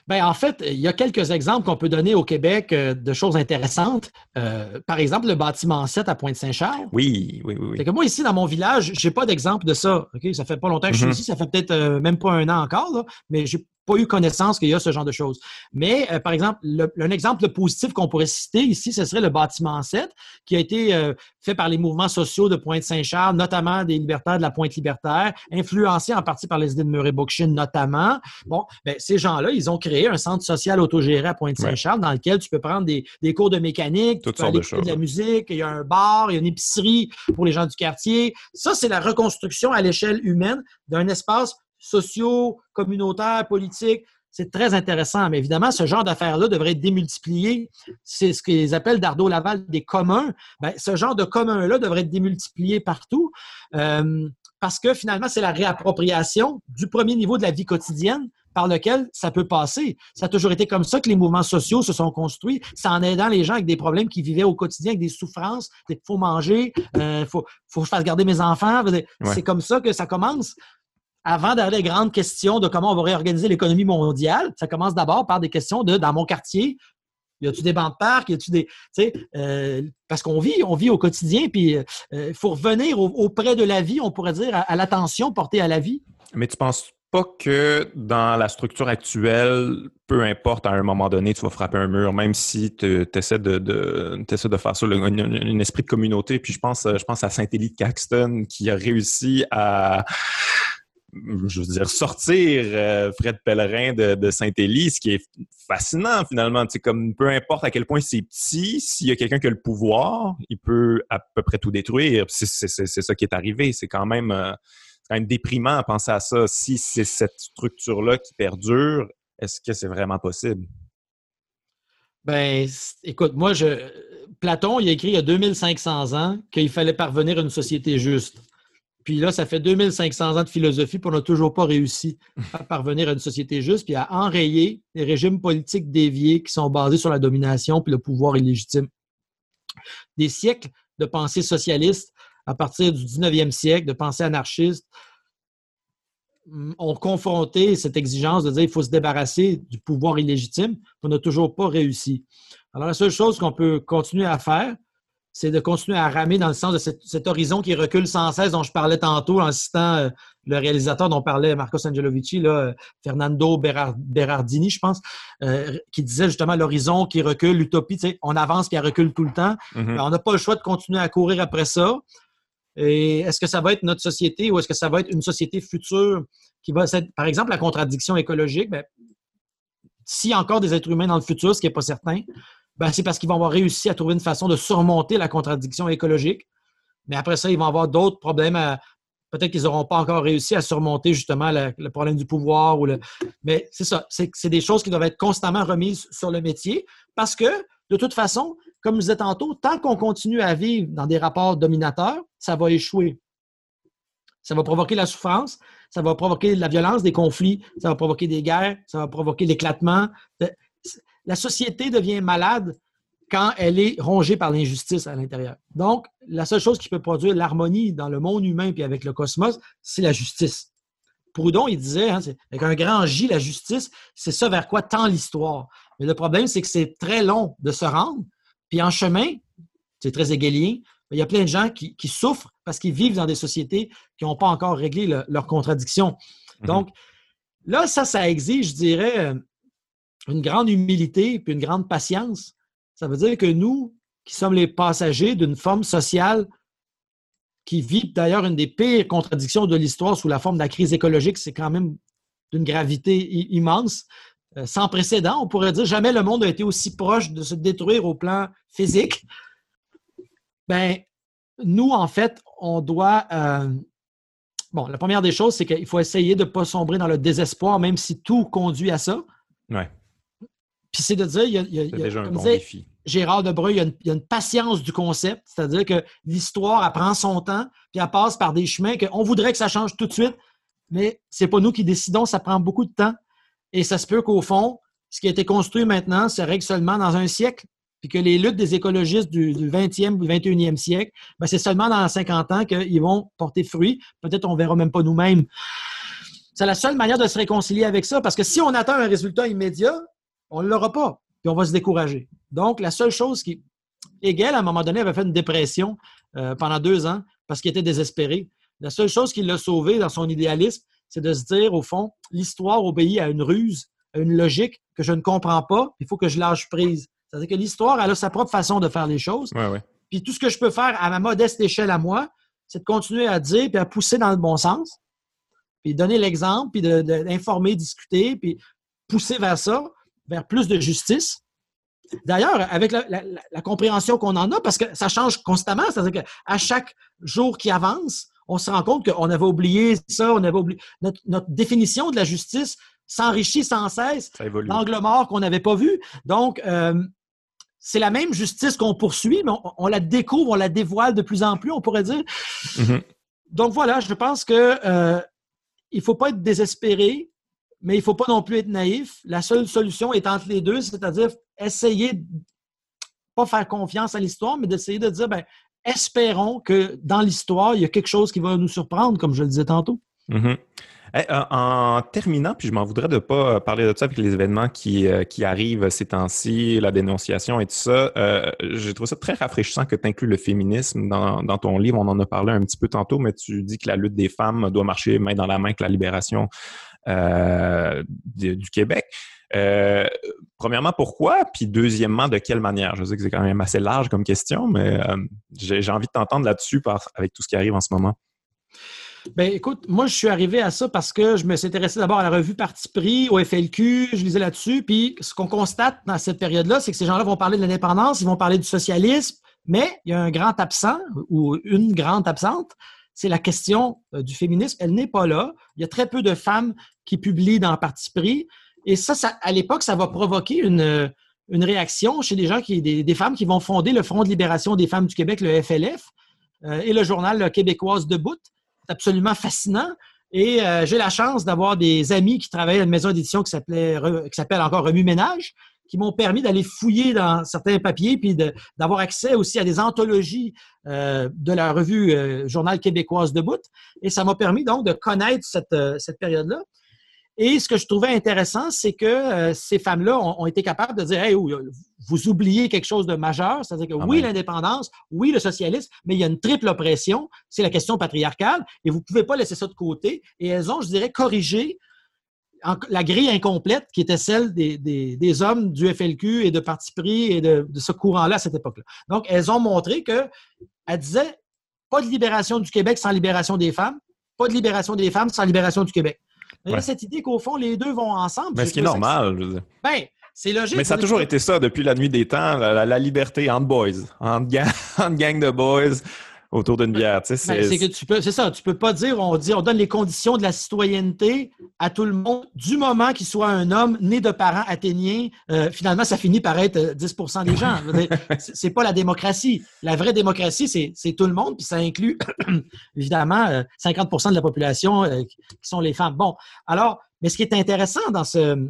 Bien, en fait, il y a quelques exemples qu'on peut donner au Québec euh, de choses intéressantes. Euh, par exemple, le bâtiment 7 à Pointe-Saint-Charles.
Oui, oui, oui.
C'est que moi, ici, dans mon village, je n'ai pas d'exemple de ça. Ok, Ça fait pas longtemps que je suis mm-hmm. ici, ça fait peut-être euh, même pas un an encore, mais j'ai pas eu connaissance qu'il y a ce genre de choses. Mais, euh, par exemple, un exemple positif qu'on pourrait citer ici, ce serait le bâtiment 7, qui a été euh, fait par les mouvements sociaux de Pointe-Saint-Charles, notamment des libertaires de la Pointe libertaire, influencé en partie par les idées de Murray Bookchin notamment. Bon, ben, ces gens-là, ils ont créé un centre social autogéré à Pointe-Saint-Charles dans lequel tu peux prendre des, cours de mécanique, tu peux aller de, de la musique, il y a un bar, il y a une épicerie pour les gens du quartier. Ça, c'est la reconstruction à l'échelle humaine d'un espace sociaux, communautaires, politiques. C'est très intéressant. Mais évidemment, ce genre d'affaires-là devrait être démultiplié. C'est ce qu'ils appellent d'Ardo Laval des communs. Ben, ce genre de communs-là devrait être démultiplié partout. Euh, parce que finalement, c'est la réappropriation du premier niveau de la vie quotidienne par lequel ça peut passer. Ça a toujours été comme ça que les mouvements sociaux se sont construits. C'est en aidant les gens avec des problèmes qui vivaient au quotidien, avec des souffrances, il faut manger, il euh, faut, faut que je fasse garder mes enfants. C'est comme ça que ça commence avant d'aller les grandes questions de comment on va réorganiser l'économie mondiale, ça commence d'abord par des questions de dans mon quartier, y a-tu des bancs de parc, y a-tu des, euh, parce qu'on vit, on vit au quotidien, puis il euh, faut revenir auprès de la vie, on pourrait dire, à, l'attention portée à la vie.
Mais tu penses pas que dans la structure actuelle, peu importe, à un moment donné, tu vas frapper un mur, même si tu essaies de, de, de faire ça, un, esprit de communauté. Puis je pense, je pense à Saint-Élie de Caxton qui a réussi à je veux dire, sortir euh, Fred Pellerin de, Saint-Élie, ce qui est fascinant finalement. C'est comme peu importe à quel point c'est petit, s'il y a quelqu'un qui a le pouvoir, il peut à peu près tout détruire. C'est ça qui est arrivé. C'est quand même euh, quand même déprimant à penser à ça. Si c'est cette structure-là qui perdure, est-ce que c'est vraiment possible?
Ben, écoute, moi, je, Platon, il a écrit il y a 2500 ans qu'il fallait parvenir à une société juste. Puis là, ça fait 2500 ans de philosophie, puis on n'a toujours pas réussi à parvenir à une société juste, puis à enrayer les régimes politiques déviés qui sont basés sur la domination puis le pouvoir illégitime. Des siècles de pensée socialiste à partir du 19e siècle, de pensée anarchiste, ont confronté cette exigence de dire qu'il faut se débarrasser du pouvoir illégitime. On n'a toujours pas réussi. Alors, la seule chose qu'on peut continuer à faire, c'est de continuer à ramer dans le sens de cet, horizon qui recule sans cesse dont je parlais tantôt en citant euh, le réalisateur dont parlait Marcos Angelovici, là, Fernando Berardini, je pense, euh, qui disait justement l'horizon qui recule, l'utopie, on avance elle recule tout le temps. Mm-hmm. On n'a pas le choix de continuer à courir après ça. Et est-ce que ça va être notre société ou est-ce que ça va être une société future qui va être, par exemple, la contradiction écologique? S'il y a encore des êtres humains dans le futur, ce qui n'est pas certain, ben, c'est parce qu'ils vont avoir réussi à trouver une façon de surmonter la contradiction écologique. Mais après ça, ils vont avoir d'autres problèmes Peut-être qu'ils n'auront pas encore réussi à surmonter justement le, problème du pouvoir. Ou le... Mais c'est ça, c'est des choses qui doivent être constamment remises sur le métier parce que, de toute façon, comme je disais tantôt, tant qu'on continue à vivre dans des rapports dominateurs, ça va échouer. Ça va provoquer la souffrance, ça va provoquer la violence, des conflits, ça va provoquer des guerres, ça va provoquer l'éclatement. La société devient malade quand elle est rongée par l'injustice à l'intérieur. Donc, la seule chose qui peut produire l'harmonie dans le monde humain et avec le cosmos, c'est la justice. Proudhon, il disait, hein, avec un grand J, la justice, c'est ça vers quoi tend l'histoire. Mais le problème, c'est que c'est très long de se rendre. Puis en chemin, c'est très égalien, il y a plein de gens qui, souffrent parce qu'ils vivent dans des sociétés qui n'ont pas encore réglé leurs contradictions. Mhm. Donc, là, ça, ça exige, je dirais, euh, une grande humilité puis une grande patience ça veut dire que nous, qui sommes les passagers d'une forme sociale qui vit d'ailleurs une des pires contradictions de l'histoire sous la forme de la crise écologique, c'est quand même d'une gravité immense, euh, sans précédent. On pourrait dire jamais le monde a été aussi proche de se détruire au plan physique. Ben, nous, en fait, on doit. Euh, bon, la première des choses, c'est qu'il faut essayer de ne pas sombrer dans le désespoir, même si tout conduit à ça.
Ouais.
Puis c'est de dire, il y a, il y a déjà un bon défi. Gérard Debreu, il y, a une, il y, a une, patience du concept, c'est-à-dire que l'histoire, elle prend son temps, puis elle passe par des chemins qu'on voudrait que ça change tout de suite, mais c'est pas nous qui décidons, ça prend beaucoup de temps. Et ça se peut qu'au fond, ce qui a été construit maintenant se règle seulement dans un siècle, puis que les luttes des écologistes du, 20e ou 21e siècle, ben c'est seulement dans 50 ans qu'ils vont porter fruit. Peut-être on verra même pas nous-mêmes. C'est la seule manière de se réconcilier avec ça, parce que si on attend un résultat immédiat, on ne l'aura pas, puis on va se décourager. Donc, la seule chose qui. Hegel, à un moment donné, avait fait une dépression euh, pendant deux ans parce qu'il était désespéré. La seule chose qui l'a sauvé dans son idéalisme, c'est de se dire, au fond, l'histoire obéit à une ruse, à une logique que je ne comprends pas, il faut que je lâche prise. C'est-à-dire que l'histoire, elle a sa propre façon de faire les choses. Puis tout ce que je peux faire à ma modeste échelle à moi, c'est de continuer à dire puis à pousser dans le bon sens, puis donner l'exemple, puis d'informer, discuter, puis pousser vers ça vers plus de justice. D'ailleurs, avec la, compréhension qu'on en a, parce que ça change constamment, c'est-à-dire qu'à chaque jour qui avance, on se rend compte qu'on avait oublié ça, on avait oublié. Notre, définition de la justice s'enrichit sans cesse. L'angle mort qu'on n'avait pas vu. Donc, euh, c'est la même justice qu'on poursuit, mais on, la découvre, on la dévoile de plus en plus, on pourrait dire. Mm-hmm. Donc voilà, je pense que euh, il ne faut pas être désespéré mais il ne faut pas non plus être naïf. La seule solution est entre les deux, c'est-à-dire essayer de pas faire confiance à l'histoire, mais d'essayer de dire, ben, espérons que dans l'histoire, il y a quelque chose qui va nous surprendre, comme je le disais tantôt.
Mm-hmm. Euh, en terminant, puis je m'en voudrais de ne pas parler de ça avec les événements qui, euh, qui arrivent ces temps-ci, la dénonciation et tout ça, euh, j'ai trouvé ça très rafraîchissant que tu inclues le féminisme dans, dans, ton livre. On en a parlé un petit peu tantôt, mais tu dis que la lutte des femmes doit marcher main dans la main avec la libération euh, du Québec. Euh, premièrement, pourquoi? Puis deuxièmement, de quelle manière? Je sais que c'est quand même assez large comme question, mais euh, j'ai envie de t'entendre là-dessus avec tout ce qui arrive en ce moment.
Ben, écoute, moi, je suis arrivé à ça parce que je me suis intéressé d'abord à la revue Parti pris, au FLQ, je lisais là-dessus. Puis, ce qu'on constate dans cette période-là, c'est que ces gens-là vont parler de l'indépendance, ils vont parler du socialisme, mais il y a un grand absent ou une grande absente, c'est la question du féminisme. Elle n'est pas là. Il y a très peu de femmes qui publient dans Parti pris. Et ça, à l'époque, ça va provoquer une, une réaction chez des gens, qui, des, femmes qui vont fonder le Front de libération des femmes du Québec, le FLF, euh, et le journal québécoise Debout. C'est absolument fascinant. Et euh, j'ai la chance d'avoir des amis qui travaillent à une maison d'édition qui s'appelle encore Remue Ménage, qui m'ont permis d'aller fouiller dans certains papiers, puis d'avoir accès aussi à des anthologies euh, de la revue Journal québécoise de Bout. Et ça m'a permis donc de connaître cette, cette période-là. Et ce que je trouvais intéressant, c'est que ces femmes-là ont, été capables de dire hey, vous oubliez quelque chose de majeur, c'est-à-dire que ah oui, l'indépendance, oui, le socialisme, mais il y a une triple oppression, c'est la question patriarcale, et vous ne pouvez pas laisser ça de côté. Et elles ont, je dirais, corrigé la grille incomplète qui était celle des, hommes du FLQ et de Parti pris et de, ce courant-là à cette époque-là. Donc, elles ont montré qu'elles disaient pas de libération du Québec sans libération des femmes, pas de libération des femmes sans libération du Québec. Il y a cette idée qu'au fond, les deux vont ensemble.
Mais ce qui est normal. Je veux
Ben, c'est logique.
Mais ça a toujours été ça depuis la nuit des temps, la, liberté entre boys, entre (laughs) gang, de boys. Autour d'une bière. Tu
sais, ben, c'est que tu peux, c'est ça, tu peux pas dire, on dit, on donne les conditions de la citoyenneté à tout le monde du moment qu'il soit un homme né de parents athéniens. Euh, finalement, ça finit par être 10% euh, des gens. (laughs) c'est pas la démocratie. La vraie démocratie, c'est tout le monde, puis ça inclut (clears throat) évidemment 50% euh, de la population qui sont les femmes. Bon, alors, mais ce qui est intéressant dans ce,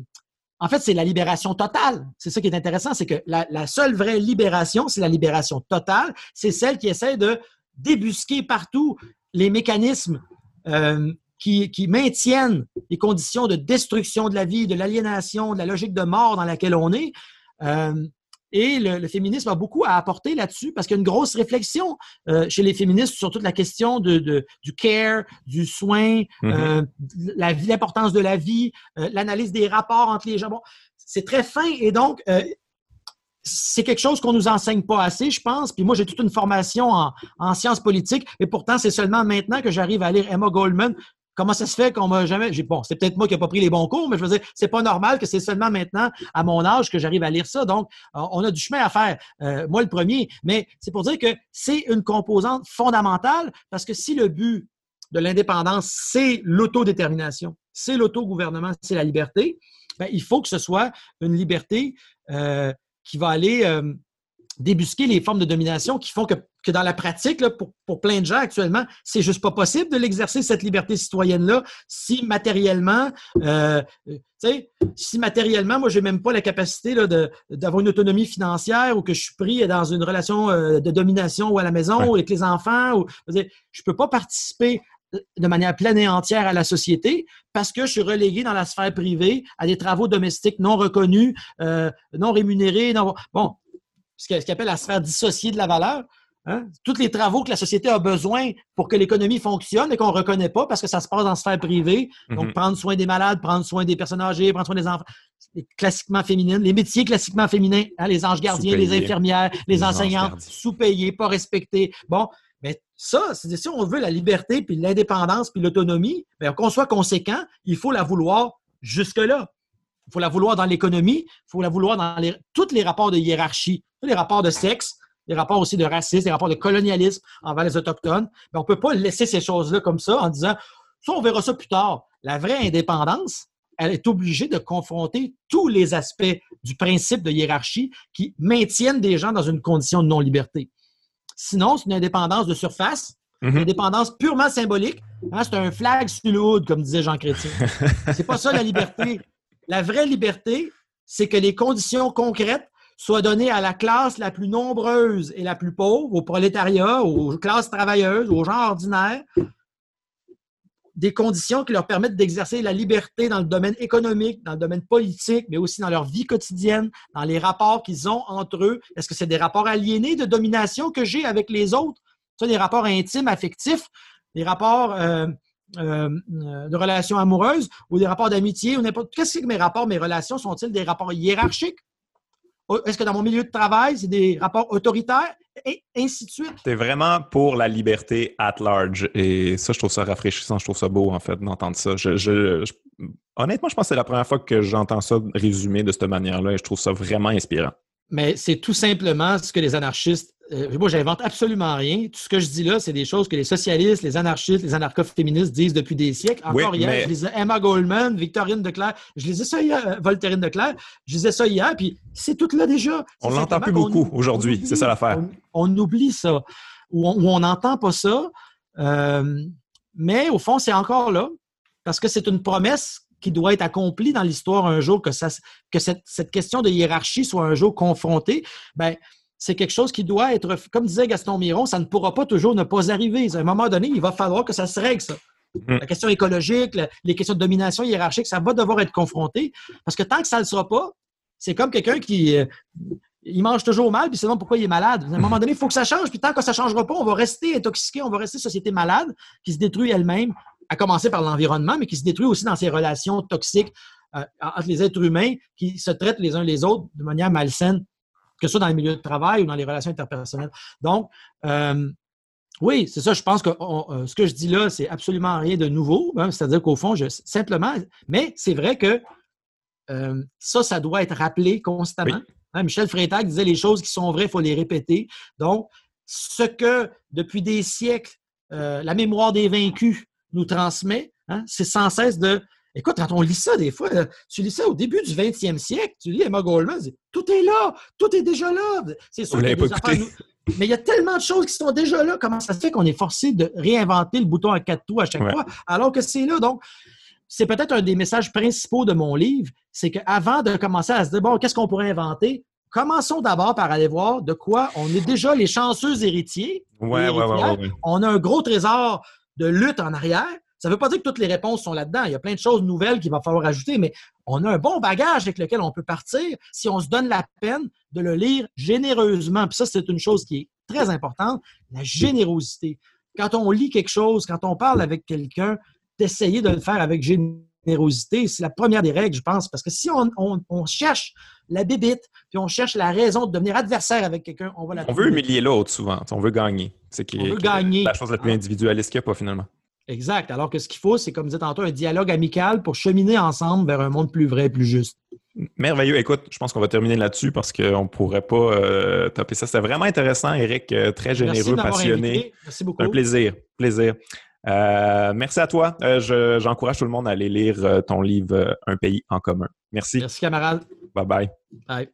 en fait, c'est la libération totale. C'est ça qui est intéressant, c'est que la, la, seule vraie libération, c'est la libération totale. C'est celle qui essaie de débusquer partout les mécanismes euh, qui, maintiennent les conditions de destruction de la vie, de l'aliénation, de la logique de mort dans laquelle on est. Euh, et le, féminisme a beaucoup à apporter là-dessus parce qu'il y a une grosse réflexion euh, chez les féministes sur toute la question de, du care, du soin, mm-hmm. l'importance de la vie, l'analyse des rapports entre les gens. Bon, c'est très fin et donc c'est quelque chose qu'on nous enseigne pas assez, je pense. Puis moi, j'ai toute une formation en, sciences politiques, et pourtant, c'est seulement maintenant que j'arrive à lire Emma Goldman. Comment ça se fait qu'on m'a jamais. Bon, c'est peut-être moi qui n'ai pas pris les bons cours, mais je veux dire, c'est pas normal que c'est seulement maintenant, à mon âge, que j'arrive à lire ça. Donc, on a du chemin à faire. Euh, moi, le premier. Mais c'est pour dire que c'est une composante fondamentale parce que si le but de l'indépendance, c'est l'autodétermination, c'est l'autogouvernement, c'est la liberté, bien, il faut que ce soit une liberté euh, qui va aller euh, débusquer les formes de domination qui font que, dans la pratique, pour, plein de gens actuellement, c'est juste pas possible de l'exercer, cette liberté citoyenne-là, si matériellement, euh, si matériellement, moi, j'ai même pas la capacité d'avoir une autonomie financière ou que je suis pris dans une relation euh, de domination ou à la maison ou avec les enfants. Ou, je ne peux pas participer de manière pleine et entière à la société parce que je suis relégué dans la sphère privée à des travaux domestiques non reconnus, euh, non rémunérés. Bon, ce qu'on appelle la sphère dissociée de la valeur. Hein? Tous les travaux que la société a besoin pour que l'économie fonctionne et qu'on ne reconnaît pas parce que ça se passe dans la sphère privée. Donc, mm-hmm. prendre soin des malades, prendre soin des personnes âgées, prendre soin des enfants, classiquement féminines, les métiers classiquement féminins, hein, les anges gardiens, les infirmières, les, enseignants, sous-payés, pas respectés. Bon, ça, c'est si on veut la liberté, puis l'indépendance, puis l'autonomie, ben, qu'on soit conséquent, il faut la vouloir jusque-là. Il faut la vouloir dans l'économie, il faut la vouloir dans tous les rapports de hiérarchie, tous les rapports de sexe, les rapports aussi de racisme, les rapports de colonialisme envers les Autochtones. Mais on ne peut pas laisser ces choses-là comme ça en disant ça, on verra ça plus tard. La vraie indépendance, elle est obligée de confronter tous les aspects du principe de hiérarchie qui maintiennent des gens dans une condition de non-liberté. Sinon, c'est une indépendance de surface, une mhm. indépendance purement symbolique. Hein, c'est un flag sur le comme disait Jean Chrétien. (laughs) c'est pas ça la liberté. La vraie liberté, c'est que les conditions concrètes soient données à la classe la plus nombreuse et la plus pauvre, au prolétariat, aux classes travailleuses, aux gens ordinaires, des conditions qui leur permettent d'exercer la liberté dans le domaine économique, dans le domaine politique, mais aussi dans leur vie quotidienne, dans les rapports qu'ils ont entre eux. Est-ce que c'est des rapports aliénés de domination que j'ai avec les autres? Ça, des rapports intimes, affectifs, des rapports euh, euh, de relations amoureuses ou des rapports d'amitié ou n'importe. Qu'est-ce que mes rapports, mes relations sont-ils des rapports hiérarchiques? Est-ce que dans mon milieu de travail, c'est des rapports autoritaires? et ainsi de suite?
Tu es vraiment pour la liberté at large. Et ça, je trouve ça rafraîchissant, je trouve ça beau, en fait, d'entendre ça. honnêtement, je pense que c'est la première fois que j'entends ça résumé de cette manière-là et je trouve ça vraiment inspirant.
Mais c'est tout simplement ce que les anarchistes euh, moi, j'invente absolument rien. Tout ce que je dis là, c'est des choses que les socialistes, les anarchistes, les anarcho-féministes disent depuis des siècles. Encore hier, je lisais Emma Goldman, Victorine Declerc. Je lisais ça hier, euh, Voltairine Declerc. Je lisais ça hier, puis c'est tout là déjà.
On l'entend plus beaucoup aujourd'hui. C'est ça l'affaire.
On, oublie ça. Ou on n'entend pas ça. Euh, mais au fond, c'est encore là. Parce que c'est une promesse qui doit être accomplie dans l'histoire un jour, que, ça, que cette, cette, question de hiérarchie soit un jour confrontée. Ben, c'est quelque chose qui doit être, comme disait Gaston Miron, ça ne pourra pas toujours ne pas arriver. À un moment donné, il va falloir que ça se règle, ça. Mm. La question écologique, les questions de domination hiérarchique, ça va devoir être confronté. Parce que tant que ça ne le sera pas, c'est comme quelqu'un qui euh, il mange toujours mal, puis c'est pourquoi il est malade? À un moment donné, il faut que ça change, puis tant que ça ne changera pas, on va rester intoxiqué, on va rester société malade, qui se détruit elle-même, à commencer par l'environnement, mais qui se détruit aussi dans ses relations toxiques euh, entre les êtres humains qui se traitent les uns les autres de manière malsaine que ce soit dans le milieu de travail ou dans les relations interpersonnelles. Donc, euh, oui, c'est ça. Je pense que euh, ce que je dis là, c'est absolument rien de nouveau. Hein. C'est-à-dire qu'au fond, je, simplement, mais c'est vrai que euh, ça, ça doit être rappelé constamment. Hein, Michel Freytag disait les choses qui sont vraies, il faut les répéter. Donc, ce que depuis des siècles euh, la mémoire des vaincus nous transmet. Hein, c'est sans cesse de. Écoute, quand on lit ça, des fois, tu lis ça au début du 20e siècle, tu lis Emma Goldman, tout est là, tout est déjà là. C'est sûr qu'il y a des affaires, Mais il y a tellement de choses qui sont déjà là. Comment ça se fait qu'on est forcé de réinventer le bouton à quatre trous à chaque fois, alors que c'est là? Donc, c'est peut-être un des messages principaux de mon livre, c'est qu'avant de commencer à se dire, bon, qu'est-ce qu'on pourrait inventer? Commençons d'abord par aller voir de quoi on est déjà les chanceux héritiers.
Ouais, ouais, ouais,
on a un gros trésor de lutte en arrière. Ça ne veut pas dire que toutes les réponses sont là-dedans. Il y a plein de choses nouvelles qu'il va falloir ajouter, mais on a un bon bagage avec lequel on peut partir si on se donne la peine de le lire généreusement. Puis ça, c'est une chose qui est très importante, la générosité. Quand on lit quelque chose, quand on parle avec quelqu'un, d'essayer de le faire avec générosité. C'est la première des règles, je pense, parce que si on, cherche la bébite, puis on cherche la raison de devenir adversaire avec quelqu'un, on va la
On veut humilier l'autre souvent, on veut gagner. C'est
on veut gagner.
la chose la plus individualiste qu'il n'y a pas finalement.
Exact. Alors que ce qu'il faut, c'est, comme disait tantôt, un dialogue amical pour cheminer ensemble vers un monde plus vrai, plus juste.
Merveilleux. Écoute, je pense qu'on va terminer là-dessus parce qu'on ne pourrait pas euh, taper ça. C'était vraiment intéressant, Eric. Euh, très généreux, passionné.
Merci beaucoup.
Un plaisir. Plaisir. Euh, merci à toi. Euh, j'encourage tout le monde à aller lire ton livre Un pays en commun. Merci.
Merci, camarade.
Bye bye.
Bye.